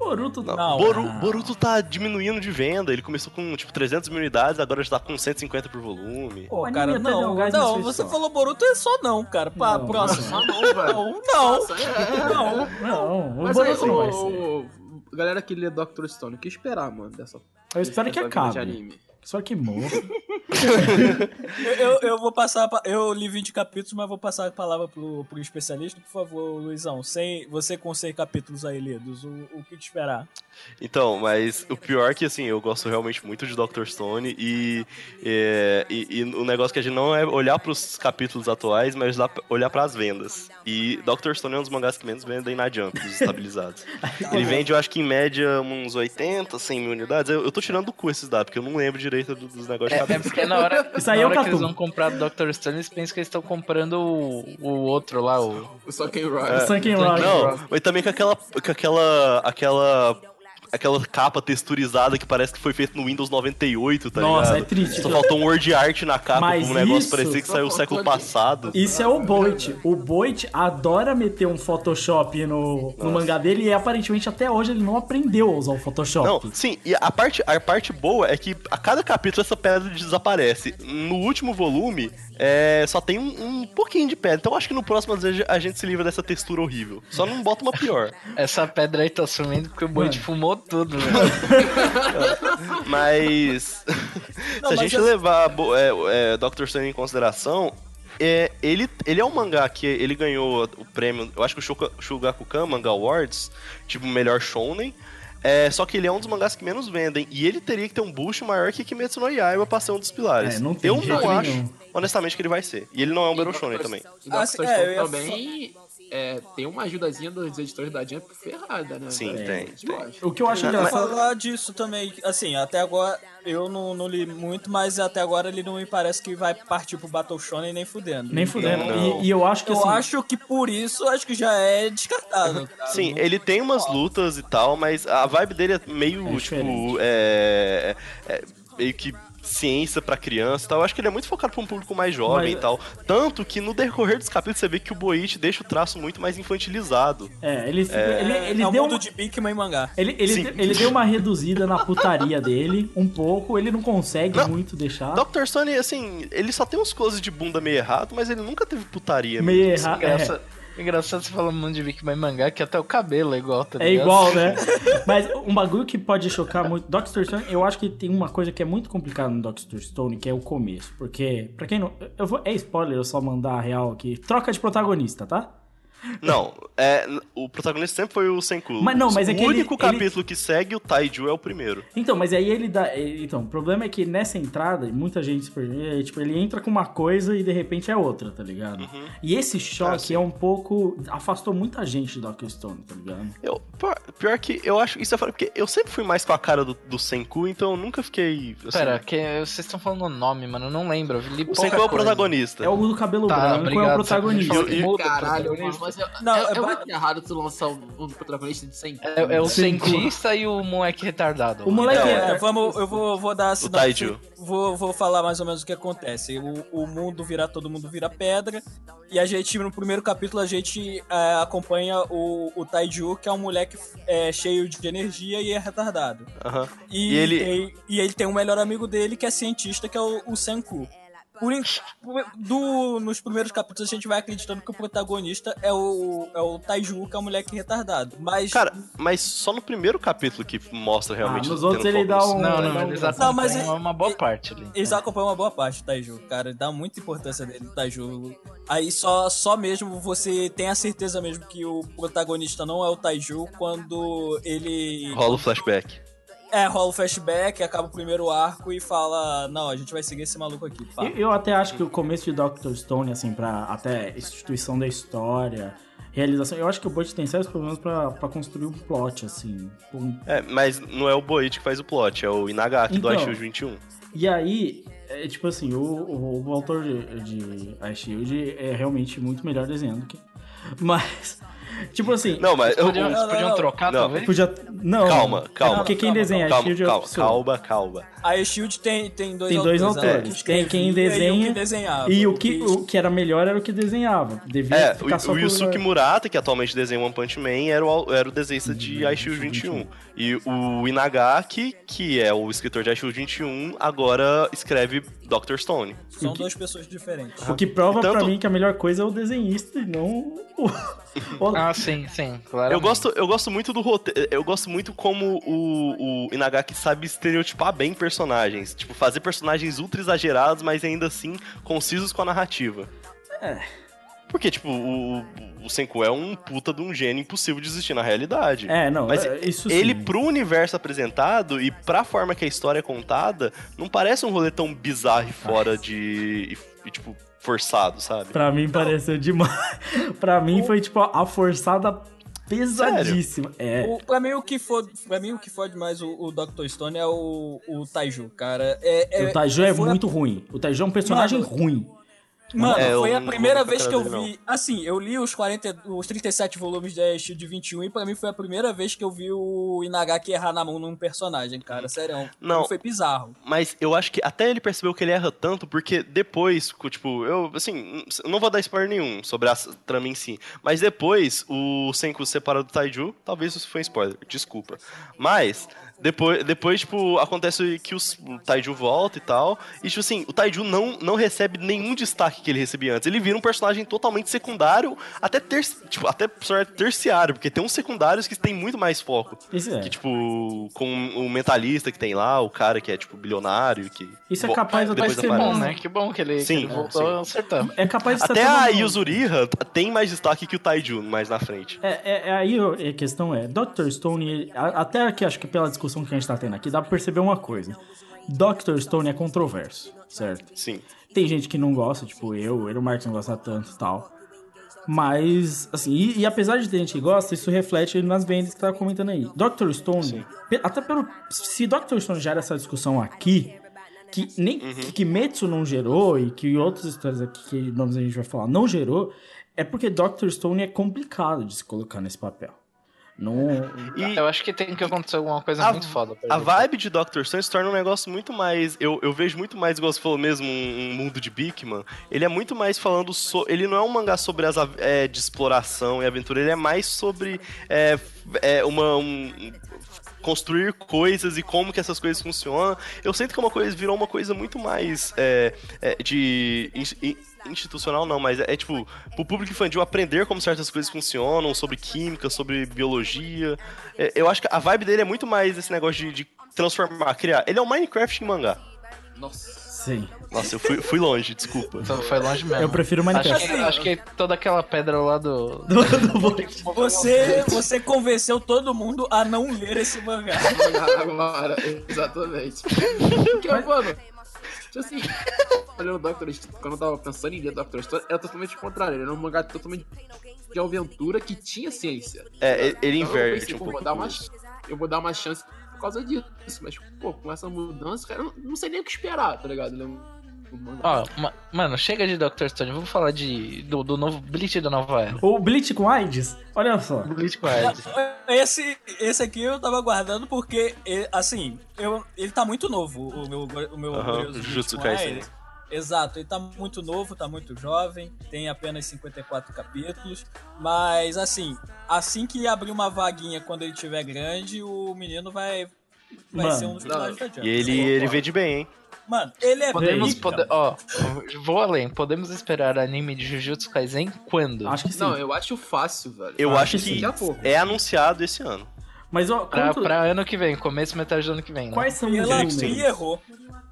Boruto Não, Não, Boru- não. Boruto tá diminuindo de venda. Ele começou com, tipo, 300 mil unidades, agora já tá com 150 por volume. Pô, O cara, um não, não, aí você falou Boruto é só não, cara. Pá, Não, próximo. Só não, velho. Não, não, é. não. Não, o Mas aí, não ser. ô, galera que lê Doctor Stone, o que esperar, mano, dessa Eu espero que vida de acabe. anime? Só que morra. [LAUGHS] Eu, eu, vou passar. pa- Eu li 20 capítulos, mas vou passar a palavra pro, pro especialista. Por favor, Luizão. Sem, você com 100 capítulos aí lidos, o, o que te esperar? Então, mas o pior é que, assim, eu gosto realmente muito de Dr. Stone e, é, e, e o negócio que a gente não é olhar pros capítulos atuais, mas olhar pras vendas. E Dr. Stone é um dos mangás que menos vendem na Jump, os estabilizados. [LAUGHS] Ele vende, eu acho que em média, uns 80, 100 mil unidades. Eu, eu tô tirando do cu esses dados, porque eu não lembro direito do- dos negócios de É, é cabeça. porque na hora, Isso aí na é o hora que eles vão comprar do Dr. Stone, eles pensam que eles estão comprando o, o outro lá, o... O Soken Rock. É. Sunken Rock. Não, mas também com aquela, com aquela, aquela, aquela capa texturizada que parece que foi feita no Windows 98, tá Nossa, ligado? é triste. Só faltou um word art na capa, Mas um negócio isso- parecia que saiu Só século passado. Isso é o Boit. O Boit adora meter um Photoshop no, no mangá dele e aparentemente até hoje ele não aprendeu a usar o Photoshop. Não, sim, e a parte, a parte boa é que a cada capítulo essa pedra desaparece. No último volume, é, só tem um, um pouquinho de pedra. Então eu acho que no próximo às vezes, a gente se livra dessa textura horrível. Só não bota uma pior. [LAUGHS] Essa pedra aí tá sumindo porque o Boit fumou tudo, né? velho. [LAUGHS] Mas. Não, se a mas gente eu- levar é, é, Dr. Stone em consideração. É, ele, ele é um mangá que ele ganhou o prêmio, eu acho que o Shugakukan Manga Awards, tipo, melhor shounen. É, só que ele é um dos mangás que menos vendem. E ele teria que ter um boost maior que Kimetsu no Yaiba pra ser um dos pilares. É, não tem eu não acho, nenhum. honestamente, que ele vai ser. E ele não é um Battle Shonen também. E Ah, Stone é, eu ia também é, tem uma ajudazinha dos editores da Jump ferrada, né? Sim, tem, Demais. O que eu acho Eu ia engraçado. falar disso também. Assim, até agora eu não, não li muito, mas até agora ele não me parece que vai partir pro Battle Shonen nem fudendo. Nem fudendo. E, e eu acho que Eu assim. acho que por isso acho que já é descartado. [LAUGHS] Sim, ele tem umas lutas e tal, mas a vibe dele é meio, É tipo, diferente. é, é meio que ciência pra criança e tal. Eu acho que ele é muito focado pra um público mais jovem Mas- e tal. Tanto que no decorrer dos capítulos você vê que o Boichi deixa o traço muito mais infantilizado. É, ele, ele, ele é o deu. mundo uma- de Bigman e mangá. Ele, ele, Sim. ele deu uma reduzida na putaria dele, um pouco. Ele não consegue Não. muito deixar. Dr. Stone, assim, ele só tem uns closes de bunda meio errado, mas ele nunca teve putaria Meio mesmo. errado. Engraçado, engraçado você falar muito de Big Man mangá, que até o cabelo é igual, tá É ligado? igual, né? [LAUGHS] Mas um bagulho que pode chocar muito. Doctor Stone, eu acho que tem uma coisa que é muito complicada no Doctor Stone, que é o começo. Porque, pra quem não. Eu vou, é spoiler eu só mandar a real aqui. Troca de protagonista, tá? Não, é, o protagonista sempre foi o Senku. Mas não, mas é o que ele- único ele- capítulo que segue o Taiju é o primeiro. Então, mas aí ele dá. ele- Então, o problema é que nessa entrada, muita gente se perde, é, tipo, ele entra com uma coisa e de repente é outra, tá ligado? Uhum. E esse Ah, choque sim. é um pouco. afastou muita gente do Doctor Stone, tá ligado? Eu, pior, pior que eu acho isso é foda, porque eu sempre fui mais com a cara do, do Senku, então eu nunca fiquei. assim, Pera, que, vocês estão falando o nome, mano, eu não lembro. Eu li o Senku é o coisa. protagonista. É o do cabelo Tá, branco, é obrigado, o protagonista. E- o Caralho, mano, protagonista. Mas é, Não, é, é é muito errado tu lançar um, um protagonista de 100 É, é o cientista e o moleque retardado. O moleque Não, é- é, vamos, eu vou, vou dar a sinopse. Vou, vou falar mais ou menos o que acontece. O, o mundo vira, todo mundo vira pedra. E a gente, no primeiro capítulo, a gente é, acompanha o, o Taiju, que é um moleque é, cheio de energia e é retardado. E, E ele- e, e ele tem um melhor amigo dele, que é cientista, que é o, o Senku. Por, do, nos primeiros capítulos a gente vai acreditando que o protagonista é o, é o Taiju, que é um moleque retardado. Mas. Cara, mas só no primeiro capítulo que mostra realmente. Ah, nos outros ele dá um- Não, Não, não, eles Não, acompanham mas é- uma boa parte ali. Eles acompanham uma boa parte do Taiju, cara. Dá muita importância dele, do Taiju. Aí só, só mesmo você tem a certeza mesmo que o protagonista não é o Taiju quando ele. Rola o flashback. É, rola o flashback, acaba o primeiro arco e fala: Não, a gente vai seguir esse maluco aqui. Eu, eu até acho que o começo de Doctor Stone, assim, pra até instituição da história, realização, eu acho que o Butch tem sérios problemas pra, pra construir um plot, assim. Um- É, mas não é o Boichi que faz o plot, é o Inagaki do Então. iShield 21. E aí, é, tipo assim, o, o, o autor de, de iShield é realmente muito melhor desenhando que. [LAUGHS] Mas, tipo assim, Não, mas. eu- Podiam, não, podiam não. trocar, Não. talvez? podia. Não, Calma, calma. Porque quem Calma, desenha a Calma, Shield é calma, outra pessoa. calma, calma. A Shield tem, tem dois Tem dois autores. autores. Que Tem quem desenha E o que desenhava. E o que, o que era melhor era o que desenhava. Devia É, ficar o, só o Yusuke Murata, que atualmente desenha One Punch Man, era o, era o desenhista de Ice Shield 21. E o Inagaki, que é o escritor de Shield 21, agora escreve Dr. Stone. São duas pessoas diferentes. O que prova Tanto- pra mim que a melhor coisa é o desenhista e não o. o- Ah, sim, sim, claro. Eu gosto, eu gosto muito do roteiro. Eu gosto muito como o, o Inagaki sabe estereotipar bem personagens. Tipo, fazer personagens ultra exagerados, mas ainda assim concisos com a narrativa. É. Porque, tipo, o, o Senku é um puta de um gênio impossível de existir na realidade. É, não, Mas é, isso sim. ele, pro universo apresentado e pra forma que a história é contada, não parece um rolê tão bizarro e fora de. E, e, tipo, forçado, sabe? Pra mim pareceu demais. [LAUGHS] pra mim foi tipo a forçada pesadíssima. É. O, pra, mim, o que fode, pra mim, o que fode mais o, o Dr. Stone é o, o Taiju, cara. É, é, o Taiju é foi a- muito ruim. O Taiju é um personagem Mano, ruim. Mano, É, foi a não primeira vez que eu vi. Assim, eu li os, 40, os 37 volumes de Shield 21 e pra mim foi a primeira vez que eu vi o Inagaki errar na mão num personagem, cara. Sério. Não. Foi bizarro. Mas eu acho que até ele percebeu que ele erra tanto, porque depois, tipo, eu, assim, não vou dar spoiler nenhum sobre a trama em si, mas depois o Senku se separa do Taiju, talvez isso foi um spoiler, desculpa. Mas, depois, depois tipo, acontece que os- o Taiju volta e tal, e, tipo assim, o Taiju não, não recebe nenhum destaque que ele recebia antes. Ele vira um personagem totalmente secundário, até, ter, tipo, até personagem terciário, porque tem uns secundários que tem muito mais foco. Isso é. Que, tipo, com o mentalista que tem lá, o cara que é, tipo, bilionário, que... Isso é capaz até de ser Que bom, né? Que bom que ele, que Sim, ele voltou acertando. É capaz de ser Até até a. Yuzuriha tem mais destaque que o Taiju mais na frente. É, é, é aí a questão é, Dr. Stone, até aqui, acho que pela discussão que a gente tá tendo aqui, dá pra perceber uma coisa. Dr. Stone é controverso, certo? Sim. Tem gente que não gosta, tipo eu, eu e o Marcos não gosta tanto e tal. Mas, assim, e, e apesar de ter gente que gosta, isso reflete nas vendas que tá comentando aí. Dr. Stone, até pelo. Se Dr. Stone gera essa discussão aqui, que nem que Kimetsu não gerou e que outras histórias aqui que nomes a gente vai falar não gerou, é porque Dr. Stone é complicado de se colocar nesse papel. Não. E Eu acho que tem que acontecer alguma coisa A- muito foda. a vibe de. Stone se torna um negócio muito mais. Eu, eu vejo muito mais, igual você falou mesmo, um, um mundo de Bigman. Ele é muito mais falando. So, ele não é um mangá sobre as é, de exploração e aventura, ele é mais sobre é, é, uma. um- construir coisas e como que essas coisas funcionam. Eu sinto que é uma coisa virou uma coisa muito mais é, é, de ins- in- institucional não, mas é, é tipo pro público infantil aprender como certas coisas funcionam, sobre química, sobre biologia. É, eu acho que a vibe dele é muito mais esse negócio de, de transformar, criar. Ele é um Minecraft em mangá. Nossa. Sim. Nossa, eu fui, fui longe, desculpa. Então foi longe mesmo. Eu prefiro Acho Minecraft. que, acho que toda aquela pedra lá do. Do- do. [LAUGHS] Você, você convenceu todo mundo a não ler esse mangá. [LAUGHS] Agora, exatamente. Porque, mano, tipo assim, [LAUGHS] olhando o Doctor Stone, quando eu tava pensando em ler Doctor Stone, era totalmente o contrário. Ele era um mangá totalmente de aventura que tinha ciência. É, ele- ele Então eu inverte pensei, um pô, pouco. vou dar uma, eu vou dar uma chance por causa disso. Mas, pô, com essa mudança, cara, eu não, não sei nem o que esperar, tá ligado? Ele é. Ó, ma- mano, chega de Dr. Stone. Vamos falar de, do, do novo Bleach da nova era. O Bleach com AIDS? Olha só. Bleach com AIDS. Esse, esse aqui eu tava guardando porque, ele- assim, eu, ele tá muito novo, o meu, o meu Jujutsu Bleach Kaisen. Exato, ele tá muito novo, tá muito jovem, tem apenas 54 capítulos, mas assim, assim que abrir uma vaguinha quando ele tiver grande, o menino vai, vai Mano, ser um dos personagens da Jump. E ele, ele vende bem, hein? Mano, ele é Podemos, pica, pode, ó, vou além. Podemos esperar anime de Jujutsu Kaisen quando? Acho que sim. Não, eu acho fácil, velho. Eu acho acho que que é anunciado esse ano. Mas ó, Pra, quanto- pra ano que vem, começo metade do ano que vem, né? quais são os Pela números? Errou.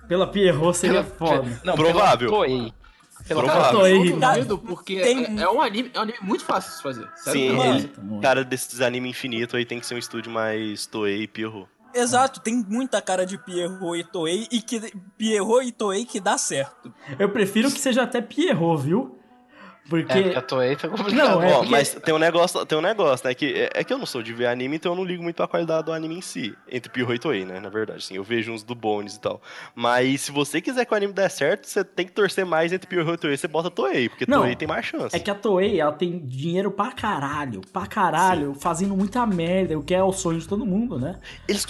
Pela Pierrot seria Pela- foda. Não, Provável. Pela Toei. Pela Provável. Toei. Não duvido, porque Tem- é, é um anime, é um anime muito fácil de se fazer. Sério Sim, mesmo. ele, Mano. cara desses anime infinito aí tem que ser um estúdio mais Toei e Pierrot. Exato, tem muita cara de Pierrot e Toei e que Pierrot e Toei que dá certo. Eu prefiro que seja até Pierrot, viu? Porque. É, porque a Toei tá complicado. Não, é Ó, porque- mas tem um negócio, tem um negócio, né? Que é, é que eu não sou de ver anime, então eu não ligo muito a qualidade do anime em si. Entre Pio e Toei, né? Na verdade, assim, eu vejo uns do Bones e tal. Mas se você quiser que o anime dê certo, você tem que torcer mais entre Pio e Toei, você bota Toei, porque Não, Toei tem mais chance. É que a Toei, ela tem dinheiro pra caralho, pra caralho, fazendo muita merda, o que é o sonho de todo mundo, né? Eles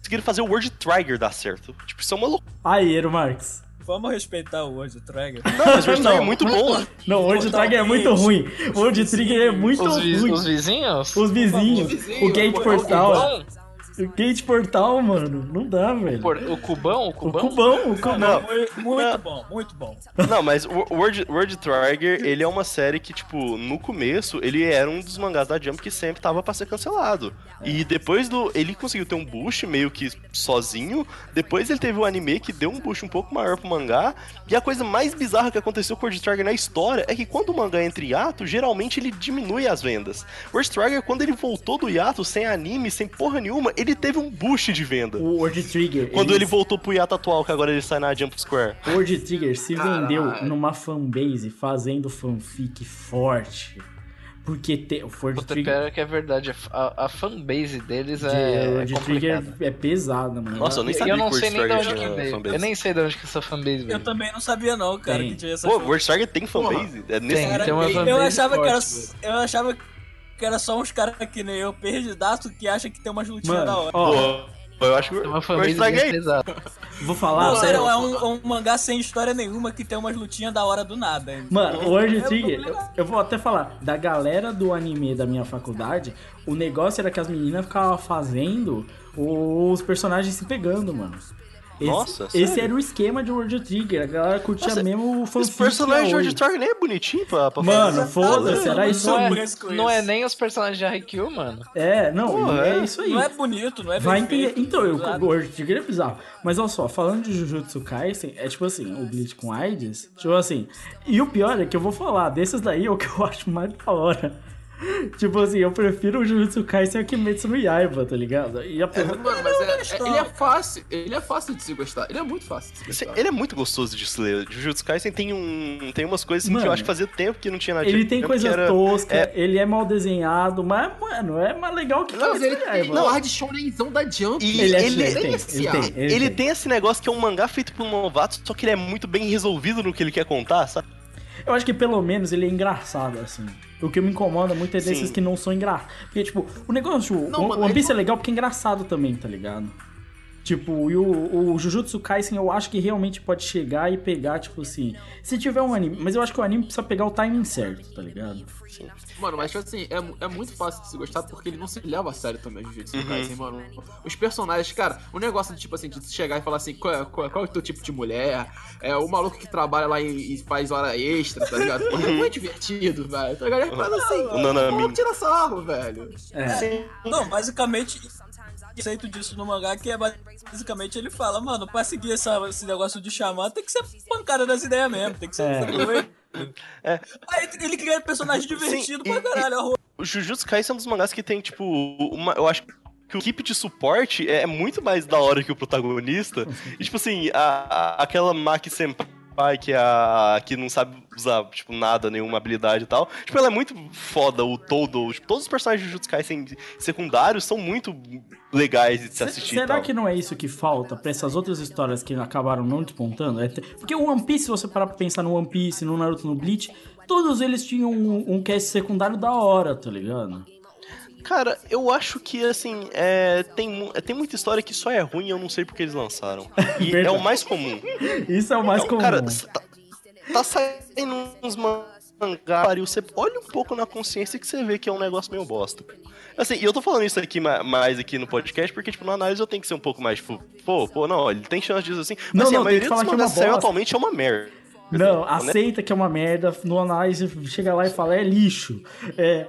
conseguiram fazer o World Trigger dar certo. Tipo, isso é uma loucura. Aí, Ero Marx. Vamos respeitar o World Trigger. Não, mas o World Trigger Não. é muito bom. Não, o World Trigger é muito ruim. O World Trigger é muito Os, ruim. os vizinhos? Os vizinhos, vizinho, o Gate Portal. Cubão? O Gate Portal, mano, não dá, velho. O Cubão? O O Cubão? Cubão, o Cubão. Não, Muito, muito bom, muito bom. Não, mas o World, World Trigger, ele é uma série que, tipo, no começo, ele era um dos mangás da Jump que sempre tava pra ser cancelado. E depois do. Ele conseguiu ter um boost meio que sozinho. Depois ele teve o anime que deu um boost um pouco maior pro mangá. E a coisa mais bizarra que aconteceu com o World Trigger na história é que quando o mangá entra em hiato, geralmente ele diminui as vendas. O World Trigger, quando ele voltou do hiato, sem anime, sem porra nenhuma, ele teve um boost de venda. O World Trigger. Quando ele voltou pro hiato atual, que agora ele sai na Jump Square. O World Trigger se Caralho. vendeu numa fanbase fazendo fanfic forte. Porque te, o World Puta, Trigger. pior que é verdade. A, a fanbase deles de- é, o é World Trigger complicada. é pesada, mano. Nossa, eu nem sabia eu não que o sei World nem de Trigger onde que fanbase. Eu nem sei de onde que essa fanbase Eu veio. também não sabia não, cara, Tem. que tinha essa Pô, chance. World Trigger tem fanbase? É nesse Tem, Cara, tem uma eu- fanbase eu achava que era, forte, eu achava que era só uns caras que nem eu, perdidaço, que acha que tem umas lutinhas da hora. ó, Pô, eu acho que Tem uma o é pesada. vou falar. Pô, sério. é um, é um mangá sem história nenhuma que tem umas lutinhas da hora do nada. Mano, o World É Trigger, eu, eu vou até falar, da galera do anime da minha faculdade, o negócio era que as meninas ficavam fazendo os personagens se pegando, mano. Esse, Nossa, esse sério? era o esquema de World Trigger, a galera curtia Nossa, mesmo o fanfic. Esse personagem de World. Trigger nem é bonitinho pra, pra Mano, fazer. foda-se, era isso Não aí. é, não é nem os personagens de Haikyuu, mano. É, não, Pô, é, é. isso aí. Não é bonito, não é Vai entender. Então, eu, o World Trigger é bizarro. Mas olha só, falando de Jujutsu Kaisen, é tipo assim, o Bleach com AIDS, tipo assim. E o pior é que eu vou falar, desses daí é o que eu [LAUGHS] acho mais da hora. [LAUGHS] Tipo assim, eu prefiro o Jujutsu Kaisen a Kimetsu no Yaiba, tá ligado? E a Mano, mas é, é- ele é fácil, ele é fácil de se gostar. Ele é muito fácil de se Assim, gostar. ele é muito gostoso de se ler. Jujutsu Kaisen tem, um, tem umas coisas assim, que Mano, eu acho que fazia tempo que não tinha na Ele tem coisa era- tosca, é- ele é mal desenhado, mas, mano, é mais legal que Não, ele tem não, ar de shonenzão da Jump. E Ele, é, ele- ele, tem, tem ele esse tem, ele, Ele tem. tem esse negócio que é um mangá feito por um novato, só que ele é muito bem resolvido no que ele quer contar, sabe? Eu acho que pelo menos ele é engraçado, assim. O que me incomoda muito é desses Sim. que não são engraçados. Porque, tipo, o negócio, Não, o mano, One Piece é legal porque é engraçado também, tá ligado? Tipo, e o, o Jujutsu Kaisen eu acho que realmente pode chegar e pegar, tipo assim. Se tiver um anime. Mas eu acho que o anime precisa pegar o timing certo, tá ligado? Mano, mas tipo assim, é, é muito fácil de se gostar porque ele não se leva a sério também, Jujutsu Kaisen, mano. Os personagens, cara, o negócio de tipo assim, de chegar e falar assim, qual é, qual é- qual é o teu tipo de mulher? É o maluco que trabalha lá e, e faz hora extra, tá ligado? Pô, é muito divertido, velho. Tá ligado? Ele faz assim, O Nanami. pô, tira sarro, velho. É. Não, basicamente, conceito disso no mangá que é basicamente ele fala, mano, pra seguir essa, esse negócio de chamar tem que ser pancada das ideias mesmo, tem que ser. É. [LAUGHS] É. Aí ele cria personagem divertido Sim, pra e- caralho. a ro- O Jujutsu Kaisen é um dos mangás que tem, tipo, uma, eu acho que o equipe de suporte é muito mais da hora que o protagonista. [LAUGHS] E, tipo assim, a, a- aquela Maki Senpai, que, é a, que não sabe usar, tipo, nada, nenhuma habilidade e tal. Tipo, ela é muito foda, o todo. Tipo, todos os personagens de Jujutsu Kaisen secundários são muito legais de se assistir Será tal. que não é isso que falta pra essas outras histórias que acabaram não despontando? É Porque o One Piece, se você parar pra pensar no One Piece, no Naruto, no Bleach, todos eles tinham um, um cast secundário da hora, tá ligado? Cara, eu acho que, assim, é, tem, mu- tem muita história que só é ruim e eu não sei porque eles lançaram. E [LAUGHS] é o mais comum. Isso é o mais Então, comum. Cara, tá, tá saindo uns mangá, você olha um pouco na consciência que você vê que é um negócio meio bosta. Assim, e eu tô falando isso aqui ma- mais aqui no podcast, porque, tipo, na análise eu tenho que ser um pouco mais, tipo, pô, pô, não, ele tem chance disso assim. Mas Não, assim, não, a maioria dos é mangás que saiu atualmente é uma merda. Não, Né? aceita que é uma merda, no análise chega lá e fala, é lixo. É,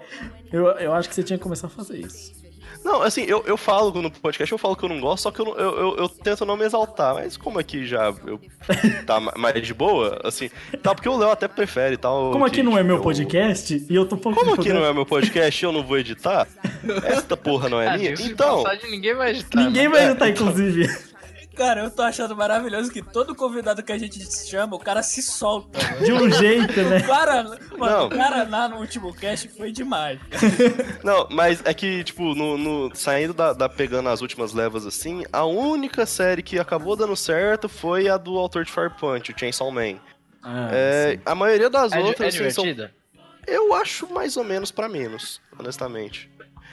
eu, eu acho que você tinha que começar a fazer isso. Não, assim, eu, eu falo no podcast, eu falo que eu não gosto, só que eu, eu, eu, eu tento não me exaltar. Mas como aqui já eu, [LAUGHS] tá ma- mais de boa, assim, tá, porque o Léo até prefere e tal. Como aqui não é meu eu- podcast, e eu tô pouco Como aqui não é meu podcast e eu não vou editar, [LAUGHS] essa porra não é Ah, minha, então... passagem, ninguém vai editar. Ninguém mano. vai editar, inclusive. [LAUGHS] Cara, eu tô achando maravilhoso que todo convidado que a gente chama, o cara se solta. mano. De um jeito, né? O cara, mano, Não. o cara lá no último cast foi demais. [LAUGHS] Não, mas é que, tipo, no, no- saindo da, da- pegando as últimas levas assim, a única série que acabou dando certo foi a do autor de Fire Punch, o Chainsaw Man. Ah, É, a maioria das É, di- é outras assim, são- divertida? eu acho mais ou menos pra menos, honestamente.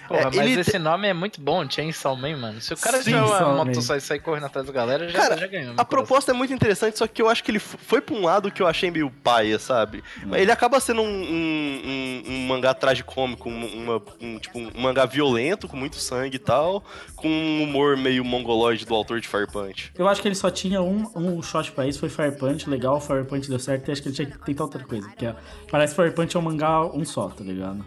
Porra, É, mas ele esse nome é muito bom, Chainsaw Man, mano. Se o cara tiver uma motosserra e sair correndo atrás da galera, já, Cara, já ganhou. A proposta é muito interessante, só que eu acho que ele foi pra um lado que eu achei meio paia, sabe? Mas Ele acaba sendo um, um- um- um mangá tragicômico, um, uma- um, tipo, um mangá violento, com muito sangue e tal, com um humor meio mongoloide do autor de Fire Punch. Eu acho que ele só tinha um, um shot pra isso, foi Fire Punch, legal, Fire Punch deu certo, e acho que ele tinha que tentar outra coisa, porque parece que Fire Punch é um mangá um só, tá ligado?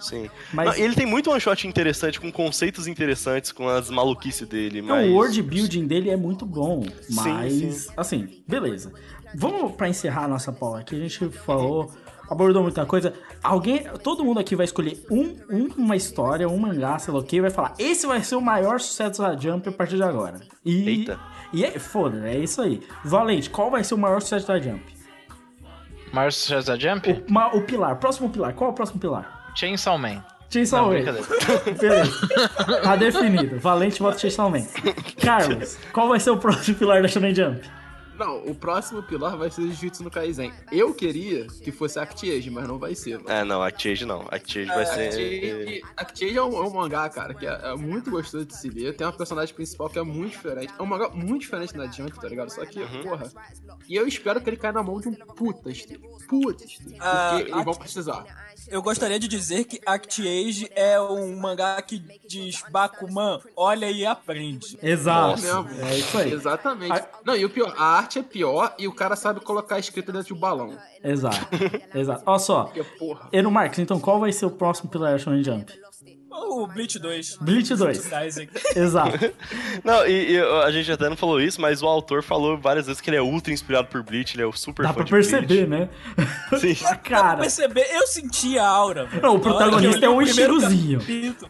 Sim. Mas- Não, ele tem muito one shot interessante, com conceitos interessantes, com as maluquices dele, Não, mas... O world building dele é muito bom, Sim, mas, sim. assim, beleza. Vamos pra encerrar a nossa pau aqui, a gente falou, abordou muita coisa. Alguém, todo mundo aqui vai escolher um, um- uma história, um mangá, sei lá o que, e vai falar, esse vai ser o maior sucesso da Jump a partir de agora. E, Eita. E é, foda, é isso aí. Valente, qual vai ser o maior sucesso da Jump? Maior sucesso da Jump? O, ma- o pilar, próximo pilar, qual é o próximo pilar? Chainsaw Man. Chainsaw Não, Man. brincadeira. [LAUGHS] Beleza. Tá definido. Valente vota Chainsaw Man. Carlos, qual vai ser o próximo pilar da Shonen Jump? Não, o próximo pilar vai ser Jujutsu no Kaisen. Eu queria que fosse Actiage, mas não vai ser. mano. É, não, Actiage não. Actiage vai ser... Actiage é, um, é um mangá, cara, que é, é muito gostoso de se ler. Tem uma personagem principal que é muito diferente. É um mangá muito diferente da Jump, tá ligado? Só que, porra. E eu espero que ele caia na mão de um puta estilo. Puta estilo. Porque Ah, eles vão precisar. Eu gostaria de dizer que Act Age é um mangá que diz Bakuman, olha e aprende. Exato. Mesmo. É isso aí. Exatamente. A- Não, e o pior, a arte é pior e o cara sabe colocar a escrita dentro do balão. Exato. Exato. Olha só. Porque, porra. Eno Marques, então qual vai ser o próximo pilar Shonen Jump? O Bleach 2. Bleach 2. Rising. [LAUGHS] Exato. [LAUGHS] Não, e, e a gente até não falou isso, mas o autor falou várias vezes que ele é ultra inspirado por Bleach, ele é o super Dá fã pra de perceber, Bleach. né? [LAUGHS] Sim. Pra Cara, perceber, eu senti a aura. velho. Não, o protagonista é o um Ichigozinho.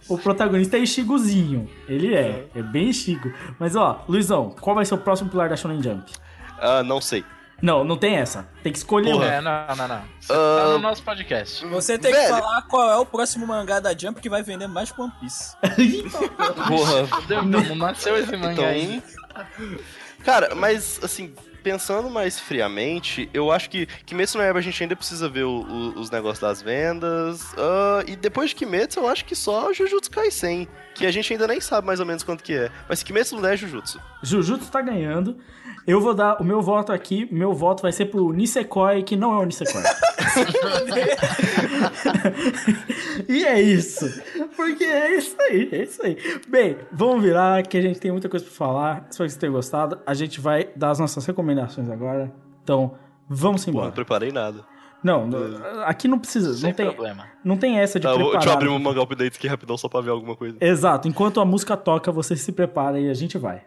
o protagonista é Ichigozinho. Ele é. É bem Ichigo. Mas ó, Luizão, qual vai ser o próximo pilar da Shonen Jump? Ah, não sei. Não, não tem essa. Tem que escolher um. É, não, não, não. Você Ah, tá no nosso podcast. Você tem Velho. que falar qual é o próximo mangá da Jump que vai vender mais One Piece. [LAUGHS] Porra. Deus, não nasceu esse mangá Então, aí. cara, mas assim, pensando mais friamente, eu acho que Kimetsu no Yaiba a gente ainda precisa ver o- o- os negócios das vendas. ah, e depois de Kimetsu, eu acho que só Jujutsu Kaisen, que a gente ainda nem sabe mais ou menos quanto que é. Mas Kimetsu não é Jujutsu. Jujutsu tá ganhando. Eu vou dar o meu voto aqui. Meu voto vai ser pro Nisekoi, que não é o Nisekoi. [LAUGHS] e é isso. Porque é isso aí, é isso aí. Bem, vamos virar que a gente tem muita coisa pra falar. Espero que vocês tenham gostado. A gente vai dar as nossas recomendações agora. Então, vamos Pô, não embora. preparei nada. Não, aqui não precisa. Sem Não tem, problema. não tem essa de Tá, preparar. deixa eu abrir um manga updates aqui rapidão só pra ver alguma coisa. Exato. Enquanto a música toca, você se prepara e a gente vai.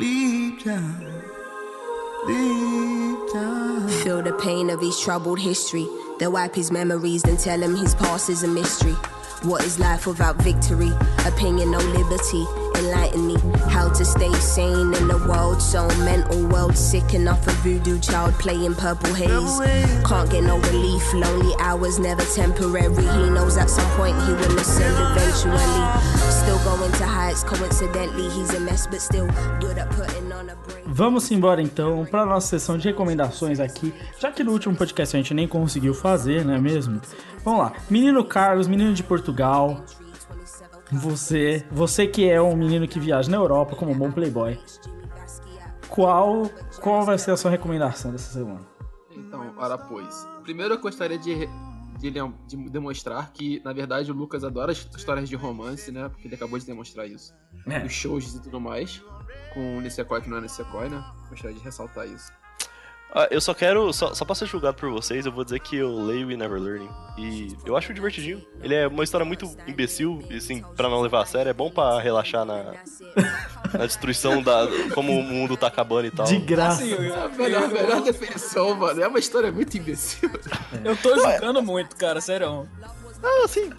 Sleep time. Sleep time. Feel the pain of his troubled history. They wipe his memories, then tell him his past is a mystery. What is life without victory? Opinion, no liberty. Enlighten me how to stay sane in world so mental. World sick enough voodoo child playing purple haze. Can't get no relief. Lonely hours never temporary. He knows at some point he will ascend eventually. Still going to heights. Coincidentally, he's a mess, but still good at putting on a. Vamos embora então para nossa sessão de recomendações aqui, já que no último podcast a gente nem conseguiu fazer, não é mesmo? Vamos lá, menino Carlos, menino de Portugal, você, você que é um menino que viaja na Europa como um bom playboy, qual, qual vai ser a sua recomendação dessa semana? Então, ora pois. Primeiro eu gostaria de, de, de demonstrar que, na verdade, o Lucas adora as histórias de romance, né? Porque ele acabou de demonstrar isso. É. Os shows e tudo mais. Com o Nisekoi que não é Nisekoi, né? Gostaria de ressaltar isso. Ah, eu só quero, só, só pra ser julgado por vocês, eu vou dizer que eu leio We Never Learning. E eu acho divertidinho. Ele é uma história muito imbecil, e assim, pra não levar a sério, é bom pra relaxar na, [LAUGHS] na destruição da. como o mundo tá acabando e tal. De graça. Assim, É a melhor, eu- melhor definição, mano. É uma história muito imbecil. eu tô julgando muito, cara, sério. Não, assim.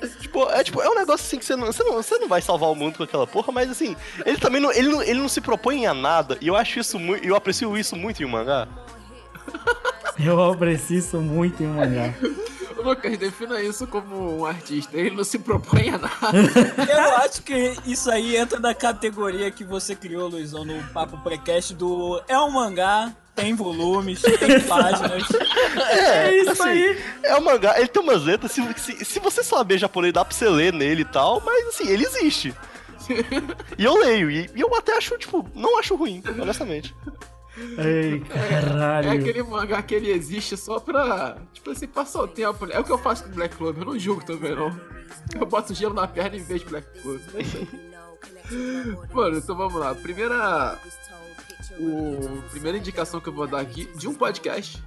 É, Tipo, é, tipo, é um negócio assim que você não, você, não, você não vai salvar o mundo com aquela porra, mas assim, ele também não, ele não, ele não se propõe a nada, e eu acho isso muito, eu aprecio isso muito em um mangá. [LAUGHS] Eu aprecio isso muito em um mangá. [LAUGHS] Lucas, defina isso como um artista. Ele não se propõe a nada. [LAUGHS] Eu acho que isso aí entra na categoria que você criou, Luizão, no Papo Precast do é um mangá, tem volumes, [LAUGHS] tem páginas. É isso assim, aí. É um mangá, ele tem umas letras, se, se, se você saber japonês, dá pra você ler nele e tal, mas assim, ele existe. E eu leio, e, e eu até acho, tipo, não acho ruim, honestamente. Ai, caralho. É aquele mangá que ele existe só pra, tipo assim, passar o tempo. né? É o que eu faço com Black Clover, eu não julgo também, não. Eu boto gelo na perna e vejo Black Clover. É. [LAUGHS] Mano, então vamos lá. Primeira. O, primeira indicação que eu vou dar aqui de um podcast,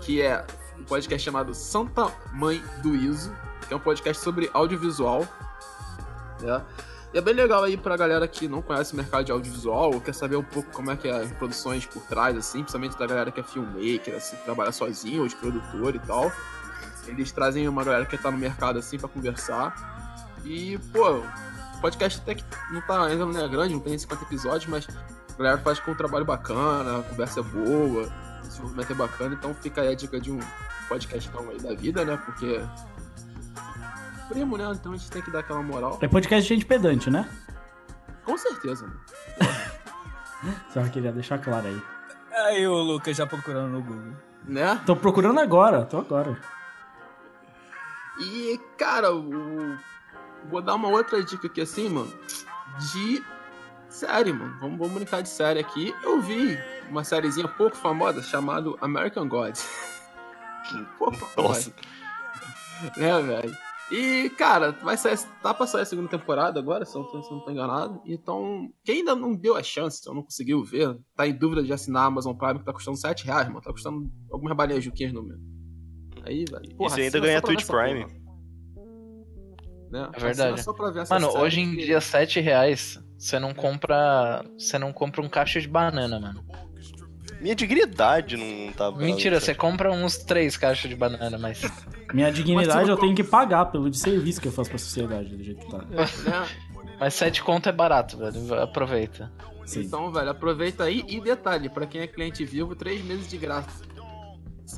que é um podcast chamado Santa Mãe do Iso, que é um podcast sobre audiovisual. Né? E é bem legal aí pra galera que não conhece o mercado de audiovisual, ou quer saber um pouco como é que é as produções por trás, assim, principalmente da galera que é filmmaker, assim, que trabalha sozinho, ou de produtor e tal. Eles trazem uma galera que tá no mercado, assim, pra conversar. E, pô, o podcast até que não tá, ainda não é grande, não tem 50 episódios, mas a galera faz com um trabalho bacana, a conversa é boa, o desenvolvimento é bacana, então fica aí a dica de um podcast aí da vida, né, porque... Primo, né? Então a gente tem que dar aquela moral. É podcast de gente pedante, né? Com certeza, mano. [LAUGHS] Só queria deixar claro aí. Aí o Lucas já procurando no Google. Né? Tô procurando agora, tô agora. E, cara, o... vou dar uma outra dica aqui assim, mano. De série, mano. Vamos, vamos brincar de série aqui. Eu vi uma sériezinha pouco famosa chamada American Gods. [LAUGHS] pouco famosa. Nossa. Né, velho? E, cara, vai sair, tá pra sair a segunda temporada agora, se eu não tô, se eu não tô enganado. Então, quem ainda não deu a chance, se eu não conseguiu ver, tá em dúvida de assinar a Amazon Prime, que tá custando 7 reais, mano. Tá custando algumas balinhas juquinhas no meu. Aí, velho. E você ainda ganha Twitch Prime. porra. Né? É verdade. Assina Só pra ver essa Mano, hoje em que- dia, 7 reais, você não compra. Você não compra um caixa de banana, mano. Minha dignidade não tá. Mentira, você compra uns 3 caixas de banana, mas. Minha dignidade Mas eu tenho que pagar pelo de serviço que eu faço pra sociedade, do jeito que tá. né? Mas 7 conto é barato, velho. Aproveita. Sim. Então, velho, aproveita aí. E detalhe, pra quem é cliente vivo, 3 meses de graça.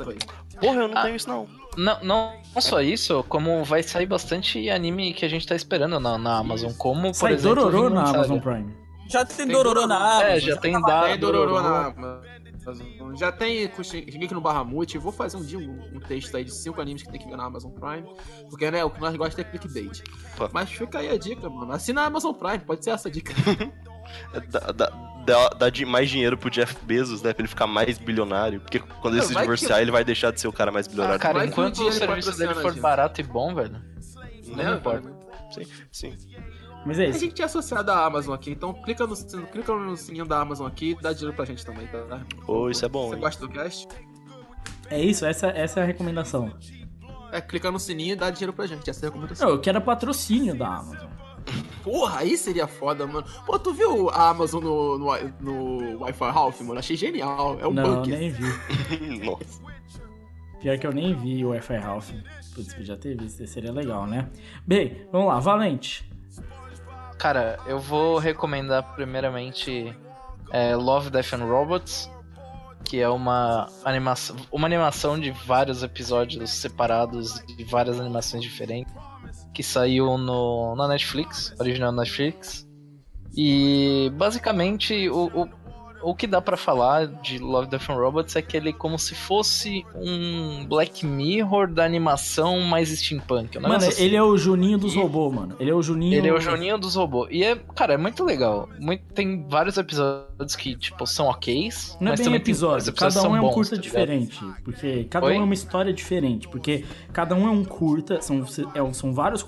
Aí. Porra, eu não Ah. tenho isso não. Não, não, não só isso, como vai sair bastante anime que a gente tá esperando na, na Amazon, como, por Sai exemplo... Dororô Vinland na Saga. Amazon Prime. Já tem, Tem Dororô na. Amazon. É, já tem dado. Tem Dororô na Amazon. Já tem Shingeki no Bahamut. Vou fazer um dia um, um texto aí de 5 animes que tem que ver na Amazon Prime. Porque, né, o que nós gostamos é clickbait. Pô. Mas fica aí a dica, mano. Assina a Amazon Prime, pode ser essa a dica. [LAUGHS] Dá, dá, dá, dá de mais dinheiro pro Jeff Bezos, né? Pra ele ficar mais bilionário. Porque quando ele Não, se vai divorciar, ele vai deixar de ser o cara mais bilionário. Ah, cara, que enquanto o serviço dele a for gente. barato e bom, velho, não né, importa. velho? Sim, sim. Mas é A isso. gente é associado à Amazon aqui, então clica no, clica no sininho da Amazon aqui e dá dinheiro pra gente também, tá? Pô, isso é bom, Você hein? gosta do cast? É isso, essa, essa é a recomendação. É, clica no sininho e dá dinheiro pra gente. Essa é a recomendação. Não, eu quero patrocínio da Amazon. Porra, aí seria foda, mano. Pô, tu viu a Amazon no, no, no Wi-Fi Ralph, mano? Achei genial. É um Não, bunker. nem vi. [LAUGHS] Nossa. Pior que eu nem vi o Wi-Fi Ralph. Putz, podia ter visto, seria legal, né? Bem, vamos lá, Valente. Cara, eu vou recomendar primeiramente é, Love, Death and Robots, que é uma animação, uma animação de vários episódios separados de várias animações diferentes, que saiu no, na Netflix, original Netflix. E basicamente o, o, o que dá pra falar de Love, Death and Robots é que ele é como se fosse um Black Mirror da animação mais steampunk. Mano, assim. ele é o Juninho dos robôs, mano. Ele é o Juninho. Ele é o Joninho dos robôs. E é, cara, é muito legal. Muito, tem vários episódios que, tipo, são ok. Não é bem episódio, cada um é um bons, curta tá diferente. Porque cada Oi? um é uma história diferente. Porque cada um é um curta, são, é- são vários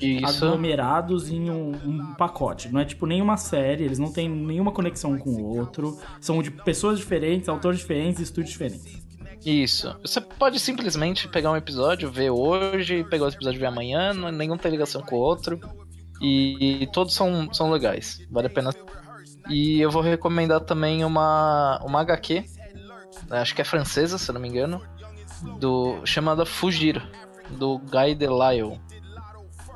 Isso. aglomerados em um, um pacote. Não é tipo nenhuma série, eles não têm nenhuma conexão um com o outro. São de pessoas diferentes, autores diferentes, estúdios diferentes. Isso. Você pode simplesmente pegar um episódio, ver hoje, pegar outro episódio ver amanhã, nenhum tem ligação com o outro. E, todos são, são legais. Vale a pena. E eu vou recomendar também uma, uma HQ, acho que é francesa, se não me engano, do, chamada Fugir, do Guy Delisle.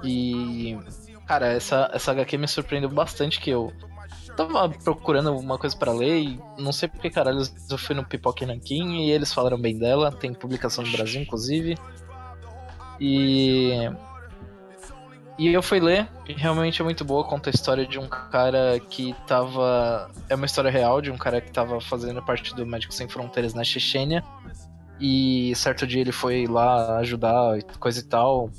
E. Cara, essa, essa HQ me surpreendeu bastante que eu tava procurando uma coisa pra ler e não sei porque caralho eu fui no Pipoca e Nanquim e eles falaram bem dela, tem publicação no Brasil inclusive. E e eu fui ler e realmente é muito boa, conta a história de um cara que tava é uma história real de um cara que tava fazendo parte do Médicos Sem Fronteiras na Chechênia. E certo dia ele foi lá ajudar coisa e tal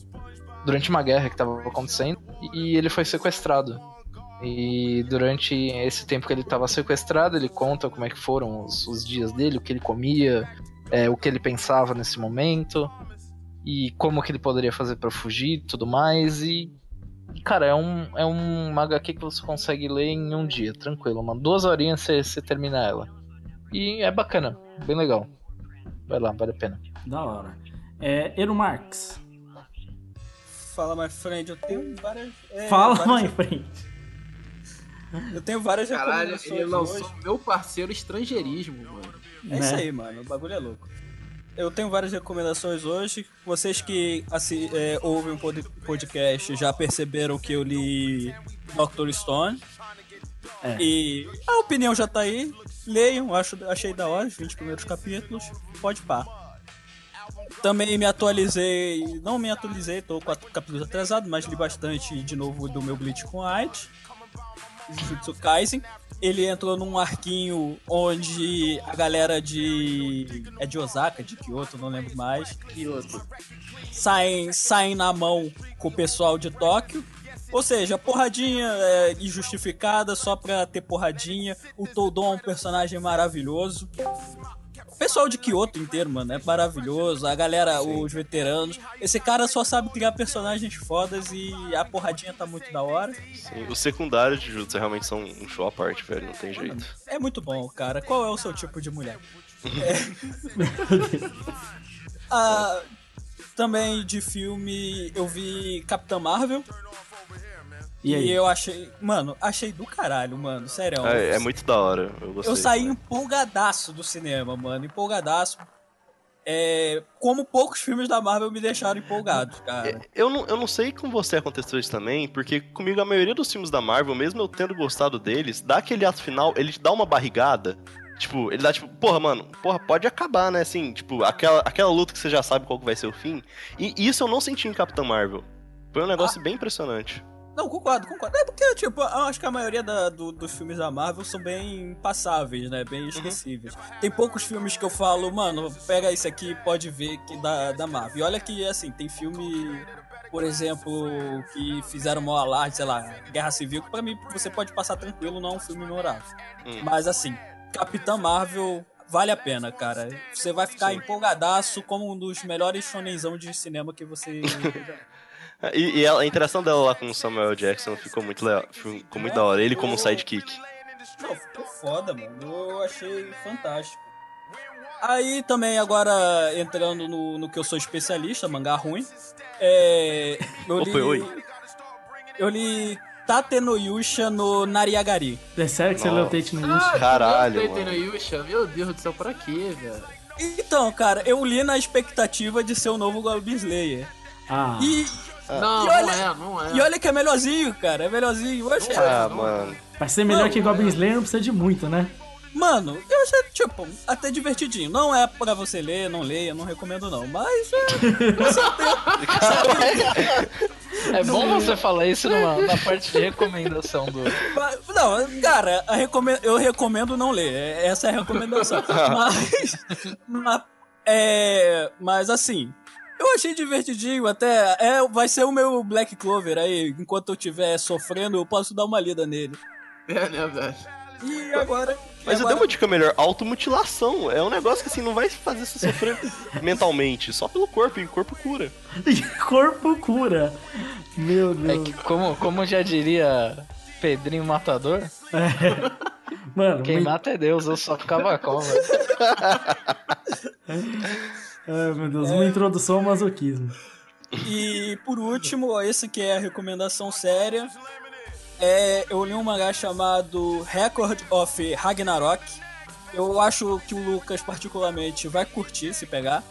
durante uma guerra que tava acontecendo e ele foi sequestrado. E durante esse tempo que ele estava sequestrado, ele conta como é que foram os, os dias dele, o que ele comia, é, o que ele pensava nesse momento e como que ele poderia fazer para fugir e tudo mais. E, cara, é um, é um HQ que você consegue ler em um dia, tranquilo. Uma duas horinhas você, você termina ela. E é bacana, bem legal. Vai lá, vale a pena. Da hora. É, Eru Marx. Fala, my friend, eu tenho várias. é, Fala, várias- mãe, frente. Eu tenho várias Caralho, recomendações ele lançou hoje. meu parceiro estrangeirismo, mano. É isso né? aí, mano. O bagulho é louco. Eu tenho várias recomendações hoje. Vocês que assi- é, ouvem o pod- podcast já perceberam que eu li Doctor Stone. É. E a opinião já tá aí. Leiam, acho, achei da hora os 20 primeiros capítulos. Pode pá. Também me atualizei. Não me atualizei, tô com capítulos atrasados, mas li bastante de novo do meu Bleach com Aight. Jujutsu Kaisen. Ele entrou num arquinho onde a galera de. É de Osaka, de Kyoto, não lembro mais. Kyoto. Saem, saem na mão com o pessoal de Tóquio. Ou seja, porradinha é, injustificada só pra ter porradinha. O Toudon é um personagem maravilhoso. Pessoal de Kyoto inteiro, mano, é maravilhoso. A galera, os veteranos. Esse cara só sabe criar personagens fodas e a porradinha tá muito da hora. Sim, os secundários de Jutsu realmente são um show à parte, velho, não tem jeito. É muito bom, cara. Qual é o seu tipo de mulher? [LAUGHS] É. [LAUGHS] Ah, também de filme eu vi Capitã Marvel. E E, aí? eu achei. Mano, achei do caralho, mano. Sério. É, é muito da hora, eu gostei. Eu saí também. empolgadaço do cinema, mano. Empolgadaço. É, como poucos filmes da Marvel me deixaram empolgado, cara. Eu não, eu não sei com você aconteceu isso também, porque comigo a maioria dos filmes da Marvel, mesmo eu tendo gostado deles, dá aquele ato final, ele te dá uma barrigada. Tipo, ele dá tipo, porra, mano, porra, pode acabar, né? Assim, tipo, aquela, aquela luta que você já sabe qual que vai ser o fim. E isso eu não senti em Capitão Marvel. Foi um negócio bem impressionante. Não, concordo, concordo. É porque, tipo, eu acho que a maioria da- do- dos filmes da Marvel são bem passáveis, né? Bem esquecíveis. Tem poucos filmes que eu falo, mano, pega esse aqui pode ver que da, da Marvel. E olha que, assim, tem filme, por exemplo, que fizeram maior alarde, sei lá, Guerra Civil, que pra mim você pode passar tranquilo, não é um filme memorável. Hum. Mas, assim, Capitã Marvel vale a pena, cara. Você vai ficar empolgadaço como um dos melhores shonenzão de cinema que você... [LAUGHS] E, e ela- a interação dela lá com o Samuel Jackson ficou muito, legal, ficou muito da hora. Ele como sidekick. Não, ficou foda, mano. Eu achei fantástico. Aí também, agora entrando no, no que eu sou especialista, mangá ruim. É. Eu li. Opa, oi. Eu li Tate no Yusha no Nariagari. É sério que você leu Tate no Yusha? Ah, Caralho, Deita mano. no Yusha. Meu Deus do céu, pra quê, velho? Então, cara, eu li na expectativa de ser o novo Goblin Slayer. Ah, E, Não, E não olha- é, não é. e olha que é melhorzinho, cara. É melhorzinho. Eu achei. Ah, mano. pra ser melhor Não, que Goblin Slayer não precisa de muito, né? Mano, eu achei, tipo, até divertidinho. Não é pra você ler, não leia, não recomendo não. Mas é, com certeza. [LAUGHS] É bom você falar isso numa, na parte de recomendação do. Não, cara, recome- eu recomendo não ler. é- Essa é a recomendação. [LAUGHS] mas, mas, é, mas assim, eu achei divertidinho até. É, vai ser o meu Black Clover aí. Enquanto eu estiver sofrendo, eu posso dar uma lida nele. É, né, velho? E agora. Mas eu agora, dei uma dica melhor, automutilação. É um negócio que assim não vai fazer você sofrer [LAUGHS] mentalmente, só pelo corpo, e o corpo cura. Corpo cura. Meu É Deus. que, como, como já diria Pedrinho Matador, Mano, Quem muito- mata é Deus, eu só ficava com, velho. [LAUGHS] Ai, meu Deus, uma introdução ao masoquismo. E por último, esse que é a recomendação séria. É, eu li um mangá chamado Record of Ragnarok. Eu acho que o Lucas, particularmente, vai curtir se pegar.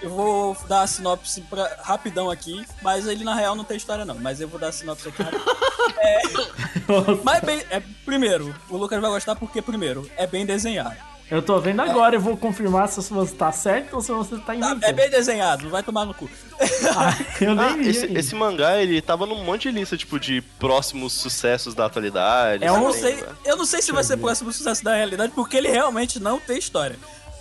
Eu vou dar a sinopse pra, rapidão aqui, mas ele na real não tem história não, mas eu vou dar a sinopse aqui rapidão. É, [LAUGHS] mas bem, é, primeiro, o Lucas vai gostar porque, primeiro, é bem desenhado. Eu tô vendo agora, eu vou confirmar se você tá certo ou se você tá Tá, inventando. é bem desenhado, vai tomar no cu. Ah, eu nem Ah, vi esse, esse mangá, ele tava num monte de lista, tipo, de próximos sucessos da atualidade. É Eu não sei, eu não sei se vai ser próximo sucesso da realidade, porque ele realmente não tem história.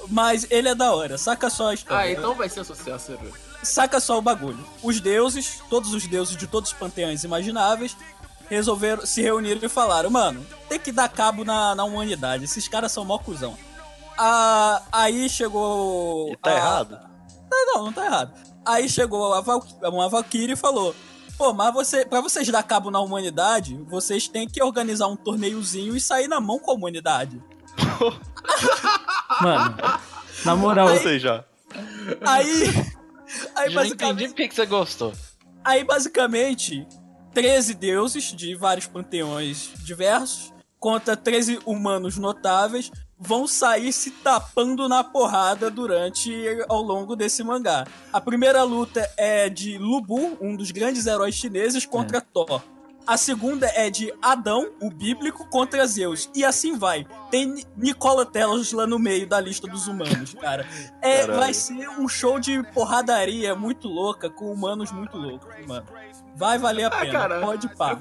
Mas ele é da hora, saca só a história. Ah, então vai ser sucesso, Eru. Saca só o bagulho. Os deuses, todos os deuses de todos os panteões imagináveis, resolveram se reuniram e falaram: Mano, tem que dar cabo na, na humanidade. Esses caras são mó cuzão. Ah, aí chegou. E tá a- errado. Não, não, não tá errado. Aí chegou a Val, uma Valkyrie e falou: Pô, mas você, pra vocês dar cabo na humanidade, vocês têm que organizar um torneiozinho e sair na mão com a humanidade. [LAUGHS] Mano, na moral, Ou seja, Aí. [LAUGHS] Aí Já entendi basicamente. por que que você gostou. Aí, basicamente, 13 deuses de vários panteões diversos contra 13 humanos notáveis vão sair se tapando na porrada durante ao longo desse mangá. A primeira luta é de Lubu, um dos grandes heróis chineses, contra Thor. A segunda é de Adão, o bíblico, contra Zeus. E assim vai. Tem Ni- Nikola Tesla no meio da lista dos humanos, cara. É, Caralho. vai ser um show de porradaria muito louca, com humanos muito loucos, mano. Vai valer a Ah, pena. cara. Pode pá.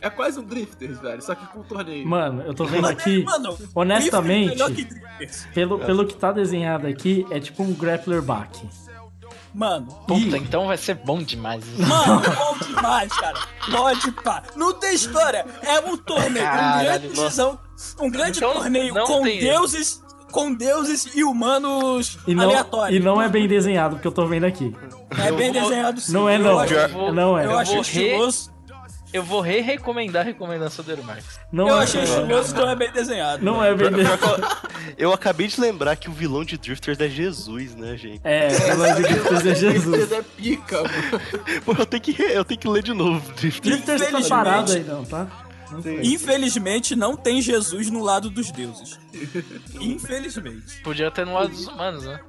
É quase um Drifters, velho, só que com torneio. mano, eu tô vendo aqui, Mano, honestamente, é melhor que Drifters. pelo, pelo que tá desenhado aqui, é tipo um grappler back. Mano, Puta, então vai ser bom demais. isso. Mano, [LAUGHS] bom demais, cara. Pode pá. Não tem história. É um torneio. Um Caralho, grande, decisão, um grande Então, torneio não com tem deuses. Com deuses e humanos E não, aleatórios. e não é bem desenhado, porque eu tô vendo aqui. É bem vou- desenhado sim. Não é Eu não, acho- vou- não é. Eu Eu re- estiloso. Eu vou re-recomendar a recomendação do Marx. Não Eu é, achei estiloso, então é bem desenhado. Não é bem desenhado. [LAUGHS] eu acabei de lembrar que o vilão de Drifters é Jesus, né, gente? É, pelo de Drifters é [LAUGHS] Jesus. Drifters é pica, mano. Pô, eu tenho que, eu tenho que ler de novo Drifters. Drifters tá parado aí não, tá? Não Sim. Infelizmente, não tem Jesus no lado dos deuses. Infelizmente. Podia ter no lado dos humanos, né?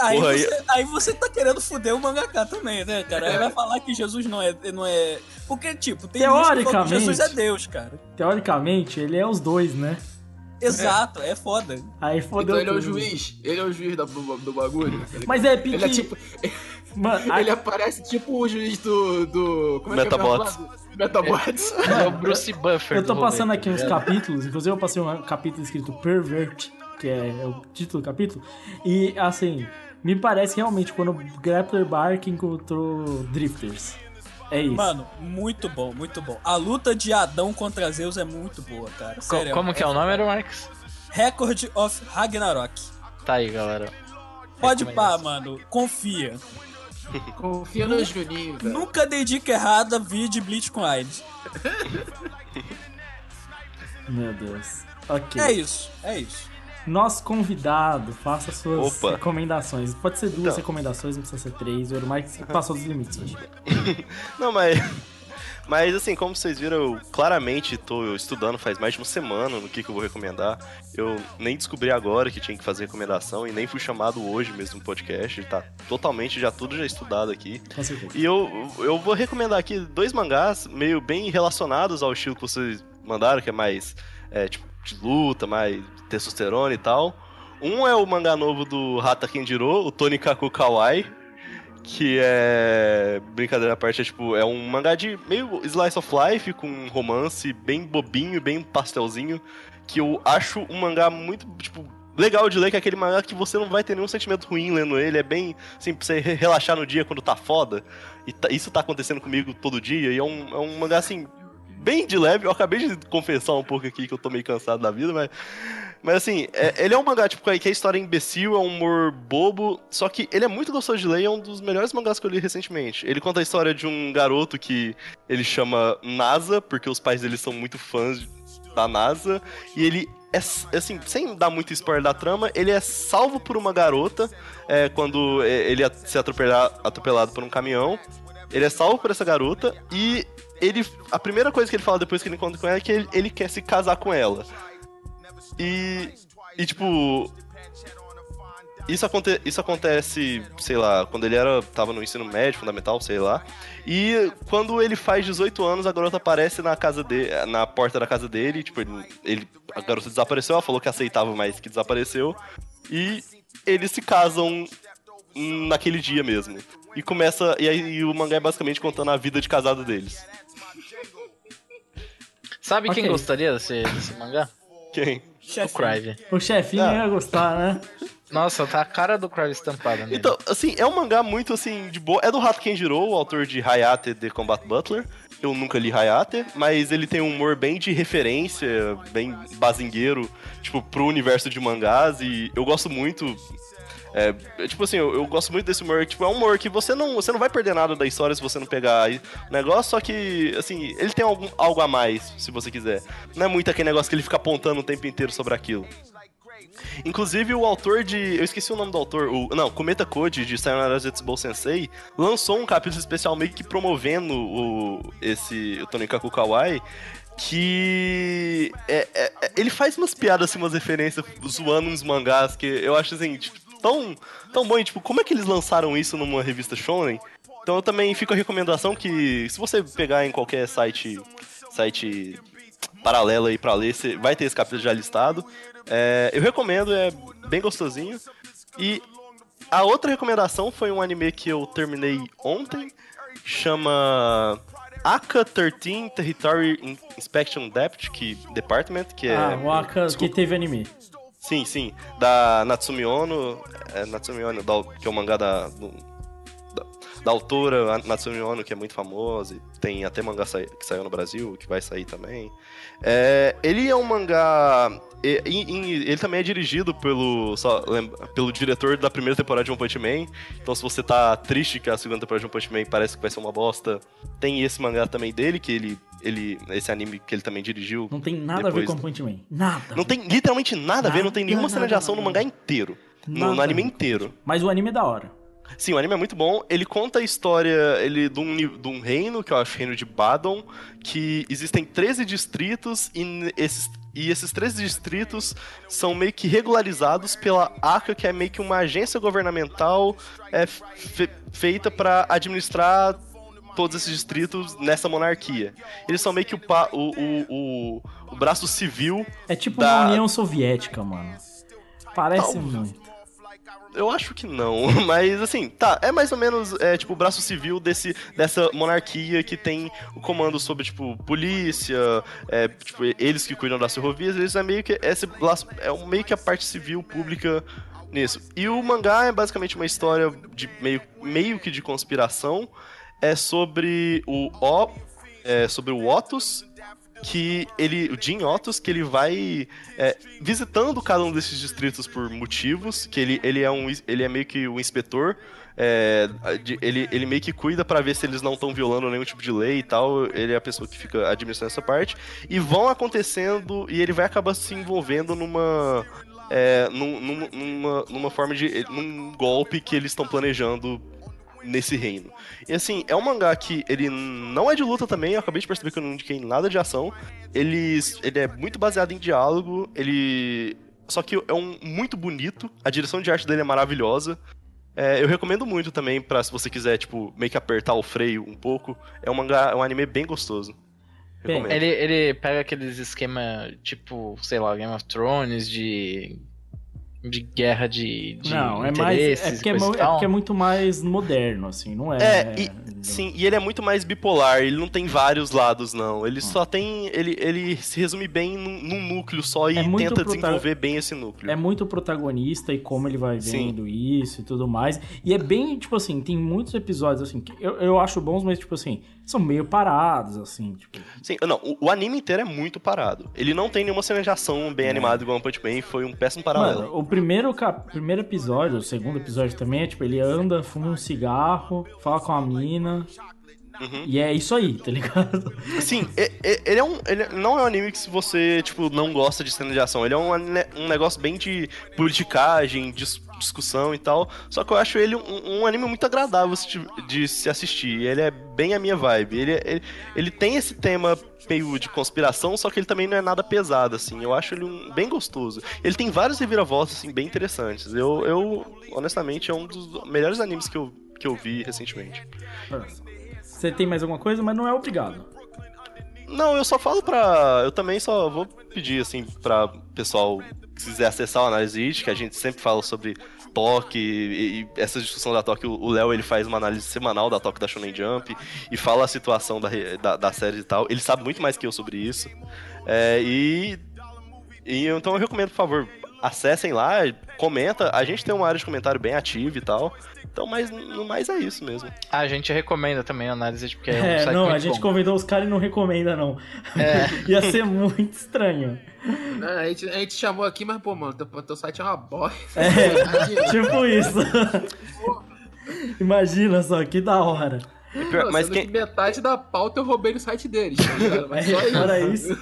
Aí, Porra, você, aí você tá querendo fuder o mangaka também, né, cara? Aí vai falar que Jesus não é. Não é... Porque, tipo, tem gente que Teoricamente. Jesus é Deus, cara. Teoricamente, ele é os dois, né? Exato, é, foda. Aí fodeu Então ele é o tudo. juiz. Ele é o juiz da- do, do bagulho. Mas é pique... Ele é tipo. Mano, [LAUGHS] Ele aparece tipo o juiz do. do como é que é Metabots. Metabots. É o Bruce Buffer. Eu tô do passando aqui uns capítulos, inclusive eu passei um capítulo escrito Pervert, que é o título do capítulo, e assim, me parece realmente quando o Grappler Bark encontrou Drifters. É isso. Mano, muito bom, muito bom. A luta de Adão contra Zeus é muito boa, cara. Co- Sério, Como que é o nome, era Marx? Record of Ragnarok. Tá aí, galera. Pode pá, mano. Confia. [LAUGHS] Confia no Juninho, velho. Nunca dei dica errada, vi de Bleach com AIDS. Meu Deus. Ok. É isso, é isso. Nosso convidado, faça suas Opa. recomendações. Pode ser duas Então. recomendações, não precisa ser três. O Euromike passou dos limites hoje. [LAUGHS] Não, mas. Mas assim, como vocês viram, eu claramente tô estudando faz mais de uma semana no que, que eu vou recomendar. Eu nem descobri agora que tinha que fazer recomendação e nem fui chamado hoje mesmo no podcast. Tá totalmente já tudo já estudado aqui. E eu, eu vou recomendar aqui dois mangás meio bem relacionados ao estilo que vocês mandaram, que é mais é, tipo de luta, mais testosterona e tal. Um é o mangá novo do Hata Kenjiro, o Tonikaku Kawaii, que é brincadeira à parte, é tipo, é um mangá de meio slice of life com um romance bem bobinho, bem pastelzinho, que eu acho um mangá muito, tipo, legal de ler, que é aquele mangá que você não vai ter nenhum sentimento ruim lendo ele, é bem, assim, pra você re- relaxar no dia quando tá foda. E tá- isso tá acontecendo comigo todo dia, e é um, é um mangá, assim, bem de leve. Eu acabei de confessar um pouco aqui que eu tô meio cansado da vida, mas. Mas assim, é- ele é um mangá, tipo, que a história é imbecil, é um humor bobo, só que ele é muito gostoso de ler e é um dos melhores mangás que eu li recentemente. Ele conta a história de um garoto que ele chama NASA, porque os pais dele são muito fãs da NASA e ele é, assim, sem dar muito spoiler da trama, ele é salvo por uma garota é, quando é, ele se atropelar, atropelado por um caminhão. Ele é salvo por essa garota e ele a primeira coisa que ele fala depois que ele encontra com ela é que ele, ele quer se casar com ela. E, e tipo, isso, aconte isso acontece, sei lá, quando ele era tava no ensino médio, fundamental, sei lá. E quando ele faz 18 anos, a garota aparece na casa dele, na porta da casa dele, tipo, ele, ele a garota desapareceu, ela falou que aceitava, mas que desapareceu. E eles se casam naquele dia mesmo. E começa e aí o mangá é basicamente contando a vida de casado deles. Sabe Ok. quem gostaria desse, desse mangá? Quem? O Crive. O chefinho Ah. ia gostar, né? Nossa, tá a cara do Crive estampada nele. Então, assim, é um mangá muito assim de boa. É do Hato Kenjiro, o autor de Hayate The Combat Butler. Eu nunca li Hayate, mas ele tem um humor bem de referência, bem bazingueiro, tipo, pro universo de mangás. E eu gosto muito. É, é, tipo assim, eu, eu gosto muito desse humor. Tipo, é um humor que você não, você não vai perder nada da história se você não pegar o negócio, só que, assim, ele tem algum, algo a mais, se você quiser. Não é muito aquele negócio que ele fica apontando o tempo inteiro sobre aquilo. Inclusive, o autor de. Eu esqueci o nome do autor. O, não, Kometa Code, de Sayonara Zetsubou Sensei, lançou um capítulo especial meio que promovendo o, esse o Tonikaku Kawaii. Que. É, é- é- ele faz umas piadas, assim, umas referências, zoando uns mangás que eu acho assim, tipo, tão, tão bom. E, tipo, como é que eles lançaram isso numa revista Shonen? Então eu também fico a recomendação que, se você pegar em qualquer site. site paralelo aí pra ler, você vai ter esse capítulo já listado. É, eu recomendo, é bem gostosinho. E a outra recomendação foi um anime que eu terminei ontem, chama Aka 13 Territory In- Inspection Depth, que, Department, que é... ah, o Aka que desculpa. teve anime. Sim, sim. Da Natsumi Ono, é, Natsumi Ono, da- que é o mangá da, do- da, da autora Natsumi Ono, que é muito famosa. Tem até mangá sai- que saiu no Brasil, que vai sair também. É, ele é um mangá. e- e ele também é dirigido pelo, só lembra- pelo diretor da primeira temporada de One Punch Man. Então, se você tá triste que a segunda temporada de One Punch Man parece que vai ser uma bosta, tem esse mangá também dele, que ele. Ele esse anime que ele também dirigiu. Não tem nada a ver Depois- com Point Man. Nada. Não tem literalmente nada a ver, não tem nenhuma Nada, cena de ação nada, no mangá inteiro. No, no Nada. anime inteiro. Mas o anime é da hora. Sim, o anime é muito bom. Ele conta a história ele, de, um, de um reino, que eu acho reino de Badon, que existem 13 distritos e esses, e esses 13 distritos são meio que regularizados pela ACA, que é meio que uma agência governamental é, fe- feita para administrar todos esses distritos nessa monarquia. Eles são meio que o, pa- o, o, o, braço civil É tipo Da- uma União Soviética, mano. Parece muito. Eu acho que não, [LAUGHS] mas assim, tá, é mais ou menos é, tipo o braço civil desse, dessa monarquia que tem o comando sobre, tipo, polícia, é, tipo, eles que cuidam das ferrovias, eles é meio que esse é meio que a parte civil pública nisso. E o mangá é basicamente uma história de meio, meio que de conspiração, é sobre o O, é, sobre o Otus, que ele, o Jim Otus, que ele vai é, visitando cada um desses distritos por motivos, que ele, ele, é, um, ele é meio que o inspetor, é, ele, ele meio que cuida pra ver se eles não estão violando nenhum tipo de lei e tal, ele é a pessoa que fica administrando essa parte, e vão acontecendo, e ele vai acabar se envolvendo numa... é, num- numa, numa forma de. num golpe que eles estão planejando nesse reino. E assim, é um mangá que ele não é de luta também, eu acabei de perceber que eu não indiquei nada de ação. Ele, ele é muito baseado em diálogo, ele. Só que é um muito bonito, a direção de arte dele é maravilhosa. É, eu recomendo muito também pra se você quiser, tipo, meio que apertar o freio um pouco. É um mangá, é um anime bem gostoso. Bem. Ele, ele pega aqueles esquema, tipo, sei lá, Game of Thrones, de. De guerra de. de Não, é mais. É porque é, é porque é muito mais moderno, assim, não é. É, e, sim, e ele é muito mais bipolar, ele não tem vários lados, não. Ele só tem. Ele, ele se resume bem num, num núcleo só e É muito tenta prota- desenvolver bem esse núcleo. É muito protagonista e como ele vai Sim. vendo isso e tudo mais. E é bem, tipo assim, tem muitos episódios, assim, que eu, eu acho bons, mas, tipo assim, são meio parados, assim, tipo. Sim, não, o, o anime inteiro é muito parado. Ele não tem nenhuma cena de ação bem animada igual One Punch Man, foi um péssimo paralelo. Mano, o primeiro, cap... primeiro episódio, o segundo episódio também é, tipo, ele anda, fuma um cigarro, fala com a mina. Uhum. E é isso aí, tá ligado? Sim, ele é um. Ele não é um anime que se você, tipo, não gosta de cena de ação. Ele é um, um negócio bem de politicagem, dis- discussão e tal. Só que eu acho ele um, um anime muito agradável de, se assistir. Ele é bem a minha vibe. Ele, ele, ele tem esse tema meio de conspiração, só que ele também não é nada pesado, assim. Eu acho ele um, bem gostoso. Ele tem vários reviravoltas, assim, bem interessantes. Eu, eu, honestamente, é um dos melhores animes que eu, que eu vi recentemente. Você tem mais alguma coisa, mas não é obrigado. Não, eu só falo pra. Eu também só vou pedir, assim, pra pessoal que quiser acessar o Análise que a gente sempre fala sobre toque e, essa discussão da toque. O Léo ele faz uma análise semanal da toque da Shonen Jump e fala a situação da, da, da série e tal. Ele sabe muito mais que eu sobre isso. É, e. E então eu recomendo, por favor, acessem lá, comenta. A gente tem uma área de comentário bem ativa e tal. Então, mas no mais é isso mesmo. Ah, a gente recomenda também a análise, porque é um É, site não, muito a gente bom. convidou os caras e não recomenda, não. É. [LAUGHS] Ia ser muito estranho. Não, a, gente, a gente chamou aqui, mas, pô, mano, teu, teu site é uma bosta. É, [LAUGHS] tipo isso. Imagina só, que da hora. pior- mas sendo quem- que metade da pauta eu roubei no site deles, tá ligado? Mas só [LAUGHS] É, fora isso.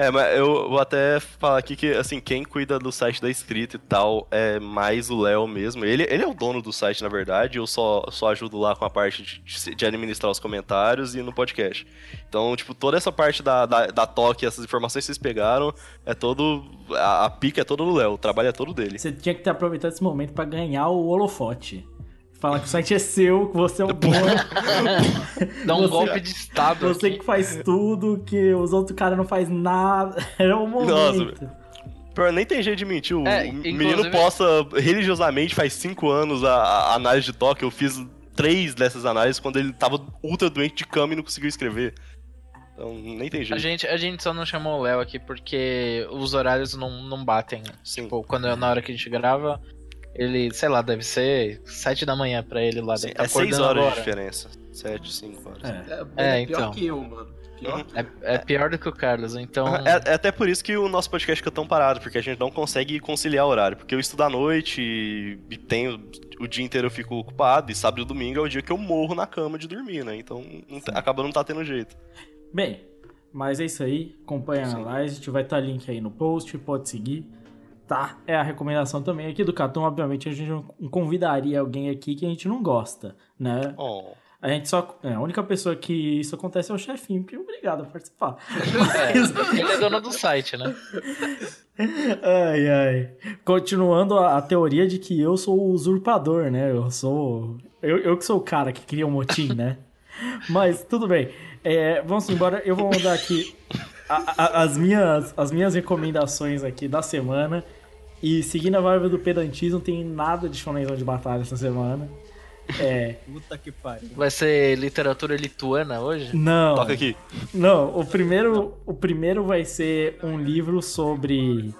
É, mas eu vou até falar aqui que, assim, quem cuida do site da escrita e tal é mais o Léo mesmo. Ele, ele é o dono do site, na verdade, eu só, só ajudo lá com a parte de, de administrar os comentários e no podcast. Então, tipo, toda essa parte da, da, da toque, essas informações que vocês pegaram, é todo... A, a pica é toda do Léo, o trabalho é todo dele. Você tinha que ter aproveitado esse momento pra ganhar o holofote. Falar que o site é seu, que você é [LAUGHS] o dono. Dá um Você- golpe de estado Você aqui. que faz tudo, que os outros caras não faz nada. [LAUGHS] Era o momento. Pior, nem tem jeito de mentir. O É, menino posta religiosamente faz cinco anos a, a análise de toque. Eu fiz três dessas análises quando ele tava ultra doente de cama e não conseguiu escrever. Então, nem tem A jeito. gente, a gente só não chamou o Léo aqui porque os horários não, não batem. Tipo, quando, na hora que a gente grava, ele, sei lá, deve ser sete da manhã pra ele lá. deve tá É seis acordando horas agora. de diferença. Sete, cinco horas. É, É, é pior então. que eu, mano. Pior. É, é pior do que o Carlos, então. É, é até por isso que o nosso podcast fica tão parado, porque a gente não consegue conciliar o horário. Porque eu estudo à noite e, tenho. O dia inteiro eu fico ocupado, e sábado e domingo é o dia que eu morro na cama de dormir, né? Então não tá- acaba não tá tendo jeito. Bem, mas é isso aí. Acompanha a análise. Vai estar link aí no post, pode seguir. Tá? É a recomendação também aqui do Catum. Obviamente, a gente não convidaria alguém aqui que a gente não gosta, né? Oh. A gente só. É, a única pessoa que isso acontece é o chefinho, que obrigado por participar. É, ele é dono do site, né? [LAUGHS] Ai, ai. Continuando a, a teoria de que eu sou o usurpador, né? Eu sou. Eu, eu que sou o cara que cria o motim, né? [LAUGHS] Mas tudo bem. É, vamos embora. Eu vou mandar aqui a- a- as, minhas, as minhas recomendações aqui da semana. E seguindo a vibe do pedantismo, não tem nada de shonenzão de batalha essa semana. É. Puta que pariu. Vai ser literatura lituana hoje? Não. Toca aqui. Não, o primeiro, o primeiro vai ser um livro sobre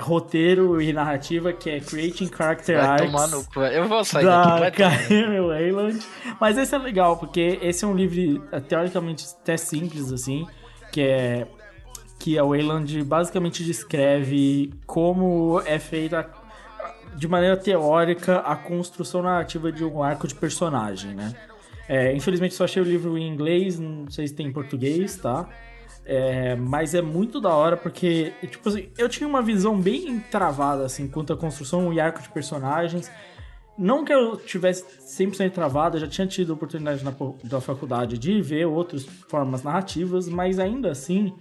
roteiro e narrativa que é Creating Character Vai Arcs tomar no cu. Eu vou sair daqui. da. Karen Wayland. Mas esse é legal, porque esse é um livro teoricamente até simples, assim, que é que a Wayland basicamente descreve como é feita de maneira teórica a construção narrativa de um arco de personagem, né? É, infelizmente só achei o livro em inglês, não sei se tem em português, tá? É, mas é muito da hora porque, tipo assim, eu tinha uma visão bem travada, assim, quanto à construção e arco de personagens. Não que eu tivesse 100% travado, já tinha tido oportunidade na, da faculdade de ver outras formas narrativas, mas ainda assim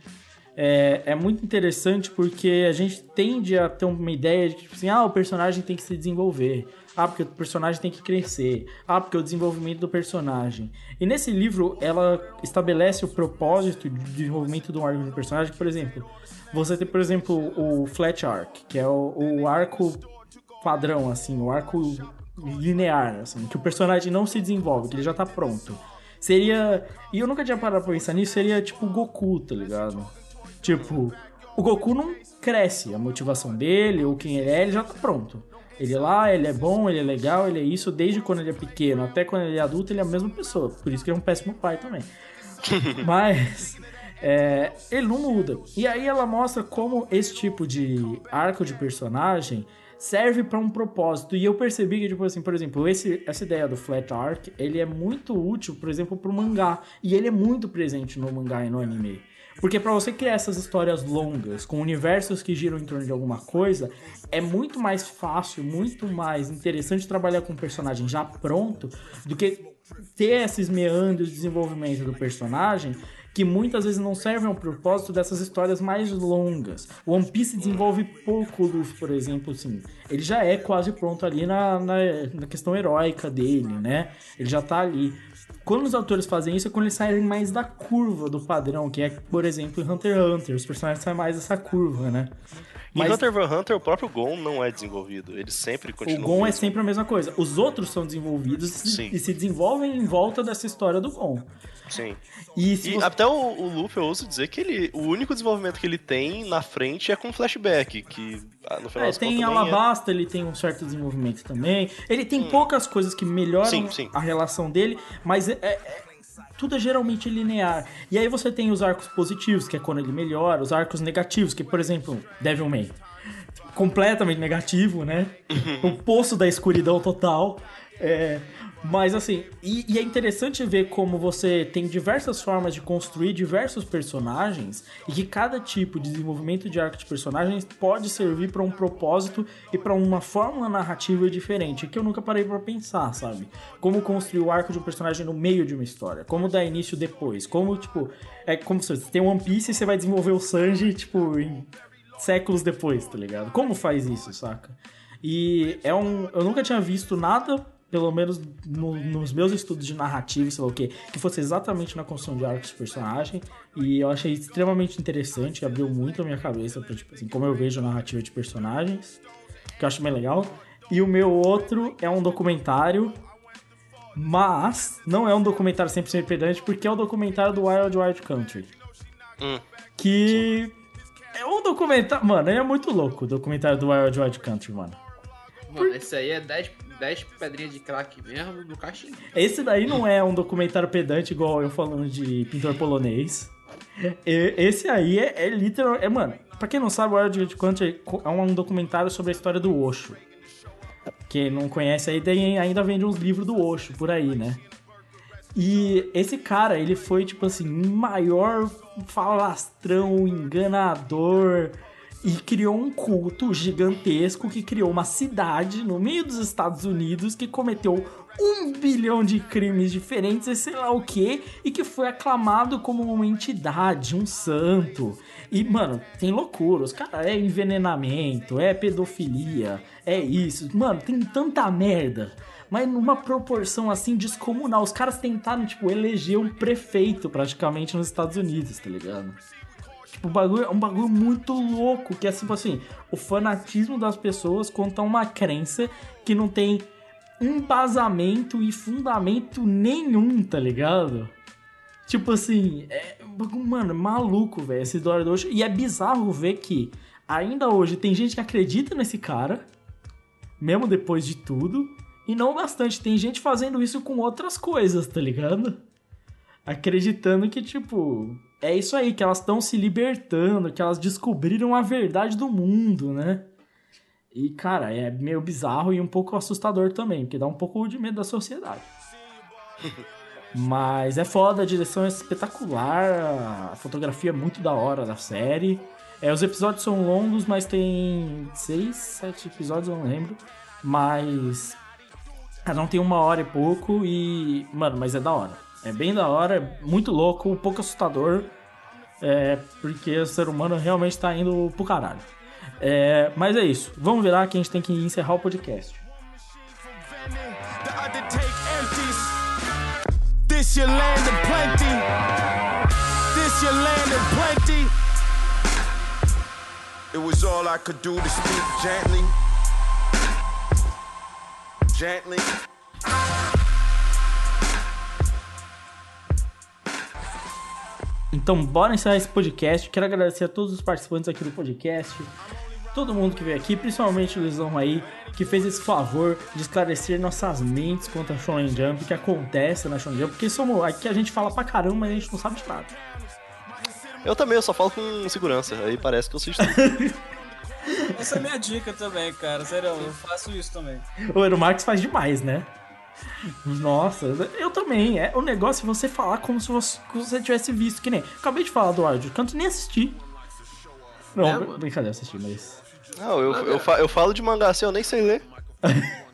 é, é muito interessante porque a gente tende a ter uma ideia de que, tipo assim, ah, o personagem tem que se desenvolver. Ah, porque o personagem tem que crescer. Ah, porque o desenvolvimento do personagem. E nesse livro, ela estabelece o propósito de desenvolvimento de um arco de personagem. Por exemplo, você tem, por exemplo, o Flat Arc, que é o, o arco padrão, assim, o arco linear, assim, que o personagem não se desenvolve, que ele já tá pronto. Seria. E eu nunca tinha parado pra pensar nisso, seria tipo Goku, tá ligado? Tipo, o Goku não cresce, a motivação dele, ou quem ele é, ele já tá pronto. Ele é lá, ele é bom, ele é legal, ele é isso, desde quando ele é pequeno até quando ele é adulto, ele é a mesma pessoa. Por isso que ele é um péssimo pai também. [LAUGHS] Mas é, ele não muda. E aí ela mostra como esse tipo de arco de personagem serve pra um propósito. E eu percebi que, tipo assim, por exemplo, esse, essa ideia do flat arc, ele é muito útil, por exemplo, pro mangá. E ele é muito presente no mangá e no anime. Porque pra você criar essas histórias longas, com universos que giram em torno de alguma coisa, é muito mais fácil, muito mais interessante trabalhar com um personagem já pronto do que ter esses meandros de desenvolvimento do personagem que muitas vezes não servem ao propósito dessas histórias mais longas. O One Piece desenvolve pouco o Luffy, por exemplo, assim. Ele já é quase pronto ali na, na, na questão heróica dele, né? Ele já tá ali. Quando os autores fazem isso é quando eles saem mais da curva do padrão, que é, por exemplo, em Hunter x Hunter. Os personagens saem mais dessa curva, né? Em Hunter x Hunter, o próprio Gon não é desenvolvido. Ele sempre O continua. Gon é mesmo. sempre a mesma coisa. Os outros são desenvolvidos e se- Sim. e se desenvolvem em volta dessa história do Gon. Sim. E E você- até o, o Luffy, eu ouso dizer que ele, o único desenvolvimento que ele tem na frente é com flashback, que ah, no final É, tem Alabasta, ele tem um certo desenvolvimento também. Ele tem poucas coisas que melhoram Sim, sim. a relação dele, mas é- é- tudo é geralmente linear. E aí você tem os arcos positivos, que é quando ele melhora, os arcos negativos, que por exemplo, Devilman. Completamente negativo, né? o poço da escuridão total. É, mas assim, e, e é interessante ver como você tem diversas formas de construir diversos personagens e que cada tipo de desenvolvimento de arco de personagens pode servir para um propósito e para uma fórmula narrativa diferente, que eu nunca parei para pensar, sabe? Como construir o arco de um personagem no meio de uma história, como dar início depois, como tipo, é como se você tem One Piece e você vai desenvolver o Sanji, tipo, em séculos depois, tá ligado? Como faz isso, saca? E é um. Eu nunca tinha visto nada, pelo menos no- nos meus estudos de narrativa, sei lá o quê, que fosse exatamente na construção de arcos de personagem. E eu achei extremamente interessante, abriu muito a minha cabeça pra, tipo assim, como eu vejo a narrativa de personagens, que eu acho bem legal. E o meu outro é um documentário. Mas não é um documentário 100% pedante, porque é o documentário do Wild Wild Country. Hum. Que é um documentário. Mano, é muito louco o documentário do Wild Wild Country, mano. Mano, esse aí é 10, 10 pedrinhas de crack mesmo do caixinho. Esse daí não é um documentário pedante igual eu falando de pintor polonês. Esse aí é, é literal. É, mano, pra quem não sabe, o Wild Country é um documentário sobre a história do Osho. Quem não conhece aí tem, ainda vende uns livros do Osho por aí, né? E esse cara, ele foi, tipo assim, maior falastrão, enganador. E criou um culto gigantesco que criou uma cidade no meio dos Estados Unidos que cometeu um bilhão de crimes diferentes e sei lá o que, e que foi aclamado como uma entidade, um santo. E, mano, tem loucura. Os caras é envenenamento, é pedofilia, é isso. Mano, tem tanta merda. Mas numa proporção assim descomunal. Os caras tentaram, tipo, eleger um prefeito praticamente nos Estados Unidos, tá ligado? Tipo, o bagulho é um bagulho muito louco, que é tipo assim, o fanatismo das pessoas contra uma crença que não tem embasamento e fundamento nenhum, tá ligado? Tipo assim, é, um mano, maluco, velho, essa história do Osho. E é bizarro ver que ainda hoje tem gente que acredita nesse cara, mesmo depois de tudo, e não bastante, tem gente fazendo isso com outras coisas, tá ligado? Acreditando que, tipo, é isso aí, que elas estão se libertando, que elas descobriram a verdade do mundo, né? E, cara, é meio bizarro e um pouco assustador também, porque dá um pouco de medo da sociedade. [LAUGHS] Mas é foda, a direção é espetacular, a fotografia é muito da hora da série. É, os episódios são longos, mas tem seis, sete episódios, eu não lembro. Mas cada um tem uma hora e pouco e, mano, mas é da hora. É bem da hora, é muito louco, um pouco assustador. É, porque o ser humano realmente tá indo pro caralho. É, mas é isso. Vamos virar que a gente tem que encerrar o podcast. This your land of plenty. This your land of plenty. It was all I could do to speak gently. Gently. Então, bora encerrar esse podcast. Quero agradecer a todos os participantes aqui do podcast. Todo mundo que veio aqui, principalmente o Luizão aí, que fez esse favor de esclarecer nossas mentes contra a Shonen Jump, que acontece na Shonen Jump, porque somos, aqui a gente fala pra caramba, mas a gente não sabe de nada. Eu também, eu só falo com segurança, aí parece que eu sei. [LAUGHS] Essa é a minha dica também, cara. Sério, eu faço isso também. O Marx faz demais, né? Nossa, eu também. É, o negócio é você falar como se você, se você tivesse visto, que nem. Acabei de falar do áudio, canto nem assisti. Não, É, brincadeira, assisti, mas. Não, eu, eu, eu falo de mangá assim, eu nem sei ler. [LAUGHS]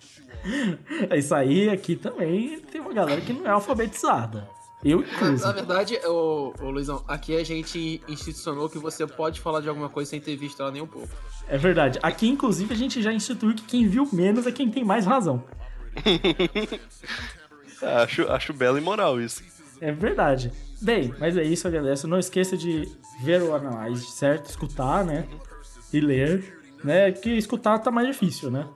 É isso aí, aqui também tem uma galera que não é alfabetizada. Eu, Na, inclusive. na verdade, ô, ô Luizão, aqui a gente institucionou que você pode falar de alguma coisa sem ter visto ela nem um pouco. É verdade. Aqui, inclusive, a gente já instituiu que quem viu menos é quem tem mais razão. [LAUGHS] Acho, acho belo e moral isso. É verdade. Bem, mas é isso, agradeço. Não esqueça de ver o Analyze, certo? Escutar, né? E ler, né? Que escutar tá mais difícil, né?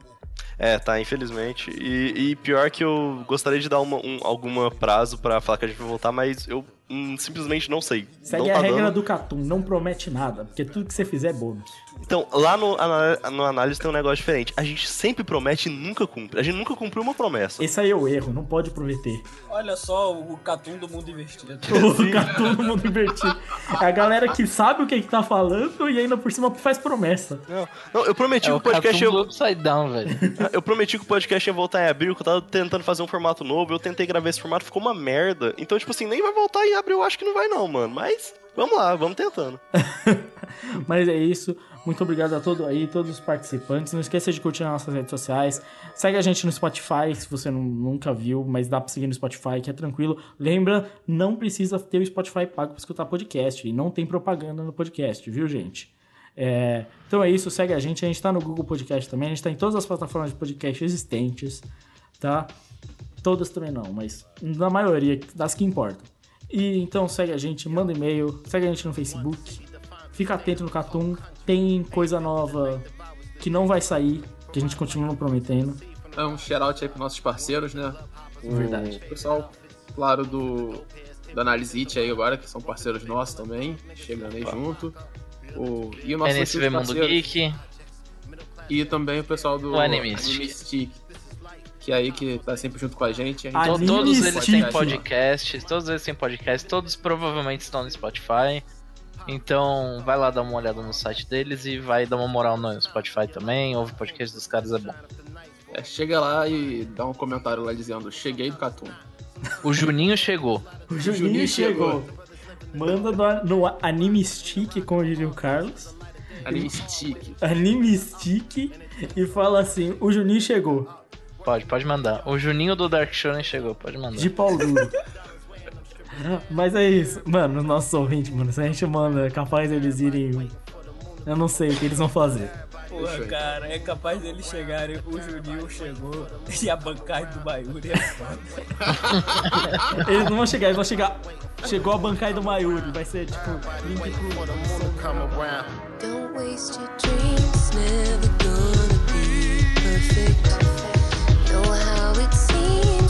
É, tá, infelizmente. E, e pior que eu gostaria de dar uma, um, alguma prazo pra falar que a gente vai voltar, mas eu hum, simplesmente não sei. Segue não a tá regra dando. do Catum, não promete nada, porque tudo que você fizer é bônus. Então, lá no, no análise tem um negócio diferente. A gente sempre promete e nunca cumpre. A gente nunca cumpriu uma promessa. Esse aí é o erro, não pode prometer. Olha só o Catum do mundo investido. [LAUGHS] O Catum no mundo invertido. É a galera que sabe o que, que tá falando e ainda por cima faz promessa. Não, não, eu prometi É que o podcast do ia, Upside Down, velho. [LAUGHS] eu prometi que o podcast ia voltar em abril, que eu tava tentando fazer um formato novo, eu tentei gravar esse formato, ficou uma merda. Então, tipo assim, nem vai voltar em abril, eu acho que não vai não, mano. Mas vamos lá, vamos tentando. [LAUGHS] Mas é isso. Muito obrigado a todo aí, todos os participantes. Não esqueça de curtir nas nossas redes sociais. Segue a gente no Spotify, se você não- nunca viu, mas dá pra seguir no Spotify, que é tranquilo. Lembra, não precisa ter o Spotify pago pra escutar podcast. E não tem propaganda no podcast, viu, gente? É, então é isso, segue a gente. A gente tá no Google Podcast também. A gente tá em todas as plataformas de podcast existentes, tá? Todas também não, mas na maioria das que importam. E então segue a gente, manda e-mail, segue a gente no Facebook. Fica atento no Catum, tem coisa nova que não vai sair, que a gente continua prometendo. É um shout-out aí pros nossos parceiros, né? O Verdade. pessoal, claro, do da Análise It aí agora, que são parceiros nossos também, chegando aí junto. O, e o nosso NSV Mundo Geek. E também o pessoal do O Animist. Animistic, que é aí que tá sempre junto com a gente. A gente To- Anime todos eles têm Stick. podcasts, todos eles têm podcast, todos provavelmente estão no Spotify. Então vai lá dar uma olhada no site deles e vai dar uma moral no Spotify também. Ouve o podcast dos caras, é bom. É, chega lá e dá um comentário lá dizendo: Cheguei do Catum. O Juninho chegou. O Juninho chegou. Manda no, no Anime Stick, como diria o Carlos. Animistic. Anime Stick e fala assim: o Juninho chegou. Pode, pode mandar. O Juninho do Dark Shonen chegou, pode mandar. De pau duro. Mas é isso. Mano, os nossos ouvintes, mano, se a gente manda, é capaz eles irem. Eu não sei o que eles vão fazer. Porra, cara, é capaz deles chegarem. O Juninho chegou [LAUGHS] e a bancada do Bayuri é foda. Eles não vão chegar, eles vão chegar. Chegou a bancada do Mayuri, vai ser tipo. link pro- Don't waste your dreams, never gonna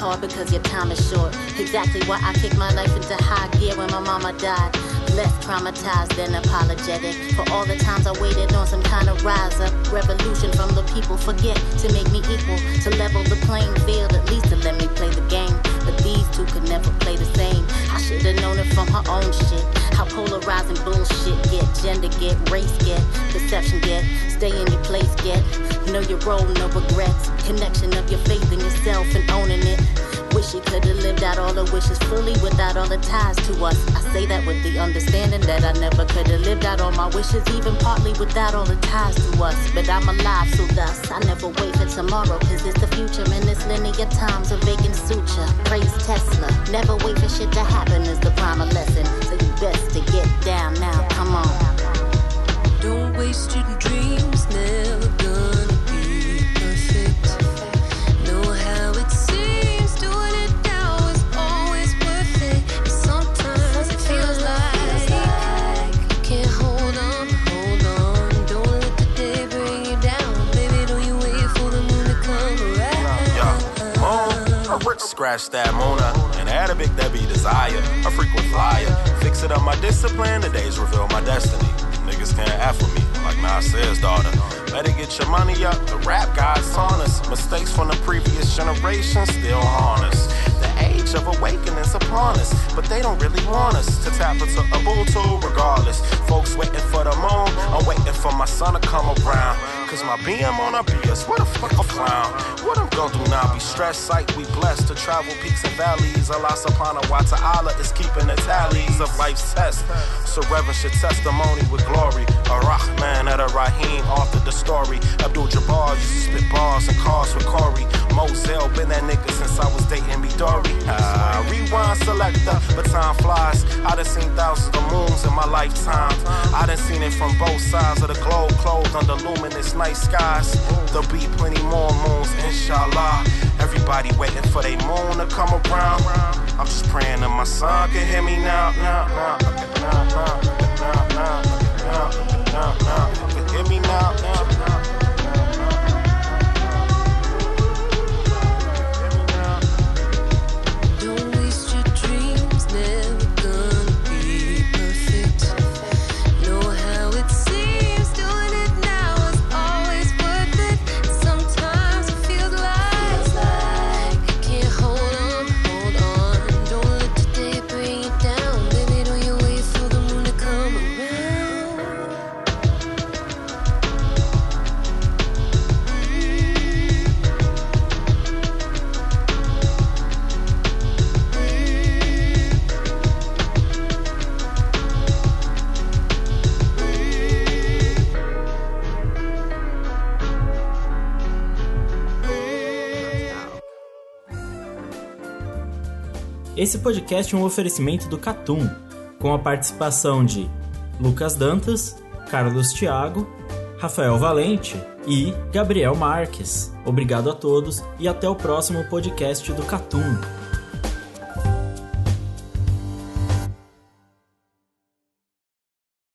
hard because your time is short. Exactly why I kicked my life into high gear when my mama died. Less traumatized than apologetic for all the times I waited on some kind of rise up. Revolution from the people forget to make me equal, to level the playing field, at least to let me play the game. But these two could never play the same. I should have known it from her own shit. How polarizing bullshit get, gender get, race get, perception get, stay in your place get. Know your role, no regrets. Connection of your faith in yourself and owning it. Wish you could have lived out all the wishes fully without all the ties to us. I say that with the understanding that I never could have lived out all my wishes, even partly without all the ties to us. But I'm alive, so thus I never wait for tomorrow, cause it's the future and this linear time's a vacant suture. Praise Tesla, never wait for shit to happen is the primal lesson. So you best to get down now, come on. Don't waste your dreams, never gonna be perfect. Know how it seems, doing it now is always worth it. And sometimes it feels like you can't hold on, hold on. Don't let the day bring you down, baby. Don't you wait for the moon to come around? A rip scratch that Mona. And I had a big Debbie desire, a frequent flyer. It up my discipline, the days reveal my destiny. Niggas can't F with me, like Nas says, daughter. Better get your money up, the rap gods on us. Mistakes from the previous generation still haunt us. The age of awakening's upon us, but they don't really want us to tap into Ubuntu regardless. Folks waiting for the moon, I'm waiting for my son to come around. Cause my BM on a BS, what a fuck a clown. What I'm gonna do now? Be stressed, sight, we blessed to travel peaks and valleys. Allah subhanahu wa ta'ala is keeping the tallies of life's test. So reverence your testimony with glory. A Rahman at a Rahim, author the story. Abdul Jabbar used to spit bars and cars with Corey. Moselle been that nigga since I was dating me Dory. Ah, rewind selector, but time flies. I done seen thousands of moons in my lifetime. I done seen it from both sides of the globe, clothed under luminous night skies. There'll be plenty more moons, inshallah. Everybody waiting for their moon to come around. I'm just praying that my son can hear me now, now, now, now, now, now, now, now, now, now. Can hear me now, now, now. Don't Esse podcast é um oferecimento do Catum, com a participação de Lucas Dantas, Carlos Thiago, Rafael Valente e Gabriel Marques. Obrigado a todos e até o próximo podcast do Catum.